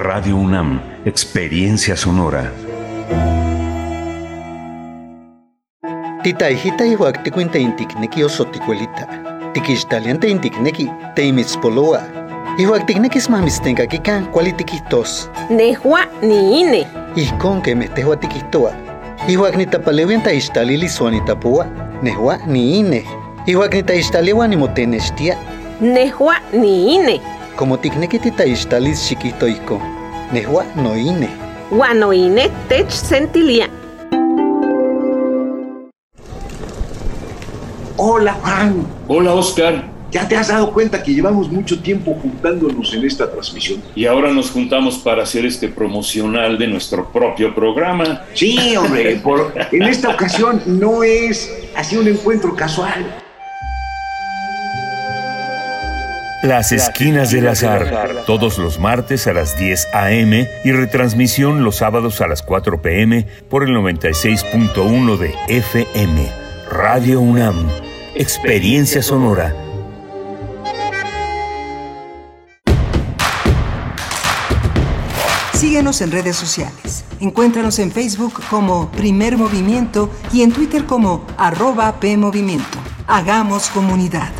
Radio UNAM, Experiencia Sonora. Tita hijita ihuak tikuinta intikneki osoticuelita. Teimitzpoloa. Ihuak tiknekis mamistenka kikan kuali tikitos. Nehua ni ine. Ihkon que mestehua tikihtoa. Ihuak nitapalewian taixtalili suanitapua. Nehua ni ine. Ihuak nitaixtaliwa nimotenextia. Nehua ni ine. Como tikneki titaixtalis chiquito ihko. Nehua no ine. Guano ine tech sentilia. Hola, Juan. Hola, Oscar. ¿Ya te has dado cuenta que llevamos mucho tiempo juntándonos en esta transmisión? Y ahora nos juntamos para hacer este promocional de nuestro propio programa. Sí, hombre. por- en esta ocasión no es así un encuentro casual. Las Esquinas del Azar, todos los martes a las 10 a.m. y retransmisión los sábados a las 4 p.m. por el 96.1 de FM. Radio UNAM, Experiencia Sonora. Síguenos en redes sociales. Encuéntranos en Facebook como Primer Movimiento y en Twitter como arroba PMovimiento. Hagamos comunidad.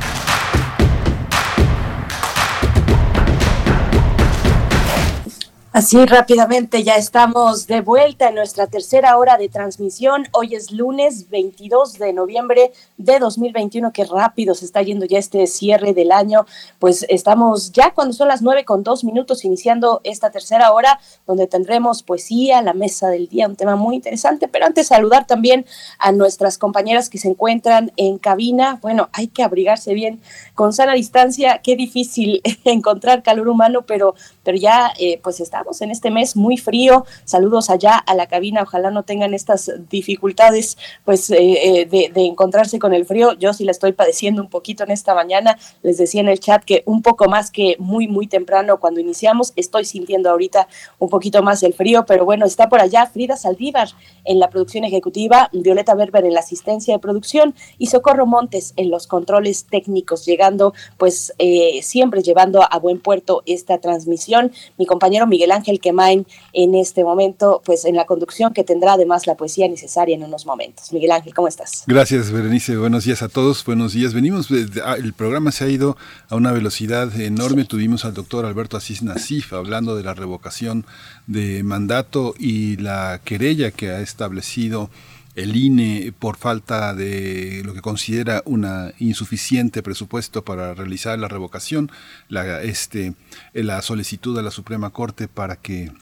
Así rápidamente ya estamos de vuelta en nuestra tercera hora de transmisión. Hoy es lunes 22 de noviembre de 2021. Qué rápido se está yendo ya este cierre del año. Pues estamos ya cuando son las nueve con dos minutos iniciando esta tercera hora donde tendremos poesía, la mesa del día, un tema muy interesante. Pero antes saludar también a nuestras compañeras que se encuentran en cabina. Bueno, hay que abrigarse bien con sana distancia. Qué difícil (laughs) encontrar calor humano, pero, pero ya eh, pues está estamos en este mes muy frío. Saludos allá a la cabina. Ojalá no tengan estas dificultades pues eh, eh, de, encontrarse con el frío. Yo sí la estoy padeciendo un poquito en esta mañana. Les decía en el chat que un poco más que muy, muy temprano cuando iniciamos. Estoy sintiendo ahorita un poquito más el frío, pero bueno, está por allá Frida Saldívar en la producción ejecutiva, Violeta Berber en la asistencia de producción y Socorro Montes en los controles técnicos, llegando pues eh, siempre llevando a buen puerto esta transmisión. Mi compañero Miguel Ángel Quemain en este momento, pues en la conducción que tendrá además la poesía necesaria en unos momentos. Miguel Ángel, ¿cómo estás? Gracias, Berenice. Buenos días a todos. Buenos días. Venimos, ah, el programa se ha ido a una velocidad enorme. Tuvimos al doctor Alberto Asís Nasif hablando de la revocación de mandato y la querella que ha establecido el INE por falta de lo que considera una insuficiente presupuesto para realizar la revocación, la, este, la solicitud a la Suprema Corte para que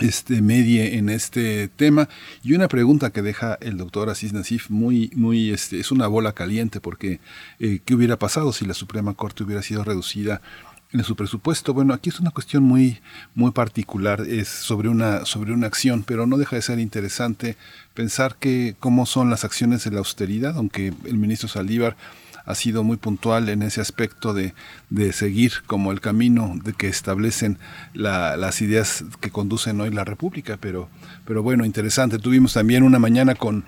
este medie en este tema y una pregunta que deja el doctor Asís Nasif muy muy este es una bola caliente porque eh, qué hubiera pasado si la Suprema Corte hubiera sido reducida en su presupuesto. Bueno, aquí es una cuestión muy, muy particular, es sobre una, sobre una acción, pero no deja de ser interesante pensar que cómo son las acciones de la austeridad, aunque el ministro Saldívar ha sido muy puntual en ese aspecto de, de seguir como el camino de que establecen las ideas que conducen hoy la República, pero, pero bueno, interesante. Tuvimos también una mañana con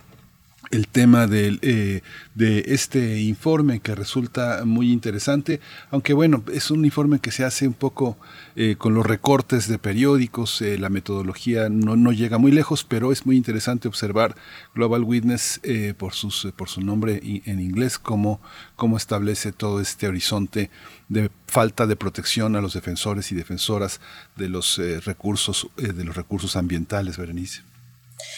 el tema eh, de este informe que resulta muy interesante, aunque bueno, es un informe que se hace un poco eh, con los recortes de periódicos, eh, la metodología no, no, llega muy lejos, pero es muy interesante observar Global Witness por, sus, por su nombre en inglés, cómo, cómo establece todo este horizonte de falta de protección a los defensores y defensoras de los recursos, de los recursos ambientales, Berenice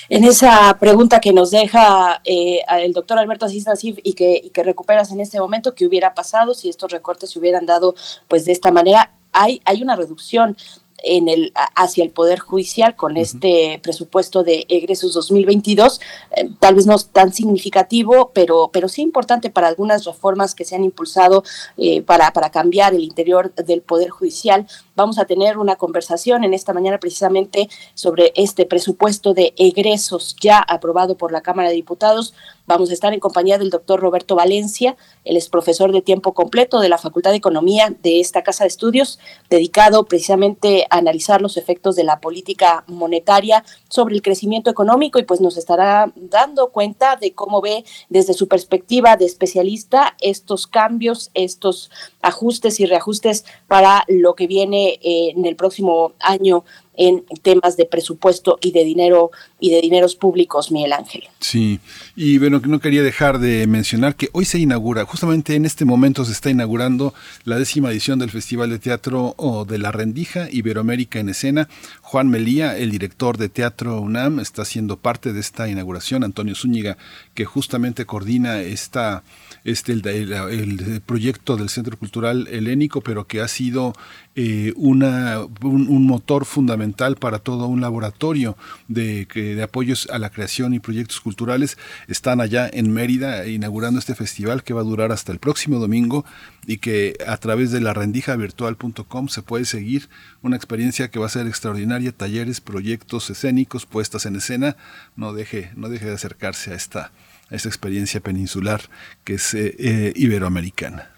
en esa pregunta que nos deja eh, el doctor Alberto Asís Nasif y que, y que recuperas en este momento, ¿qué hubiera pasado si estos recortes se hubieran dado pues de esta manera? Hay, hay una reducción en el, hacia el Poder Judicial con este presupuesto de egresos 2022, eh, tal vez no es tan significativo, pero, pero sí importante para algunas reformas que se han impulsado eh, para, para cambiar el interior del Poder Judicial. Vamos a tener una conversación en esta mañana precisamente sobre este presupuesto de egresos ya aprobado por la Cámara de Diputados. Vamos a estar en compañía del doctor Roberto Valencia, él es profesor de tiempo completo de la Facultad de Economía de esta Casa de Estudios, dedicado precisamente a analizar los efectos de la política monetaria sobre el crecimiento económico y pues nos estará dando cuenta de cómo ve desde su perspectiva de especialista estos cambios, estos ajustes y reajustes para lo que viene eh, en el próximo año en temas de presupuesto y de dinero y de dineros públicos, Miguel Ángel. Sí, y bueno, no quería dejar de mencionar que hoy se inaugura, justamente en este momento se está inaugurando la décima edición del Festival de Teatro de la Rendija Iberoamérica en Escena. Juan Melía, el director de Teatro UNAM, está siendo parte de esta inauguración. Antonio Zúñiga, que justamente coordina esta este, el, proyecto del Centro Cultural Helénico, pero que ha sido eh, una, un, motor fundamental para todo un laboratorio de, de apoyos a la creación y proyectos culturales. Están allá en Mérida inaugurando este festival que va a durar hasta el próximo domingo y que a través de la rendijavirtual.com se puede seguir una experiencia que va a ser extraordinaria, talleres, proyectos escénicos, puestas en escena. No deje, no deje de acercarse a esta esa experiencia peninsular que es eh, eh, iberoamericana.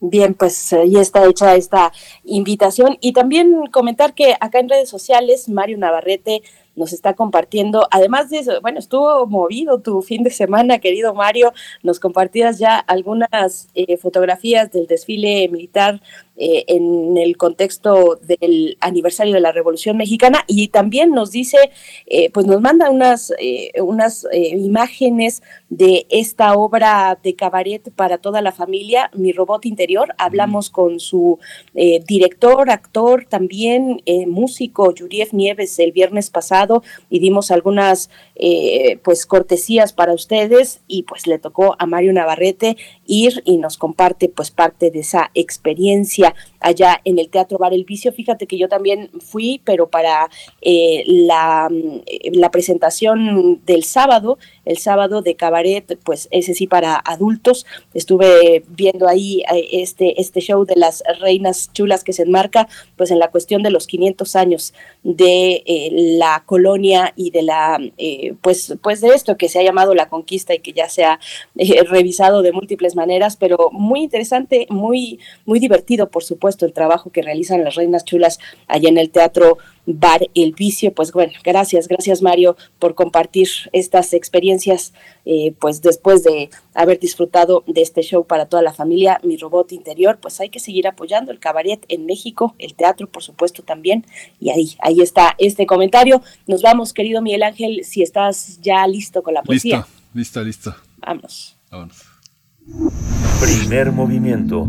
Bien, pues ahí está hecha esta invitación y también comentar que acá en redes sociales Mario Navarrete nos está compartiendo, además de eso, bueno, estuvo movido tu fin de semana, querido Mario, nos compartías ya algunas eh, fotografías del desfile militar eh, en el contexto del aniversario de la Revolución Mexicana y también nos dice, eh, pues nos manda unas, eh, unas imágenes de esta obra de cabaret para toda la familia, Mi Robot Interior. Hablamos con su director, actor, también músico, Yuriev Nieves, el viernes pasado y dimos algunas pues cortesías para ustedes y pues le tocó a Mario Navarrete ir y nos comparte pues parte de esa experiencia allá en el Teatro Bar El Vicio. Fíjate que yo también fui, pero para eh, la, mm, la presentación del sábado, el sábado de cabaret, pues ese sí para adultos. Estuve viendo ahí eh, este, este show de las reinas chulas que se enmarca pues en la cuestión de los 500 años de eh, la colonia y de la pues pues de esto que se ha llamado la conquista y que ya se ha revisado de múltiples maneras, pero muy interesante, muy muy divertido por supuesto el trabajo que realizan las reinas chulas allá en el Teatro Bar El Vicio. Pues bueno, gracias, gracias Mario por compartir estas experiencias, eh, pues después de haber disfrutado de este show para toda la familia, Mi Robot Interior, pues hay que seguir apoyando el cabaret en México, el teatro por supuesto también, y ahí, ahí está este comentario. Nos vamos, querido Miguel Ángel, si estás ya listo con la poesía. Listo, listo, listo. Vámonos. Vámonos. Primer movimiento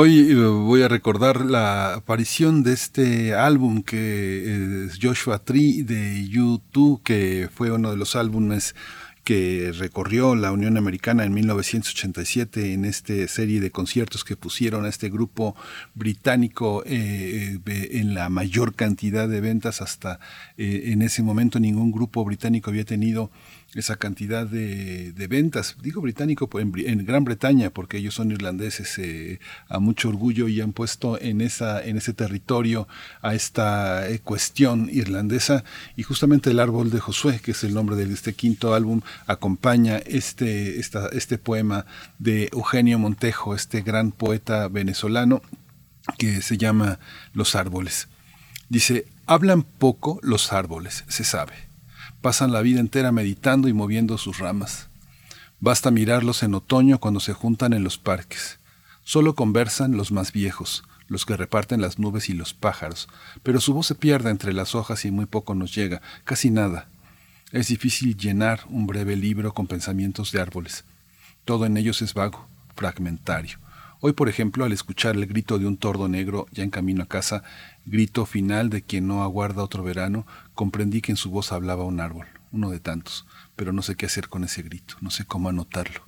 Hoy eh, voy a recordar la aparición de este álbum que es Joshua Tree de YouTube, que fue uno de los álbumes que recorrió la Unión Americana en 1987 en esta serie de conciertos que pusieron a este grupo británico eh, eh, en la mayor cantidad de ventas hasta en ese momento ningún grupo británico había tenido esa cantidad de, ventas. Digo británico pues, en, Gran Bretaña, porque ellos son irlandeses eh, a mucho orgullo y han puesto en, esa, en ese territorio a esta eh, cuestión irlandesa. Y justamente el árbol de Josué, que es el nombre de este quinto álbum, acompaña este, esta, este poema de Eugenio Montejo, este gran poeta venezolano que se llama Los árboles. Dice, hablan poco los árboles, se sabe pasan la vida entera meditando y moviendo sus ramas. Basta mirarlos en otoño cuando se juntan en los parques. Solo conversan los más viejos, los que reparten las nubes y los pájaros, pero su voz se pierde entre las hojas y muy poco nos llega, casi nada. Es difícil llenar un breve libro con pensamientos de árboles. Todo en ellos es vago, fragmentario. Hoy, por ejemplo, al escuchar el grito de un tordo negro ya en camino a casa, grito final de quien no aguarda otro verano, comprendí que en su voz hablaba un árbol, uno de tantos, pero no sé qué hacer con ese grito, no sé cómo anotarlo.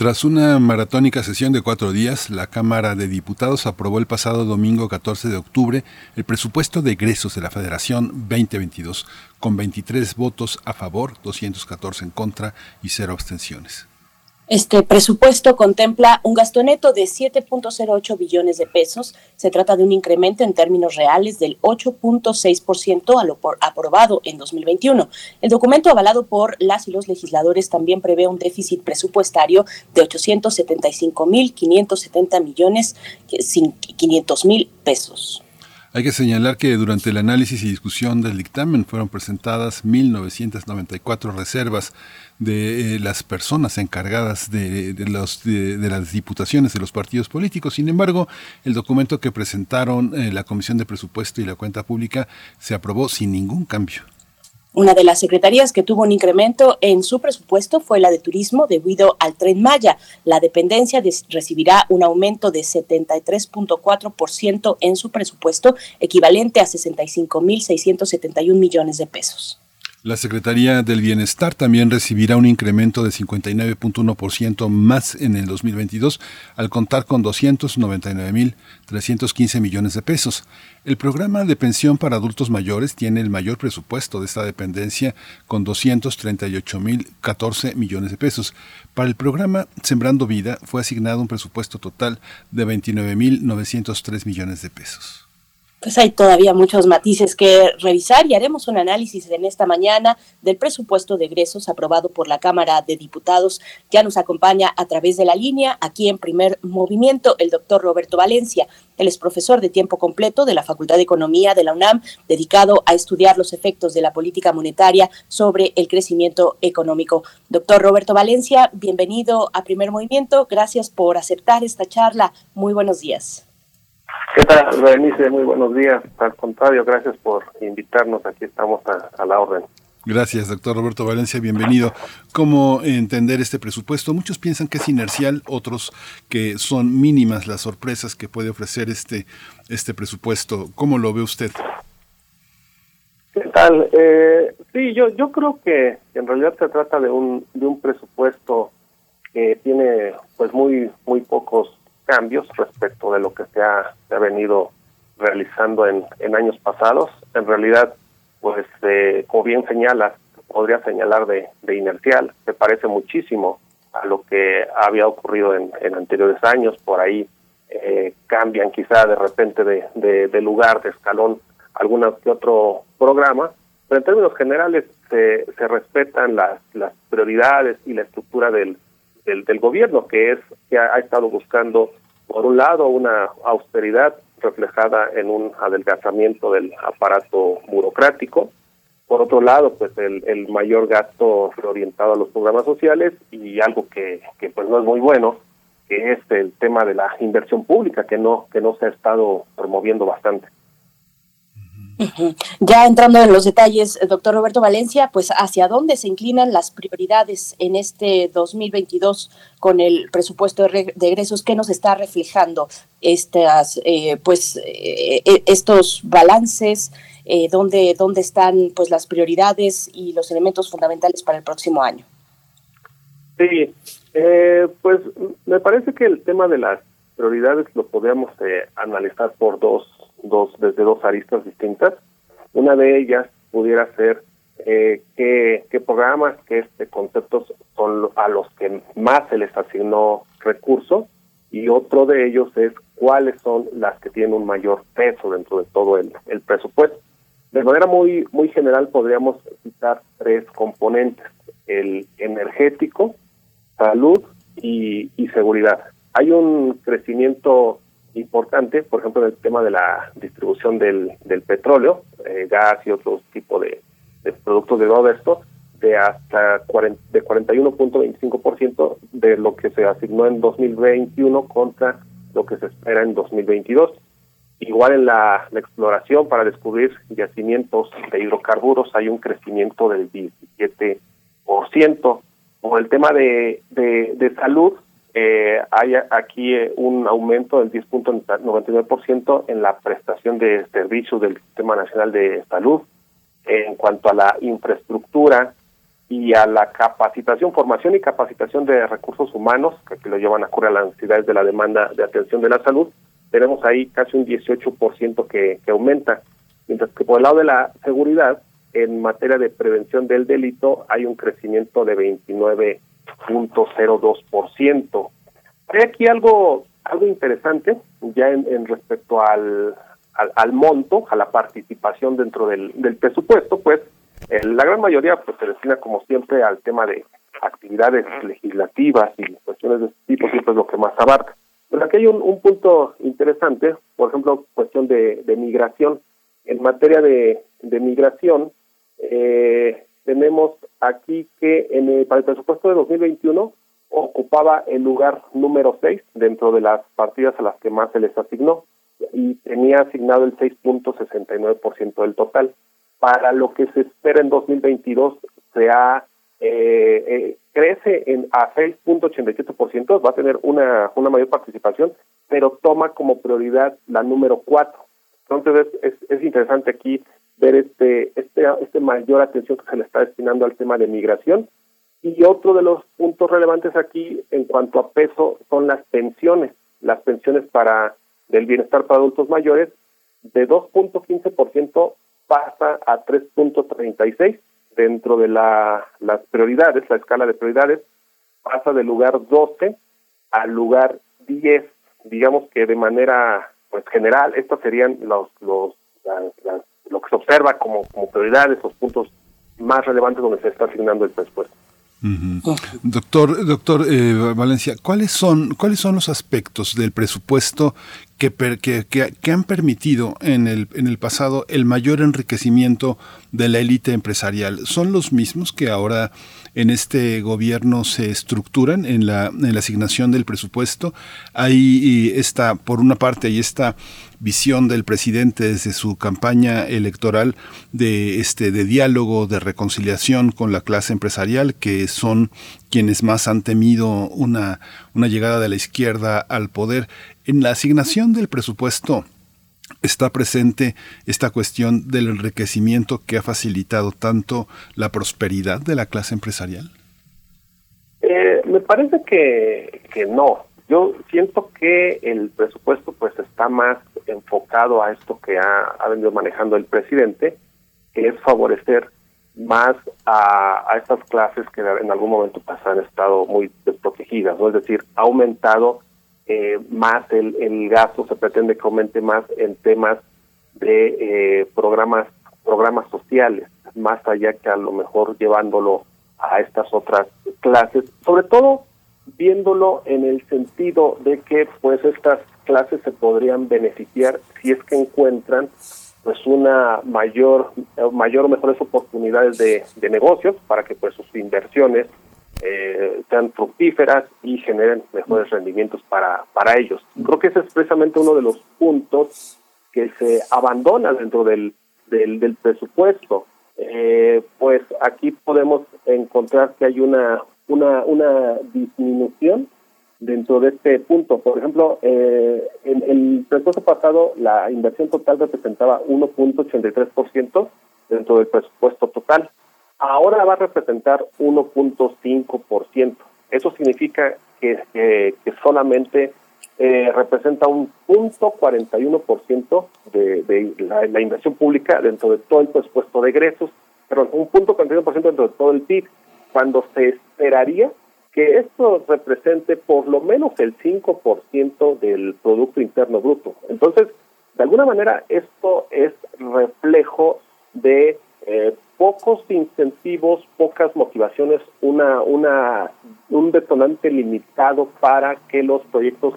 Tras una maratónica sesión de cuatro días, la Cámara de Diputados aprobó el pasado domingo 14 de octubre el presupuesto de egresos de la Federación 2022, con 23 votos a favor, 214 en contra y cero abstenciones. Este presupuesto contempla un gasto neto de 7.08 billones de pesos. Se trata de un incremento en términos reales del 8.6% a lo por aprobado en 2021. El documento avalado por las y los legisladores también prevé un déficit presupuestario de 875.570 millones 500 mil pesos. Hay que señalar que durante el análisis y discusión del dictamen fueron presentadas 1.994 reservas de eh, las personas encargadas de, de las diputaciones de los partidos políticos. Sin embargo, el documento que presentaron eh, la Comisión de Presupuesto y la Cuenta Pública se aprobó sin ningún cambio. Una de las secretarías que tuvo un incremento en su presupuesto fue la de turismo debido al tren Maya. La dependencia de, recibirá un aumento de 73.4% en su presupuesto, equivalente a 65.671 millones de pesos. La Secretaría del Bienestar también recibirá un incremento de 59.1% más en el 2022 al contar con 299.315 millones de pesos. El programa de pensión para adultos mayores tiene el mayor presupuesto de esta dependencia con 238.014 millones de pesos. Para el programa Sembrando Vida fue asignado un presupuesto total de 29.903 millones de pesos pues hay todavía muchos matices que revisar y haremos un análisis en esta mañana del presupuesto de egresos aprobado por la Cámara de Diputados. Ya nos acompaña a través de la línea, aquí en primer movimiento, el doctor Roberto Valencia. Él es profesor de tiempo completo de la Facultad de Economía de la UNAM, dedicado a estudiar los efectos de la política monetaria sobre el crecimiento económico. Doctor Roberto Valencia, bienvenido a primer movimiento. Gracias por aceptar esta charla. Muy buenos días. ¿Qué tal, Berenice? Muy buenos días. Al contrario, gracias por invitarnos. Aquí estamos a, a, la orden. Gracias, doctor Roberto Valencia. Bienvenido. ¿Cómo entender este presupuesto? Muchos piensan que es inercial, otros que son mínimas las sorpresas que puede ofrecer este, este presupuesto. ¿Cómo lo ve usted? ¿Qué tal? Eh, sí, yo, yo creo que en realidad se trata de un, de un presupuesto que tiene pues muy, muy pocos cambios respecto de lo que se ha, venido realizando en, en, años pasados. En realidad, pues eh, como bien señalas, podría señalar de, de, inercial, se parece muchísimo a lo que había ocurrido en, en anteriores años, por ahí eh, cambian quizá de repente de, lugar, de escalón, algún que otro programa, pero en términos generales se, se respetan las, las prioridades y la estructura del, del, gobierno, que es que ha, estado buscando, por un lado, una austeridad reflejada en un adelgazamiento del aparato burocrático, por otro lado, pues el, el mayor gasto orientado a los programas sociales y algo que, que pues no es muy bueno, que es el tema de la inversión pública, que no, que no se ha estado promoviendo bastante. Ya entrando en los detalles, doctor Roberto Valencia, pues hacia dónde se inclinan las prioridades en este 2022 con el presupuesto de egresos, ¿qué nos está reflejando estas, eh, pues, eh, estos balances? Eh, ¿dónde, ¿Dónde están pues las prioridades y los elementos fundamentales para el próximo año? Sí, pues me parece que el tema de las prioridades lo podríamos analizar por dos dos desde dos aristas distintas. Una de ellas pudiera ser eh, qué, programas, qué este, conceptos son a los que más se les asignó recursos y otro de ellos es cuáles son las que tienen un mayor peso dentro de todo el, el presupuesto. De manera muy muy general podríamos citar tres componentes, el energético, salud y seguridad. Hay un crecimiento importante, por ejemplo, en el tema de la distribución del, del petróleo, eh, gas y otros tipos de, de, productos de todo esto, de hasta 40, de 41.25% de lo que se asignó en 2021 contra lo que se espera en 2022. Igual en la, la exploración para descubrir yacimientos de hidrocarburos hay un crecimiento del 17%. Por el tema de, de, de salud, eh, hay aquí eh, un aumento del 10.99% en la prestación de servicios del Sistema Nacional de Salud. En cuanto a la infraestructura y a la capacitación, formación y capacitación de recursos humanos, que aquí lo llevan a cubrir a las necesidades de la demanda de atención de la salud, tenemos ahí casi un 18% que, que aumenta. Mientras que por el lado de la seguridad, en materia de prevención del delito, hay un crecimiento de 29 0.02%. Hay aquí algo algo interesante ya en, en respecto al, al, monto, a la participación dentro del, del presupuesto, pues eh, la gran mayoría pues se destina como siempre al tema de actividades legislativas y cuestiones de este tipo, siempre es lo que más abarca. Pero aquí hay un, un punto interesante, por ejemplo, cuestión de, de migración. En materia de, de migración, eh, tenemos aquí que en el, para el presupuesto de 2021 ocupaba el lugar número 6 dentro de las partidas a las que más se les asignó y tenía asignado el 6.69% del total. Para lo que se espera en 2022 se ha eh, eh, crece en a 6.87%, va a tener una, una mayor participación, pero toma como prioridad la número 4. Entonces es, es, es interesante aquí ver este, este, este mayor atención que se le está destinando al tema de migración. Y otro de los puntos relevantes aquí en cuanto a peso son las pensiones. Las pensiones para del bienestar para adultos mayores de 2.15% pasa a 3.36 dentro de la, las prioridades, la escala de prioridades pasa del lugar 12 al lugar 10. Digamos que de manera pues general estos serían los los las, las lo que se observa como, como prioridades, los puntos más relevantes donde se está asignando el presupuesto. Uh -huh. Doctor, doctor eh, Valencia, ¿cuáles son, ¿cuáles son los aspectos del presupuesto que, han permitido en el, pasado el mayor enriquecimiento de la élite empresarial? ¿Son los mismos que ahora en este gobierno se estructuran en la, en la asignación del presupuesto? Hay esta, por una parte, hay esta visión del presidente desde su campaña electoral de este de diálogo, de reconciliación con la clase empresarial, que son quienes más han temido una, una llegada de la izquierda al poder. En la asignación del presupuesto está presente esta cuestión del enriquecimiento que ha facilitado tanto la prosperidad de la clase empresarial. Eh, me parece que, que no. Yo siento que el presupuesto pues está más enfocado a esto que ha, ha venido manejando el presidente, que es favorecer más a, a, estas clases que en algún momento pues, han estado muy desprotegidas, ¿no? Es decir, ha aumentado eh, más el, el gasto, se pretende que aumente más en temas de eh, programas programas sociales, más allá que a lo mejor llevándolo a estas otras clases, sobre todo viéndolo en el sentido de que pues estas clases se podrían beneficiar si es que encuentran pues una mayor mayor mejores oportunidades de, de negocios para que pues sus inversiones eh, sean fructíferas y generen mejores rendimientos para para ellos. Creo que ese es precisamente uno de los puntos que se abandona dentro del del, del presupuesto. Eh, pues aquí podemos encontrar que hay una una, una disminución dentro de este punto. Por ejemplo, eh, en el presupuesto pasado la inversión total representaba 1.83% dentro del presupuesto total. Ahora va a representar 1.5%. Eso significa que, solamente eh, representa un punto 41% de, de la, inversión pública dentro de todo el presupuesto de egresos, perdón, un punto 41% dentro de todo el PIB cuando se esperaría que esto represente por lo menos el 5% del Producto Interno Bruto. Entonces, de alguna manera, esto es reflejo de eh, pocos incentivos, pocas motivaciones, una, una, un detonante limitado para que los proyectos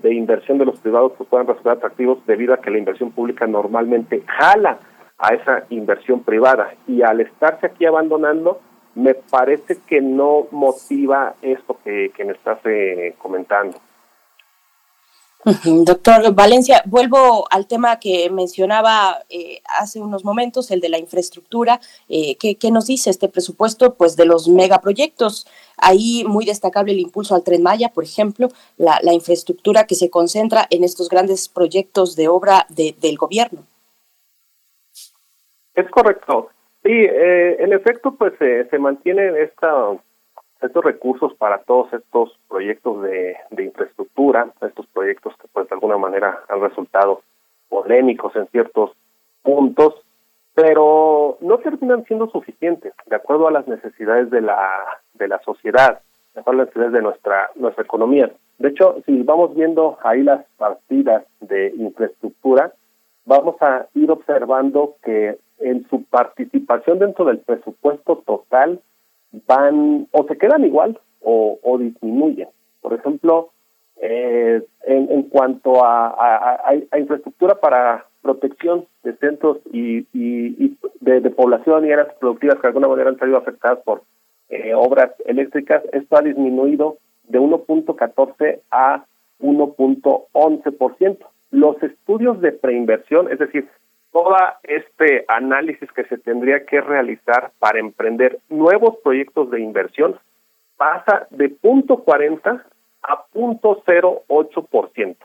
de inversión de los privados pues, puedan resultar atractivos debido a que la inversión pública normalmente jala a esa inversión privada y al estarse aquí abandonando, me parece que no motiva esto que, que me estás eh, comentando. (laughs) Doctor Valencia, vuelvo al tema que mencionaba eh, hace unos momentos, el de la infraestructura. Eh, ¿qué, nos dice este presupuesto? Pues de los megaproyectos. Ahí muy destacable el impulso al tren Maya, por ejemplo, la, infraestructura que se concentra en estos grandes proyectos de obra del gobierno. Es correcto. Sí, eh, en efecto, pues se mantiene esta estos recursos para todos estos proyectos de, infraestructura, estos proyectos que pues de alguna manera han resultado polémicos en ciertos puntos, pero no terminan siendo suficientes de acuerdo a las necesidades de la de la sociedad, de acuerdo a las necesidades de nuestra nuestra economía. De hecho, si vamos viendo ahí las partidas de infraestructura, vamos a ir observando que en su participación dentro del presupuesto total van o se quedan igual o, o disminuyen. Por ejemplo, eh, en, en, cuanto a, a, infraestructura para protección de centros y, y, de, población y áreas productivas que de alguna manera han salido afectadas por eh, obras eléctricas, esto ha disminuido de 1.14 a 1.11%. Los estudios de preinversión, es decir, todo este análisis que se tendría que realizar para emprender nuevos proyectos de inversión pasa de punto 40 a punto 08%.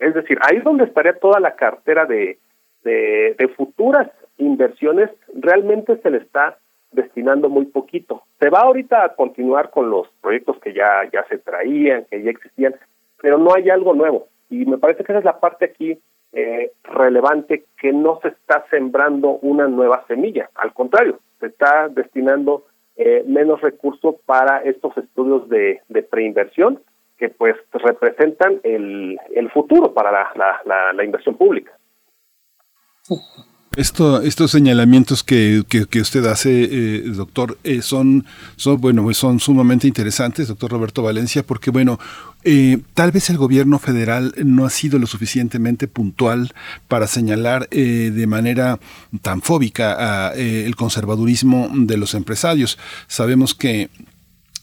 Es decir, ahí es donde estaría toda la cartera de, de, futuras inversiones, realmente se le está destinando muy poquito. Se va ahorita a continuar con los proyectos que ya, ya se traían, que ya existían, pero no hay algo nuevo. Y me parece que esa es la parte aquí eh, relevante que no se está sembrando una nueva semilla, al contrario, se está destinando eh, menos recursos para estos estudios de, preinversión que pues representan el, futuro para la, la, la inversión pública. Esto, estos señalamientos que, que, usted hace, eh, doctor, eh, son, son, bueno, son sumamente interesantes, doctor Roberto Valencia, porque, bueno, eh, tal vez el gobierno federal no ha sido lo suficientemente puntual para señalar de manera tan fóbica el conservadurismo de los empresarios. Sabemos que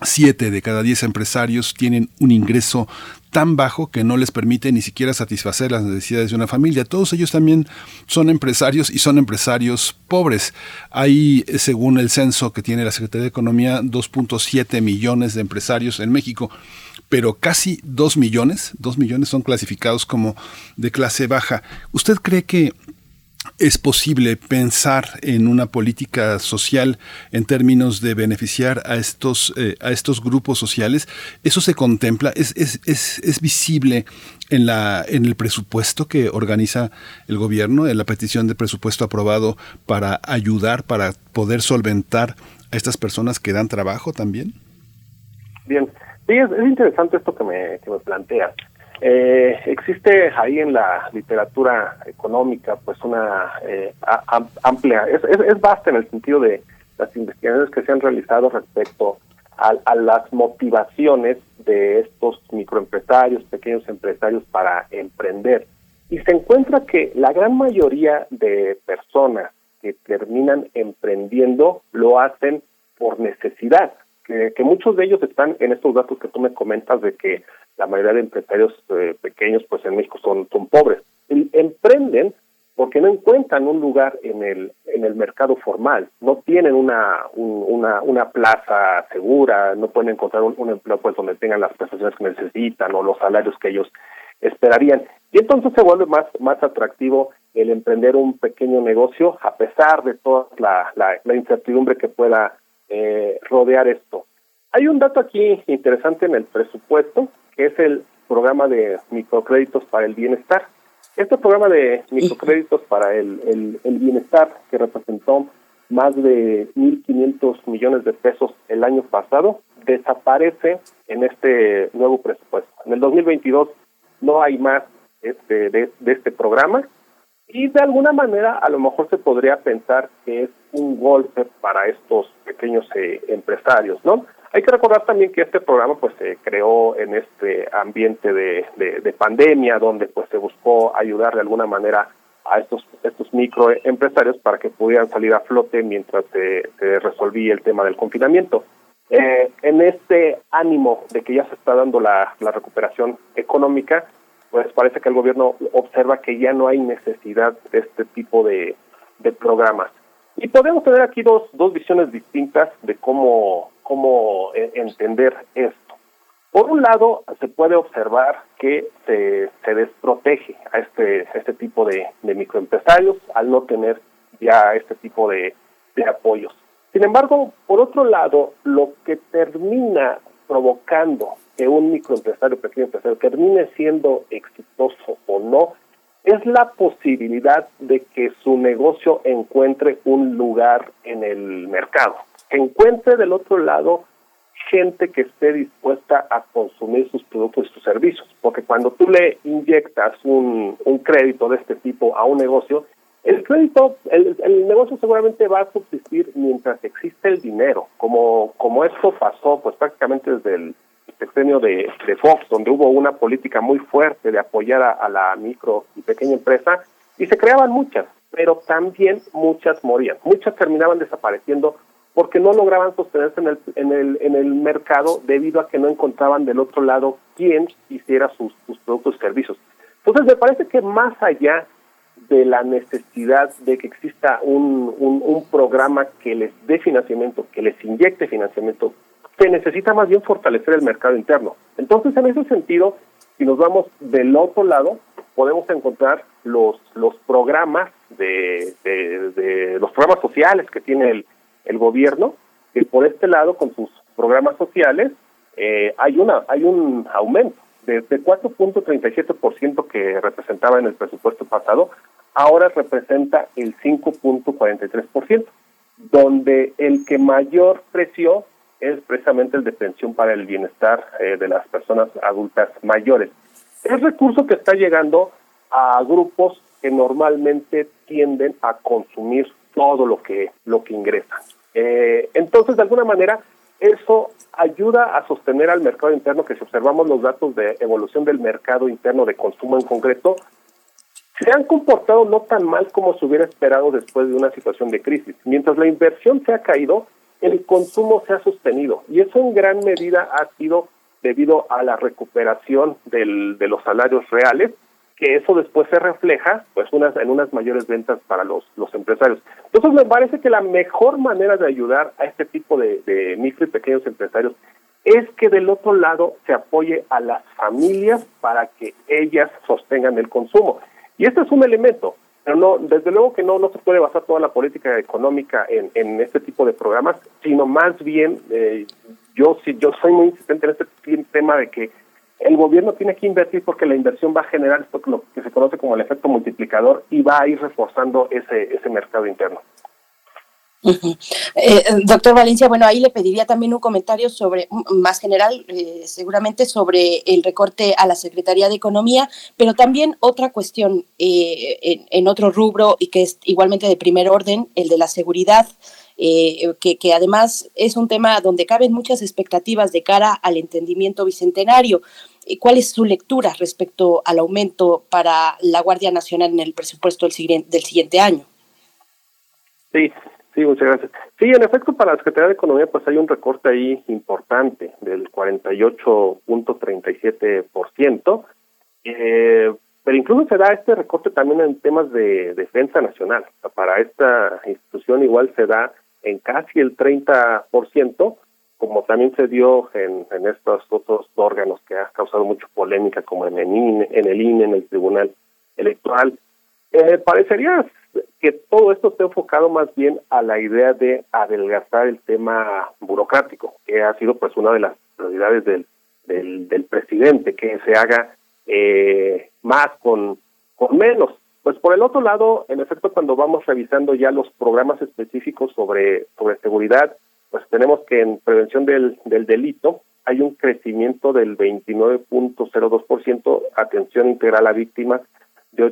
Siete de cada diez empresarios tienen un ingreso tan bajo que no les permite ni siquiera satisfacer las necesidades de una familia. Todos ellos también son empresarios y son empresarios pobres. Hay, según el censo que tiene la Secretaría de Economía, 2.7 millones de empresarios en México pero casi 2 millones, 2 millones son clasificados como de clase baja. ¿Usted cree que es posible pensar en una política social en términos de beneficiar a estos, eh, a estos grupos sociales? ¿Eso se contempla? ¿Es, es, es, es visible en, la, en el presupuesto que organiza el gobierno, en la petición de presupuesto aprobado para ayudar, para poder solventar a estas personas que dan trabajo también? Bien, sí, es, interesante esto que me, que me planteas. Eh, existe ahí en la literatura económica pues una eh, amplia, es, es, vasta en el sentido de las investigaciones que se han realizado respecto a, a, las motivaciones de estos microempresarios, pequeños empresarios para emprender. Y se encuentra que la gran mayoría de personas que terminan emprendiendo lo hacen por necesidad, que, muchos de ellos están en estos datos que tú me comentas de que la mayoría de empresarios eh, pequeños pues en México son, son pobres. emprenden porque no encuentran un lugar en el en el mercado formal, no tienen una una, plaza segura, no pueden encontrar un, empleo pues donde tengan las prestaciones que necesitan o los salarios que ellos esperarían. Y entonces se vuelve más más atractivo el emprender un pequeño negocio a pesar de toda la, la, incertidumbre que pueda eh, rodear esto. Hay un dato aquí interesante en el presupuesto que es el programa de microcréditos para el bienestar. Este programa de microcréditos para el, el, bienestar, que representó más de 1.500 millones de pesos el año pasado, desaparece en este nuevo presupuesto. En el 2022 no hay más este, de, este programa y de alguna manera a lo mejor se podría pensar que es un golpe para estos pequeños eh, empresarios, ¿no? Hay que recordar también que este programa pues se creó en este ambiente de, de, pandemia donde pues se buscó ayudar de alguna manera a estos estos microempresarios para que pudieran salir a flote mientras se, resolvía el tema del confinamiento. Eh, en este ánimo de que ya se está dando la recuperación económica, pues parece que el gobierno observa que ya no hay necesidad de este tipo de, programas. Y podemos tener aquí dos, dos visiones distintas de cómo, cómo eh, entender esto. Por un lado, se puede observar que se, se desprotege a este, este tipo de, de microempresarios al no tener ya este tipo de, de apoyos. Sin embargo, por otro lado, lo que termina provocando que un microempresario, pequeño empresario, termine siendo exitoso o no, es la posibilidad de que su negocio encuentre un lugar en el mercado, que encuentre del otro lado gente que esté dispuesta a consumir sus productos y sus servicios, porque cuando tú le inyectas un, crédito de este tipo a un negocio, el crédito, el, el, negocio seguramente va a subsistir mientras existe el dinero, como, como esto pasó pues prácticamente desde el sexenio de, de Fox, donde hubo una política muy fuerte de apoyar a, a, la micro y pequeña empresa, y se creaban muchas, pero también muchas morían, muchas terminaban desapareciendo porque no lograban sostenerse en el, en el, en el mercado debido a que no encontraban del otro lado quién hiciera sus, sus productos y servicios. Entonces me parece que más allá de la necesidad de que exista un, un, un, programa que les dé financiamiento, que les inyecte financiamiento, se necesita más bien fortalecer el mercado interno. Entonces, en ese sentido, si nos vamos del otro lado, podemos encontrar los, los programas de, los programas sociales que tiene el, el gobierno, que por este lado, con sus programas sociales, eh, hay una hay un aumento de, de 4.37% que representaba en el presupuesto pasado, ahora representa el 5.43%, donde el que mayor precio es precisamente el de pensión para el bienestar eh, de las personas adultas mayores. Es recurso que está llegando a grupos que normalmente tienden a consumir todo lo que lo que ingresan. Eh, entonces, de alguna manera, eso ayuda a sostener al mercado interno, que si observamos los datos de evolución del mercado interno de consumo en concreto, se han comportado no tan mal como se hubiera esperado después de una situación de crisis. Mientras la inversión se ha caído, el consumo se ha sostenido y eso en gran medida ha sido debido a la recuperación del, de los salarios reales, que eso después se refleja pues unas en unas mayores ventas para los, empresarios. Entonces me parece que la mejor manera de ayudar a este tipo de micro y pequeños empresarios es que del otro lado se apoye a las familias para que ellas sostengan el consumo. Y este es un elemento, pero no, desde luego que no, no se puede basar toda la política económica en, en este tipo de programas, sino más bien, eh, yo sí, yo soy muy insistente en este tema de que el gobierno tiene que invertir porque la inversión va a generar esto lo que se conoce como el efecto multiplicador y va a ir reforzando ese, ese mercado interno. -huh. eh, doctor Valencia, bueno, ahí le pediría también un comentario sobre, más general, eh, seguramente sobre el recorte a la Secretaría de Economía, pero también otra cuestión eh, en, otro rubro y que es igualmente de primer orden, el de la seguridad. Eh, que, que, además es un tema donde caben muchas expectativas de cara al entendimiento bicentenario. ¿Cuál es su lectura respecto al aumento para la Guardia Nacional en el presupuesto del siguiente, del siguiente año? Sí, Sí, muchas gracias. Sí, en efecto, para la Secretaría de Economía, pues hay un recorte ahí importante del 48.37%, eh, pero incluso se da este recorte también en temas de defensa nacional. Para esta institución igual se da en casi el 30%, como también se dio en, en estos otros órganos que ha causado mucha polémica, como en el INE, en el, INE, en el Tribunal Electoral. Eh, parecería que todo esto esté enfocado más bien a la idea de adelgazar el tema burocrático, que ha sido pues una de las prioridades del, del, presidente, que se haga eh, más con, con menos. Pues por el otro lado, en efecto, cuando vamos revisando ya los programas específicos sobre, sobre seguridad, pues tenemos que en prevención del, del delito hay un crecimiento del 29.02%, atención integral a víctimas de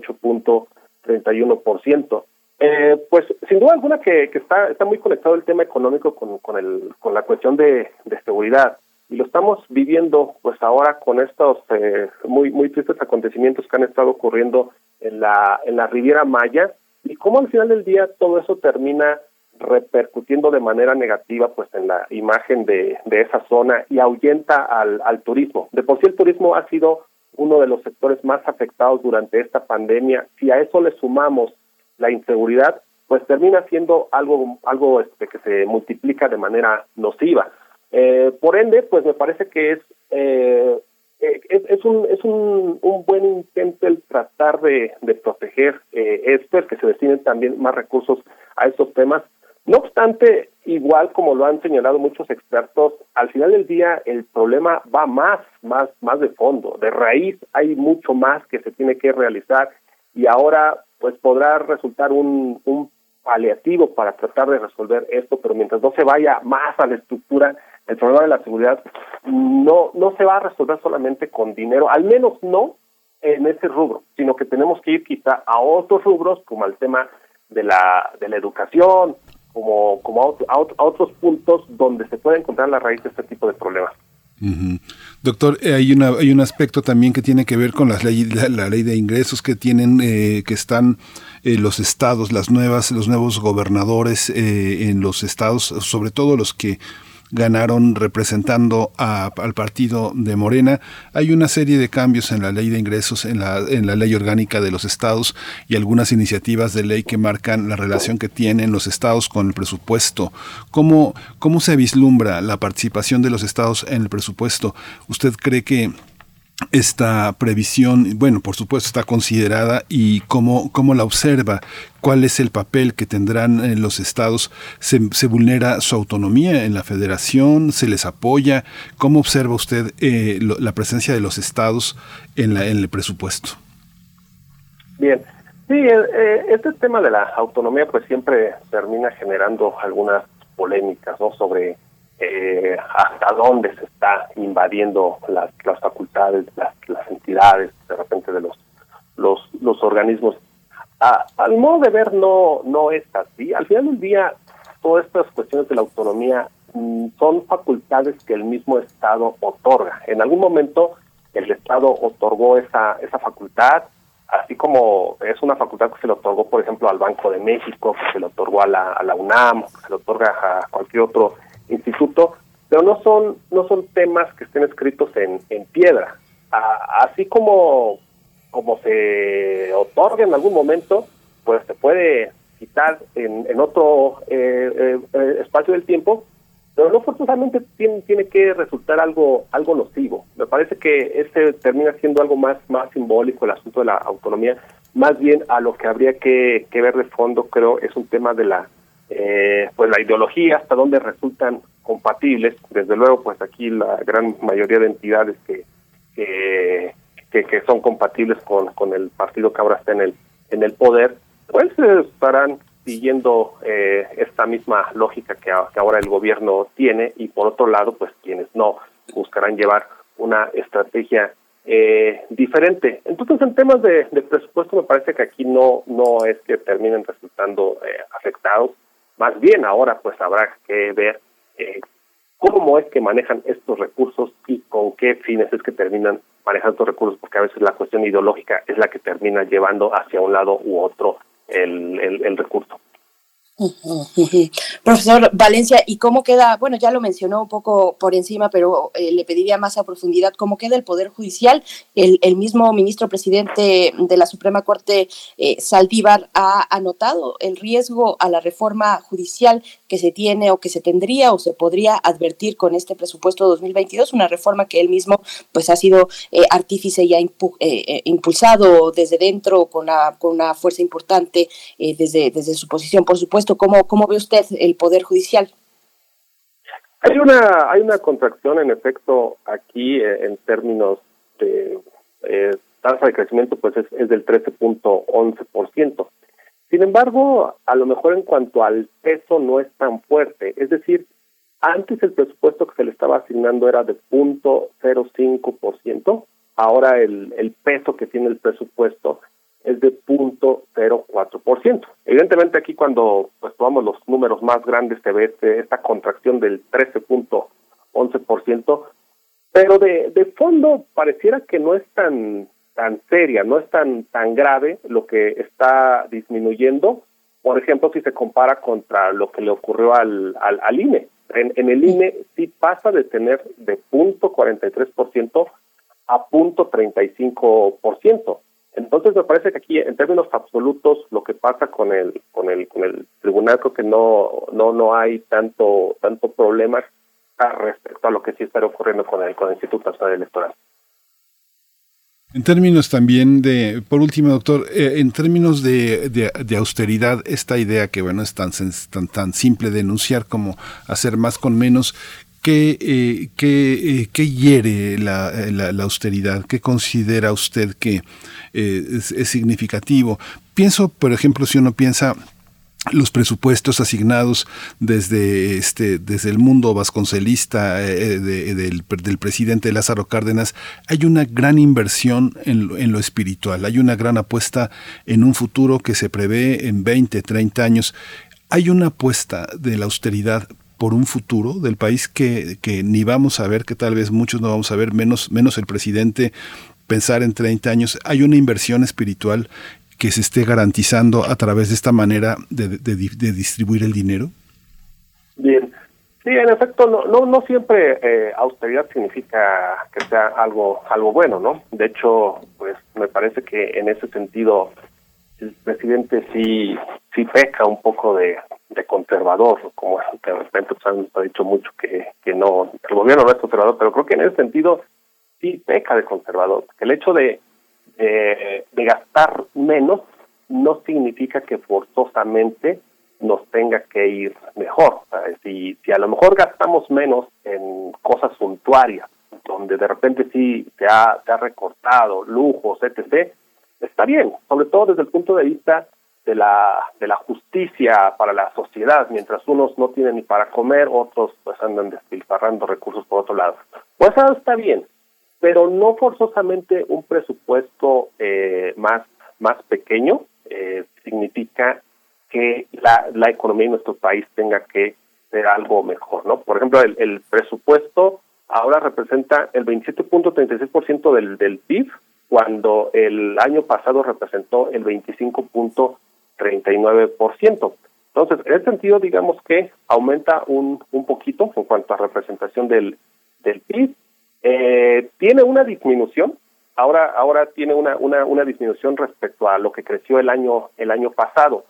8.31%. Eh, pues sin duda alguna que, que, está está muy conectado el tema económico con, con el con la cuestión de, de seguridad y lo estamos viviendo pues ahora con estos eh, muy muy tristes acontecimientos que han estado ocurriendo en la en la Riviera Maya y cómo al final del día todo eso termina repercutiendo de manera negativa pues en la imagen de, de esa zona y ahuyenta al, al turismo. De por sí el turismo ha sido uno de los sectores más afectados durante esta pandemia, si a eso le sumamos la inseguridad, pues termina siendo algo algo este, que se multiplica de manera nociva. Eh, por ende, pues me parece que es eh, eh, es, un es un, un buen intento el tratar de, de proteger eh, esto, el que se destinen también más recursos a estos temas. No obstante, igual como lo han señalado muchos expertos, al final del día el problema va más, más, más de fondo, de raíz hay mucho más que se tiene que realizar y ahora pues podrá resultar un, un paliativo para tratar de resolver esto, pero mientras no se vaya más a la estructura, el problema de la seguridad no, no se va a resolver solamente con dinero, al menos no en ese rubro, sino que tenemos que ir quizá a otros rubros, como al tema de la, de la educación, como, como a, a otros puntos donde se puede encontrar la raíz de este tipo de problemas. Doctor, eh, hay una hay un aspecto también que tiene que ver con las ley, la, la ley de ingresos que tienen eh, que están eh, los estados, las nuevas los nuevos gobernadores eh, en los estados, sobre todo los que ganaron representando al partido de Morena. Hay una serie de cambios en la ley de ingresos, en la, ley orgánica de los estados y algunas iniciativas de ley que marcan la relación que tienen los estados con el presupuesto. ¿Cómo, cómo se vislumbra la participación de los estados en el presupuesto? ¿Usted cree que esta previsión, bueno, por supuesto está considerada y cómo, cómo la observa, cuál es el papel que tendrán eh, los estados, ¿Se, se vulnera su autonomía en la federación, se les apoya, cómo observa usted eh, lo- la presencia de los estados en, la, en el presupuesto. Bien, sí, eh, eh, este tema de la autonomía pues siempre termina generando algunas polémicas, ¿no? Sobre eh, hasta dónde se está invadiendo las, las facultades, las, las entidades, de repente de los los, organismos. Al modo de ver no no es así. Al final del día, todas estas cuestiones de la autonomía mm, son facultades que el mismo Estado otorga. En algún momento el Estado otorgó esa esa facultad, así como es una facultad que se le otorgó, por ejemplo, al Banco de México, que se le otorgó a la, a la UNAM, que se le otorga a cualquier otro instituto, pero no son no son temas que estén escritos en, en piedra. Así como como se otorga en algún momento, pues se puede quitar en, en otro eh, eh, eh, espacio del tiempo, pero no forzosamente tiene, tiene que resultar algo algo nocivo. Me parece que este termina siendo algo más más simbólico el asunto de la autonomía, más bien a lo que habría que, que ver de fondo, creo, es un tema de la eh, pues la ideología, hasta dónde resultan compatibles. Desde luego, pues aquí la gran mayoría de entidades que que, son compatibles con, con el partido que ahora está en el en el poder, pues estarán siguiendo eh, esta misma lógica que, ahora el gobierno tiene y por otro lado, pues quienes no buscarán llevar una estrategia eh, diferente. Entonces, en temas de, de presupuesto, me parece que aquí no no es que terminen resultando eh, afectados. Más bien, ahora pues habrá que ver eh, cómo es que manejan estos recursos y con qué fines es que terminan manejando estos recursos, porque a veces la cuestión ideológica es la que termina llevando hacia un lado u otro el, recurso. Profesor Valencia, ¿y cómo queda? Bueno, ya lo mencionó un poco por encima, pero eh, le pediría más a profundidad, ¿cómo queda el Poder Judicial? El, mismo ministro presidente de la Suprema Corte, eh, Saldívar, ha anotado el riesgo a la reforma judicial que se tiene o que se tendría o se podría advertir con este presupuesto 2022, una reforma que él mismo pues ha sido eh, artífice y ha eh, impulsado desde dentro con una, con una fuerza importante desde, desde su posición, por supuesto. ¿Cómo, ¿Cómo ve usted el Poder Judicial? Hay una hay una contracción en efecto aquí eh, en términos de eh, tasa de crecimiento pues es, es del 13.11%. Sin embargo, a lo mejor en cuanto al peso no es tan fuerte, es decir, antes el presupuesto que se le estaba asignando era de 0.05%, ahora el, el peso que tiene el presupuesto es de 0.04%. Evidentemente aquí cuando pues tomamos los números más grandes se ve este- esta contracción del 13.11%, pero de, de fondo pareciera que no es tan tan seria, no es tan tan grave lo que está disminuyendo, por ejemplo, si se compara contra lo que le ocurrió al, al, al INE. En, en el INE sí pasa de tener de 0.43% a punto 35%. Entonces me parece que aquí en términos absolutos lo que pasa con el con el con el tribunal creo que no no no hay tanto tanto problema respecto a lo que sí está ocurriendo con el con el Instituto Nacional Electoral. En términos también de, por último, doctor, eh, en términos de, de, austeridad, esta idea que bueno es tan, tan, tan simple de enunciar como hacer más con menos, ¿qué, eh, qué, eh, qué hiere la, la, la, austeridad? ¿Qué considera usted que es, significativo? Pienso, por ejemplo, si uno piensa los presupuestos asignados desde este desde el mundo vasconcelista eh, del, del, presidente Lázaro Cárdenas hay una gran inversión en, en, lo espiritual hay una gran apuesta en un futuro que se prevé en 20 30 años hay una apuesta de la austeridad por un futuro del país que, que ni vamos a ver que tal vez muchos no vamos a ver menos menos el presidente pensar en 30 años hay una inversión espiritual que se esté garantizando a través de esta manera de, de, distribuir el dinero? Bien, sí, en efecto, no, no, no siempre eh, austeridad significa que sea algo, algo bueno, ¿no? De hecho, pues me parece que en ese sentido el presidente sí, sí peca un poco de, de conservador, como (laughs) de repente pues, han ha dicho mucho que, que no, el gobierno no es conservador, pero creo que en ese sentido sí peca de conservador, que el hecho de de gastar menos no significa que forzosamente nos tenga que ir mejor. Si, si a lo mejor gastamos menos en cosas suntuarias, donde de repente sí se ha, se ha recortado lujos, etc., está bien, sobre todo desde el punto de vista de la, de la justicia para la sociedad, mientras unos no tienen ni para comer, otros pues andan despilfarrando recursos por otro lado. Pues eso está bien, pero no forzosamente un presupuesto eh, más, más pequeño eh, significa que la, la economía de nuestro país tenga que ser algo mejor, ¿no? Por ejemplo, el, el presupuesto ahora representa el 27.36% del, del PIB, cuando el año pasado representó el 25.39%. Entonces, en ese sentido, digamos que aumenta un, un poquito en cuanto a representación del, del PIB, eh, tiene una disminución, ahora ahora tiene una, una, una disminución respecto a lo que creció el año el año pasado,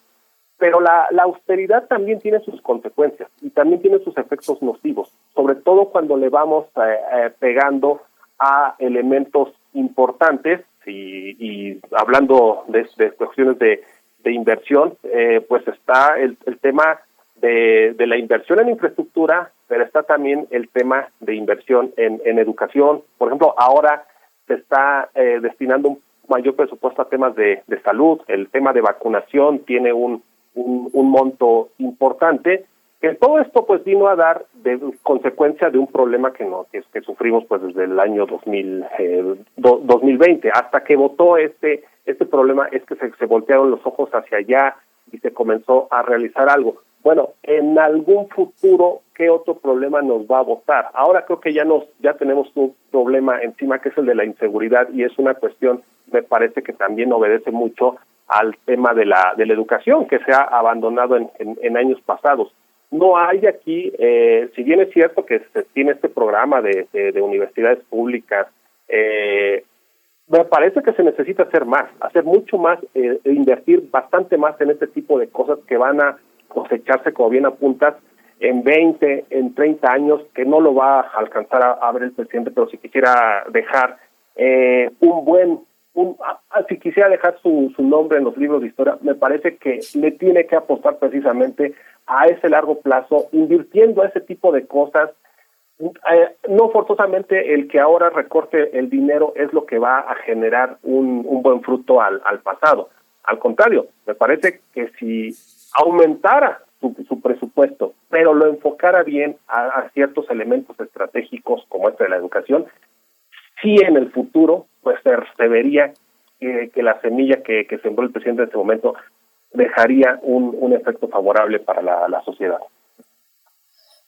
pero la, la austeridad también tiene sus consecuencias y también tiene sus efectos nocivos, sobre todo cuando le vamos eh, eh, pegando a elementos importantes y, y hablando de, de cuestiones de, de inversión, eh, pues está el, el tema de, de la inversión en infraestructura, pero está también el tema de inversión en, en educación. Por ejemplo, ahora se está eh, destinando un mayor presupuesto a temas de, de salud, el tema de vacunación tiene un, un, monto importante, que todo esto pues vino a dar de consecuencia de un problema que no que, que sufrimos pues desde el año 2000 eh, do, 2020 hasta que votó este este problema es que se, se voltearon los ojos hacia allá y se comenzó a realizar algo bueno, en algún futuro, ¿qué otro problema nos va a votar? Ahora creo que ya nos, ya tenemos un problema encima que es el de la inseguridad y es una cuestión, me parece que también obedece mucho al tema de la, de la educación que se ha abandonado en, en, años pasados. No hay aquí, eh, si bien es cierto que se tiene este programa de, de, universidades públicas, eh, me parece que se necesita hacer más, hacer mucho más, eh, e invertir bastante más en este tipo de cosas que van a cosecharse, como bien apuntas, en 20, en 30 años, que no lo va a alcanzar a, ver el presidente, pero si quisiera dejar eh, un buen, un, si quisiera dejar su, su nombre en los libros de historia, me parece que le tiene que apostar precisamente a ese largo plazo, invirtiendo a ese tipo de cosas. Eh, no forzosamente el que ahora recorte el dinero es lo que va a generar un, un buen fruto al, al pasado. Al contrario, me parece que si aumentara su, su, presupuesto, pero lo enfocara bien a, ciertos elementos estratégicos como este de la educación, sí en el futuro pues se, vería que, que, la semilla que, que sembró el presidente en este momento dejaría un, un efecto favorable para la, la sociedad.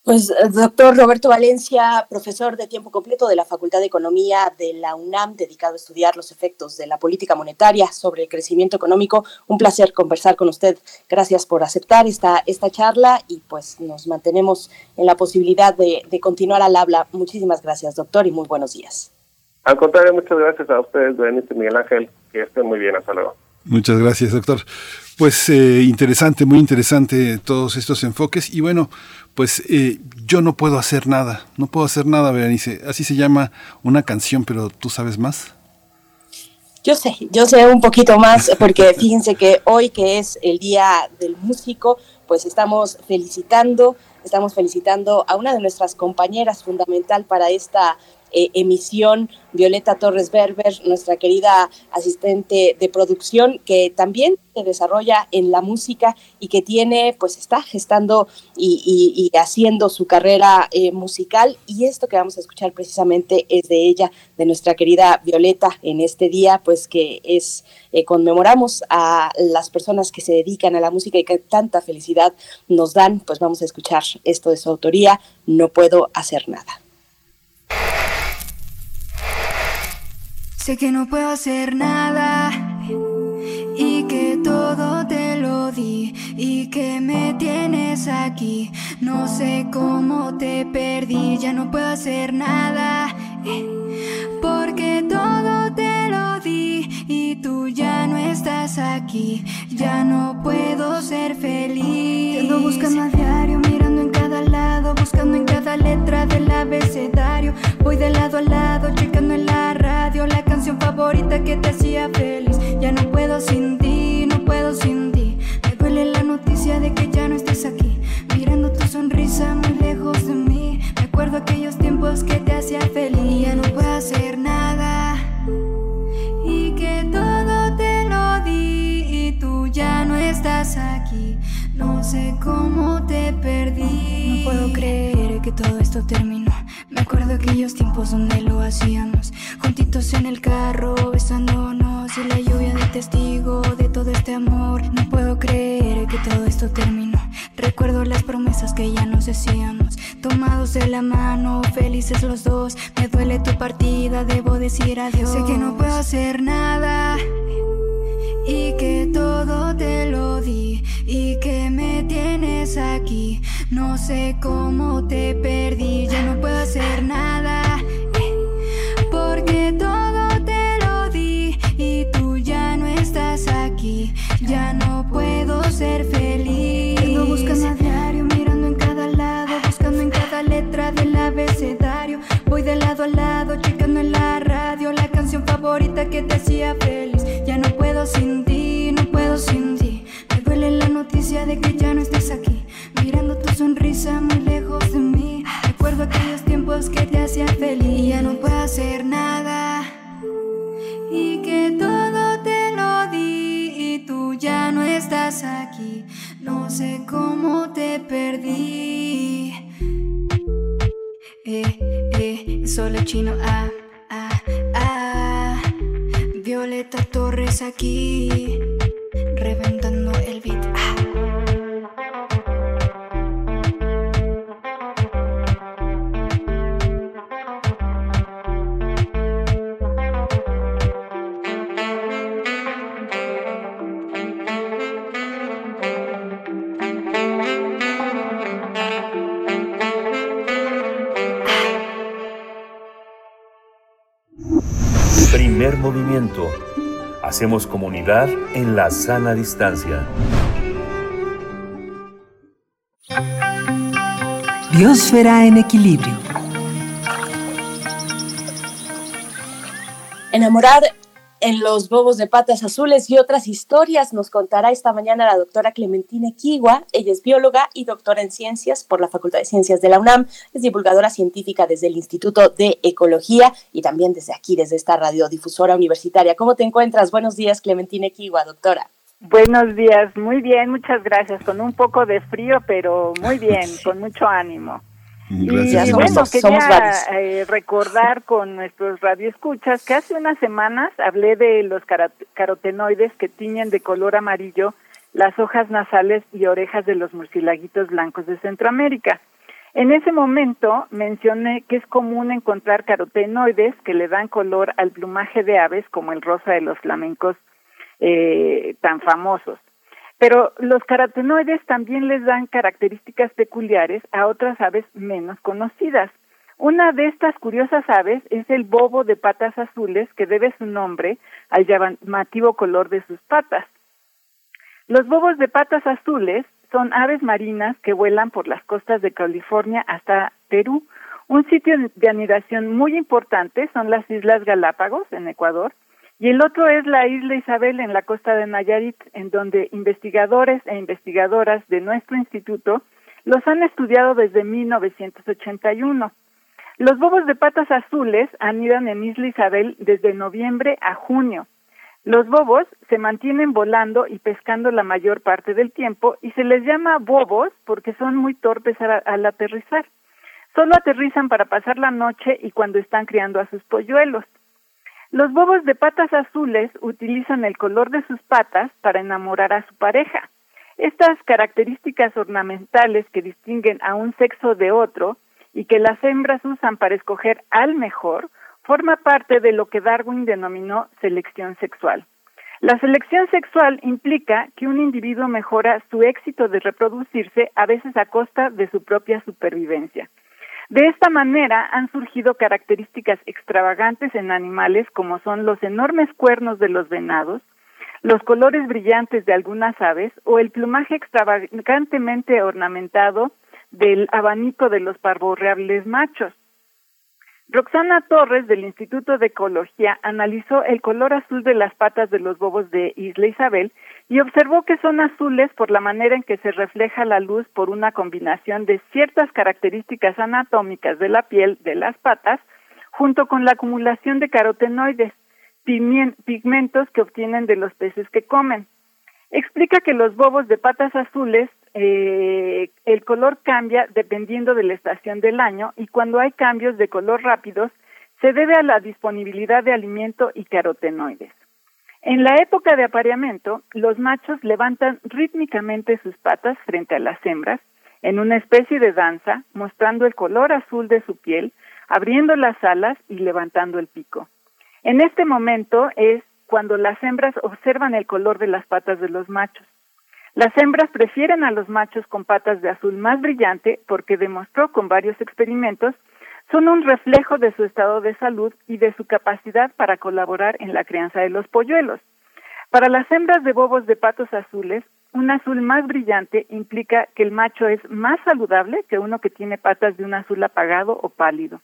Pues, eh, doctor Roberto Valencia, profesor de tiempo completo de la Facultad de Economía de la UNAM, dedicado a estudiar los efectos de la política monetaria sobre el crecimiento económico. Un placer conversar con usted. Gracias por aceptar esta, esta charla y pues nos mantenemos en la posibilidad de, de continuar al habla. Muchísimas gracias, doctor, y muy buenos días. Al contrario, muchas gracias a ustedes, Benito y Miguel Ángel. Que estén muy bien. Hasta luego. Muchas gracias, doctor. Pues eh, interesante, muy interesante todos estos enfoques. Y bueno, pues eh, yo no puedo hacer nada, no puedo hacer nada, Berenice. Así se llama una canción, pero ¿tú sabes más? Yo sé, yo sé un poquito más, porque (laughs) fíjense que hoy que es el Día del Músico, pues estamos felicitando, estamos felicitando a una de nuestras compañeras fundamental para esta eh, emisión, Violeta Torres Berber, nuestra querida asistente de producción, que también se desarrolla en la música y que tiene, pues está gestando y, haciendo su carrera eh, musical. Y esto que vamos a escuchar precisamente es de ella, de nuestra querida Violeta, en este día, pues que es, eh, conmemoramos a las personas que se dedican a la música y que tanta felicidad nos dan, pues vamos a escuchar esto de su autoría, No puedo hacer nada. Sé que no puedo hacer nada y que todo te lo di y que me tienes aquí. No sé cómo te perdí, ya no puedo hacer nada porque todo y tú ya no estás aquí. Ya no puedo ser feliz. Te ando buscando a diario, mirando en cada lado, buscando en cada letra del abecedario. Voy de lado a lado, checando en la radio la canción favorita que te hacía feliz. Ya no puedo sin ti, no puedo sin ti. Me duele la noticia de que ya no estés aquí. Mirando tu sonrisa muy lejos de mí. Me acuerdo aquellos tiempos que te hacía feliz. Ya no puedo hacer nada. Estás aquí. No sé cómo te perdí. No puedo creer que todo esto terminó. Me acuerdo aquellos tiempos donde lo hacíamos. Juntitos en el carro, besándonos. Y la lluvia de testigo de todo este amor. No puedo creer que todo esto terminó. Recuerdo las promesas que ya nos decíamos. Tomados de la mano, felices los dos. Me duele tu partida, debo decir adiós. Sé que no puedo hacer nada y que todo te lo di y que me tienes aquí. No sé cómo te perdí, ya no puedo hacer nada porque todo te lo di y tú ya no estás aquí. Ya no puedo ser feliz. Ando buscando a diario, mirando en cada lado, buscando en cada letra del abecedario. Voy de lado a lado, checando en la radio la canción favorita que te hacía feliz. Ya no puedo sin ti, no puedo sin ti. Me duele la noticia de que ya no estés aquí. Mirando tu sonrisa muy lejos de mí. Recuerdo aquellos tiempos que te hacían feliz. Ya no puedo hacer nada. Y que todo te lo di y tú ya no estás aquí. No sé cómo te perdí. Eh, eh, solo chino, ah, ah, ah. Violeta Torres aquí, reventando el beat. Ah. Primer movimiento. Hacemos comunidad en la sana distancia. Biosfera en equilibrio. Enamorar en los bobos de patas azules y otras historias nos contará esta mañana la doctora Clementina Kiwa. Ella es bióloga y doctora en ciencias por la Facultad de Ciencias de la UNAM. Es divulgadora científica desde el Instituto de Ecología y también desde aquí, desde esta radiodifusora universitaria. ¿Cómo te encuentras? Buenos días, Clementina Kiwa, doctora. Buenos días, muy bien, muchas gracias. Con un poco de frío, pero muy bien, (laughs) con mucho ánimo. Gracias. Y Ya bueno, somos- quería eh, recordar con nuestros radioescuchas que hace unas semanas hablé de los carotenoides que tiñen de color amarillo las hojas nasales y orejas de los murciélaguitos blancos de Centroamérica. En ese momento mencioné que es común encontrar carotenoides que le dan color al plumaje de aves como el rosa de los flamencos eh, tan famosos. Pero los carotenoides también les dan características peculiares a otras aves menos conocidas. Una de estas curiosas aves es el bobo de patas azules que debe su nombre al llamativo color de sus patas. Los bobos de patas azules son aves marinas que vuelan por las costas de California hasta Perú. Un sitio de anidación muy importante son las Islas Galápagos en Ecuador y el otro es la isla Isabel en la costa de Nayarit, en donde investigadores e investigadoras de nuestro instituto los han estudiado desde 1981. Los bobos de patas azules anidan en Isla Isabel desde noviembre a junio. Los bobos se mantienen volando y pescando la mayor parte del tiempo y se les llama bobos porque son muy torpes al, aterrizar. Solo aterrizan para pasar la noche y cuando están criando a sus polluelos. Los bobos de patas azules utilizan el color de sus patas para enamorar a su pareja. Estas características ornamentales que distinguen a un sexo de otro y que las hembras usan para escoger al mejor, forma parte de lo que Darwin denominó selección sexual. La selección sexual implica que un individuo mejora su éxito de reproducirse a veces a costa de su propia supervivencia. De esta manera han surgido características extravagantes en animales como son los enormes cuernos de los venados, los colores brillantes de algunas aves o el plumaje extravagantemente ornamentado del abanico de los parvorreables machos. Roxana Torres del Instituto de Ecología analizó el color azul de las patas de los bobos de Isla Isabel y observó que son azules por la manera en que se refleja la luz por una combinación de ciertas características anatómicas de la piel de las patas junto con la acumulación de carotenoides, pigmentos que obtienen de los peces que comen. Explica que los bobos de patas azules eh, el color cambia dependiendo de la estación del año y cuando hay cambios de color rápidos se debe a la disponibilidad de alimento y carotenoides. En la época de apareamiento, los machos levantan rítmicamente sus patas frente a las hembras en una especie de danza, mostrando el color azul de su piel, abriendo las alas y levantando el pico. En este momento es cuando las hembras observan el color de las patas de los machos. Las hembras prefieren a los machos con patas de azul más brillante porque demostró con varios experimentos son un reflejo de su estado de salud y de su capacidad para colaborar en la crianza de los polluelos. Para las hembras de bobos de patos azules, un azul más brillante implica que el macho es más saludable que uno que tiene patas de un azul apagado o pálido.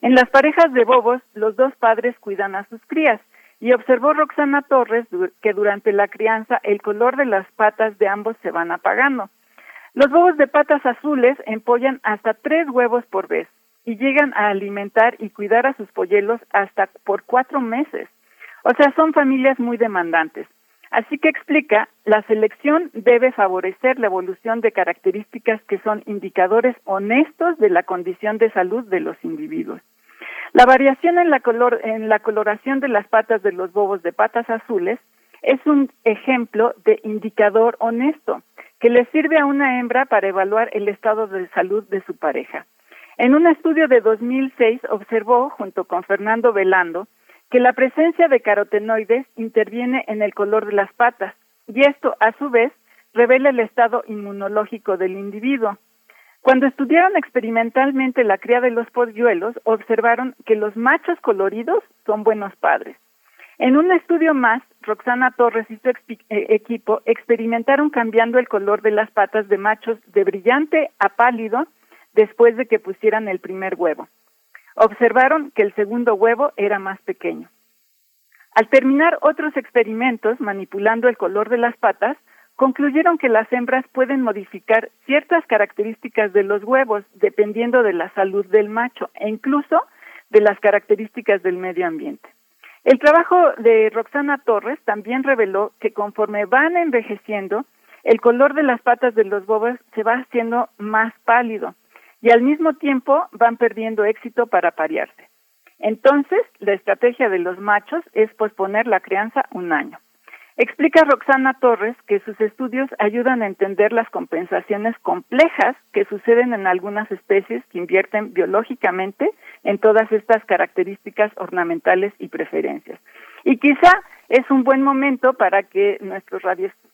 En las parejas de bobos, los dos padres cuidan a sus crías y observó Roxana Torres que durante la crianza el color de las patas de ambos se van apagando. Los bobos de patas azules empollan hasta tres huevos por vez y llegan a alimentar y cuidar a sus polluelos hasta por cuatro meses. O sea, son familias muy demandantes. Así que explica, la selección debe favorecer la evolución de características que son indicadores honestos de la condición de salud de los individuos. La variación en la, en la coloración de las patas de los bobos de patas azules es un ejemplo de indicador honesto que le sirve a una hembra para evaluar el estado de salud de su pareja. En un estudio de 2006 observó, junto con Fernando Velando, que la presencia de carotenoides interviene en el color de las patas y esto, a su vez, revela el estado inmunológico del individuo. Cuando estudiaron experimentalmente la cría de los polluelos, observaron que los machos coloridos son buenos padres. En un estudio más, Roxana Torres y su eh, equipo experimentaron cambiando el color de las patas de machos de brillante a pálido después de que pusieran el primer huevo. Observaron que el segundo huevo era más pequeño. Al terminar otros experimentos manipulando el color de las patas, concluyeron que las hembras pueden modificar ciertas características de los huevos dependiendo de la salud del macho e incluso de las características del medio ambiente. El trabajo de Roxana Torres también reveló que conforme van envejeciendo, el color de las patas de los huevos se va haciendo más pálido y al mismo tiempo van perdiendo éxito para parearse. Entonces, la estrategia de los machos es posponer la crianza un año. Explica Roxana Torres que sus estudios ayudan a entender las compensaciones complejas que suceden en algunas especies que invierten biológicamente en todas estas características ornamentales y preferencias. Y quizá es un buen momento para que nuestros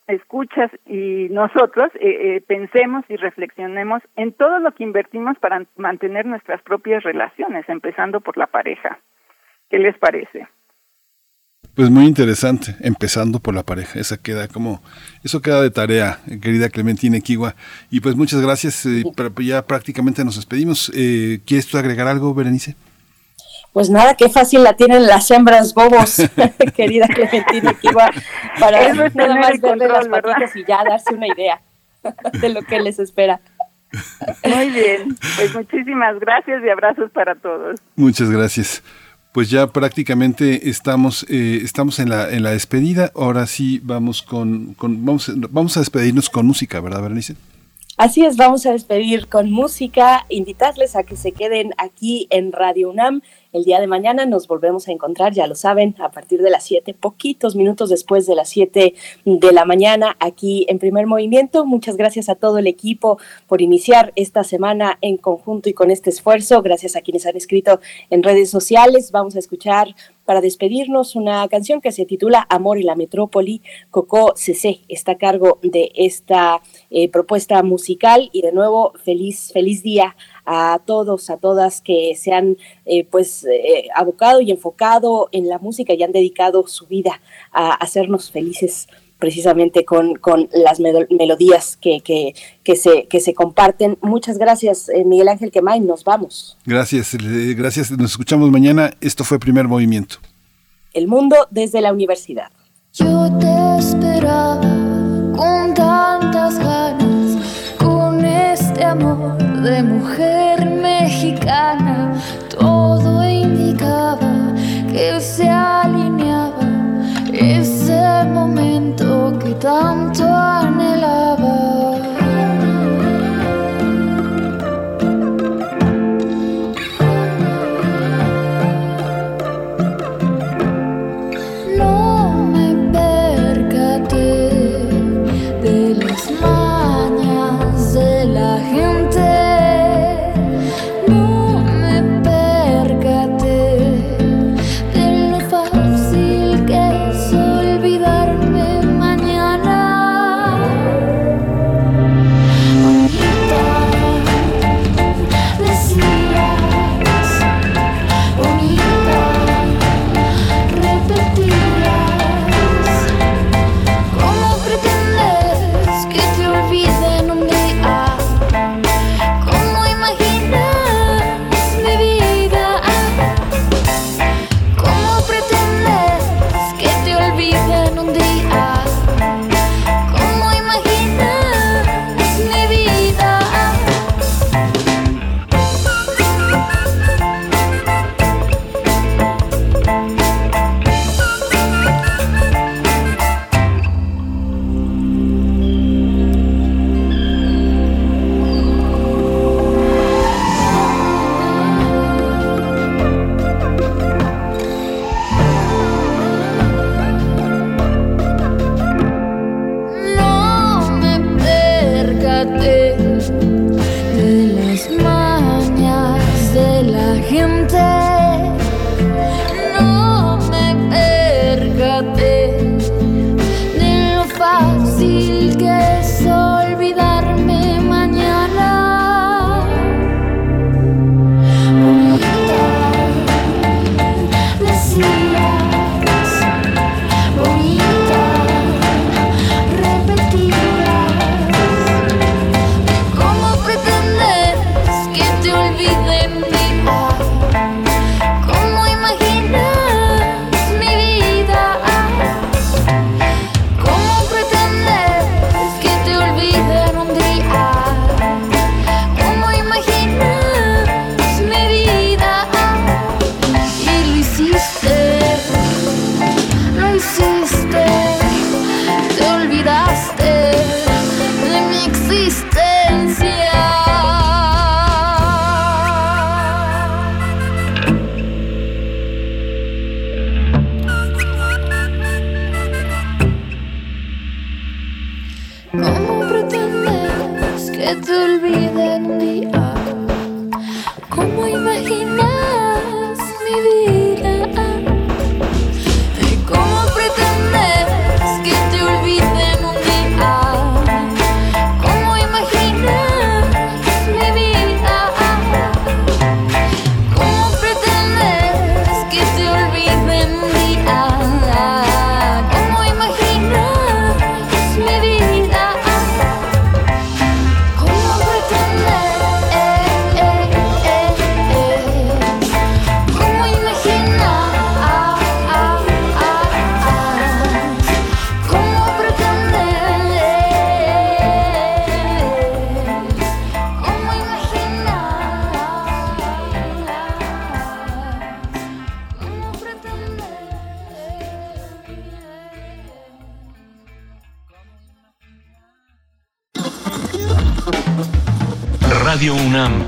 escuchas y nosotros eh, eh, pensemos y reflexionemos en todo lo que invertimos para mantener nuestras propias relaciones, empezando por la pareja. ¿Qué les parece? Pues muy interesante, empezando por la pareja, esa queda como, eso queda de tarea, querida Clementina Equigua. Y pues muchas gracias, eh, ya prácticamente nos despedimos. Eh, ¿Quieres tú agregar algo, Berenice? Pues nada, qué fácil la tienen las hembras bobos, (laughs) querida Clementina Equigua, para nada más verle las patitas y ya darse una idea (laughs) de lo que les espera. Muy bien, pues muchísimas gracias y abrazos para todos. Muchas gracias pues ya prácticamente estamos, eh, estamos en la, en la despedida. Ahora sí vamos con, con vamos, vamos a despedirnos con música, ¿verdad, Berenice? Así es, vamos a despedir con música, invitarles a que se queden aquí en Radio UNAM. El día de mañana nos volvemos a encontrar, ya lo saben, a partir de las 7, poquitos minutos después de las 7 de la mañana, aquí en primer movimiento. Muchas gracias a todo el equipo por iniciar esta semana en conjunto y con este esfuerzo. Gracias a quienes han escrito en redes sociales. Vamos a escuchar para despedirnos una canción que se titula Amor en la Metrópoli. Coco CC está a cargo de esta eh, propuesta musical y de nuevo feliz, feliz día a todos, a todas que se han eh, pues eh, abocado y enfocado en la música y han dedicado su vida a hacernos felices precisamente con, con las melodías que, que, que, se, que se comparten. Muchas gracias, eh, Miguel Ángel Quemay. Nos vamos. Gracias, gracias. Nos escuchamos mañana. Esto fue Primer Movimiento. El mundo desde la universidad. Yo te esperaba con tantas ganas, con este amor de mujer mexicana, todo indicaba que se momento que tanto anhelaba.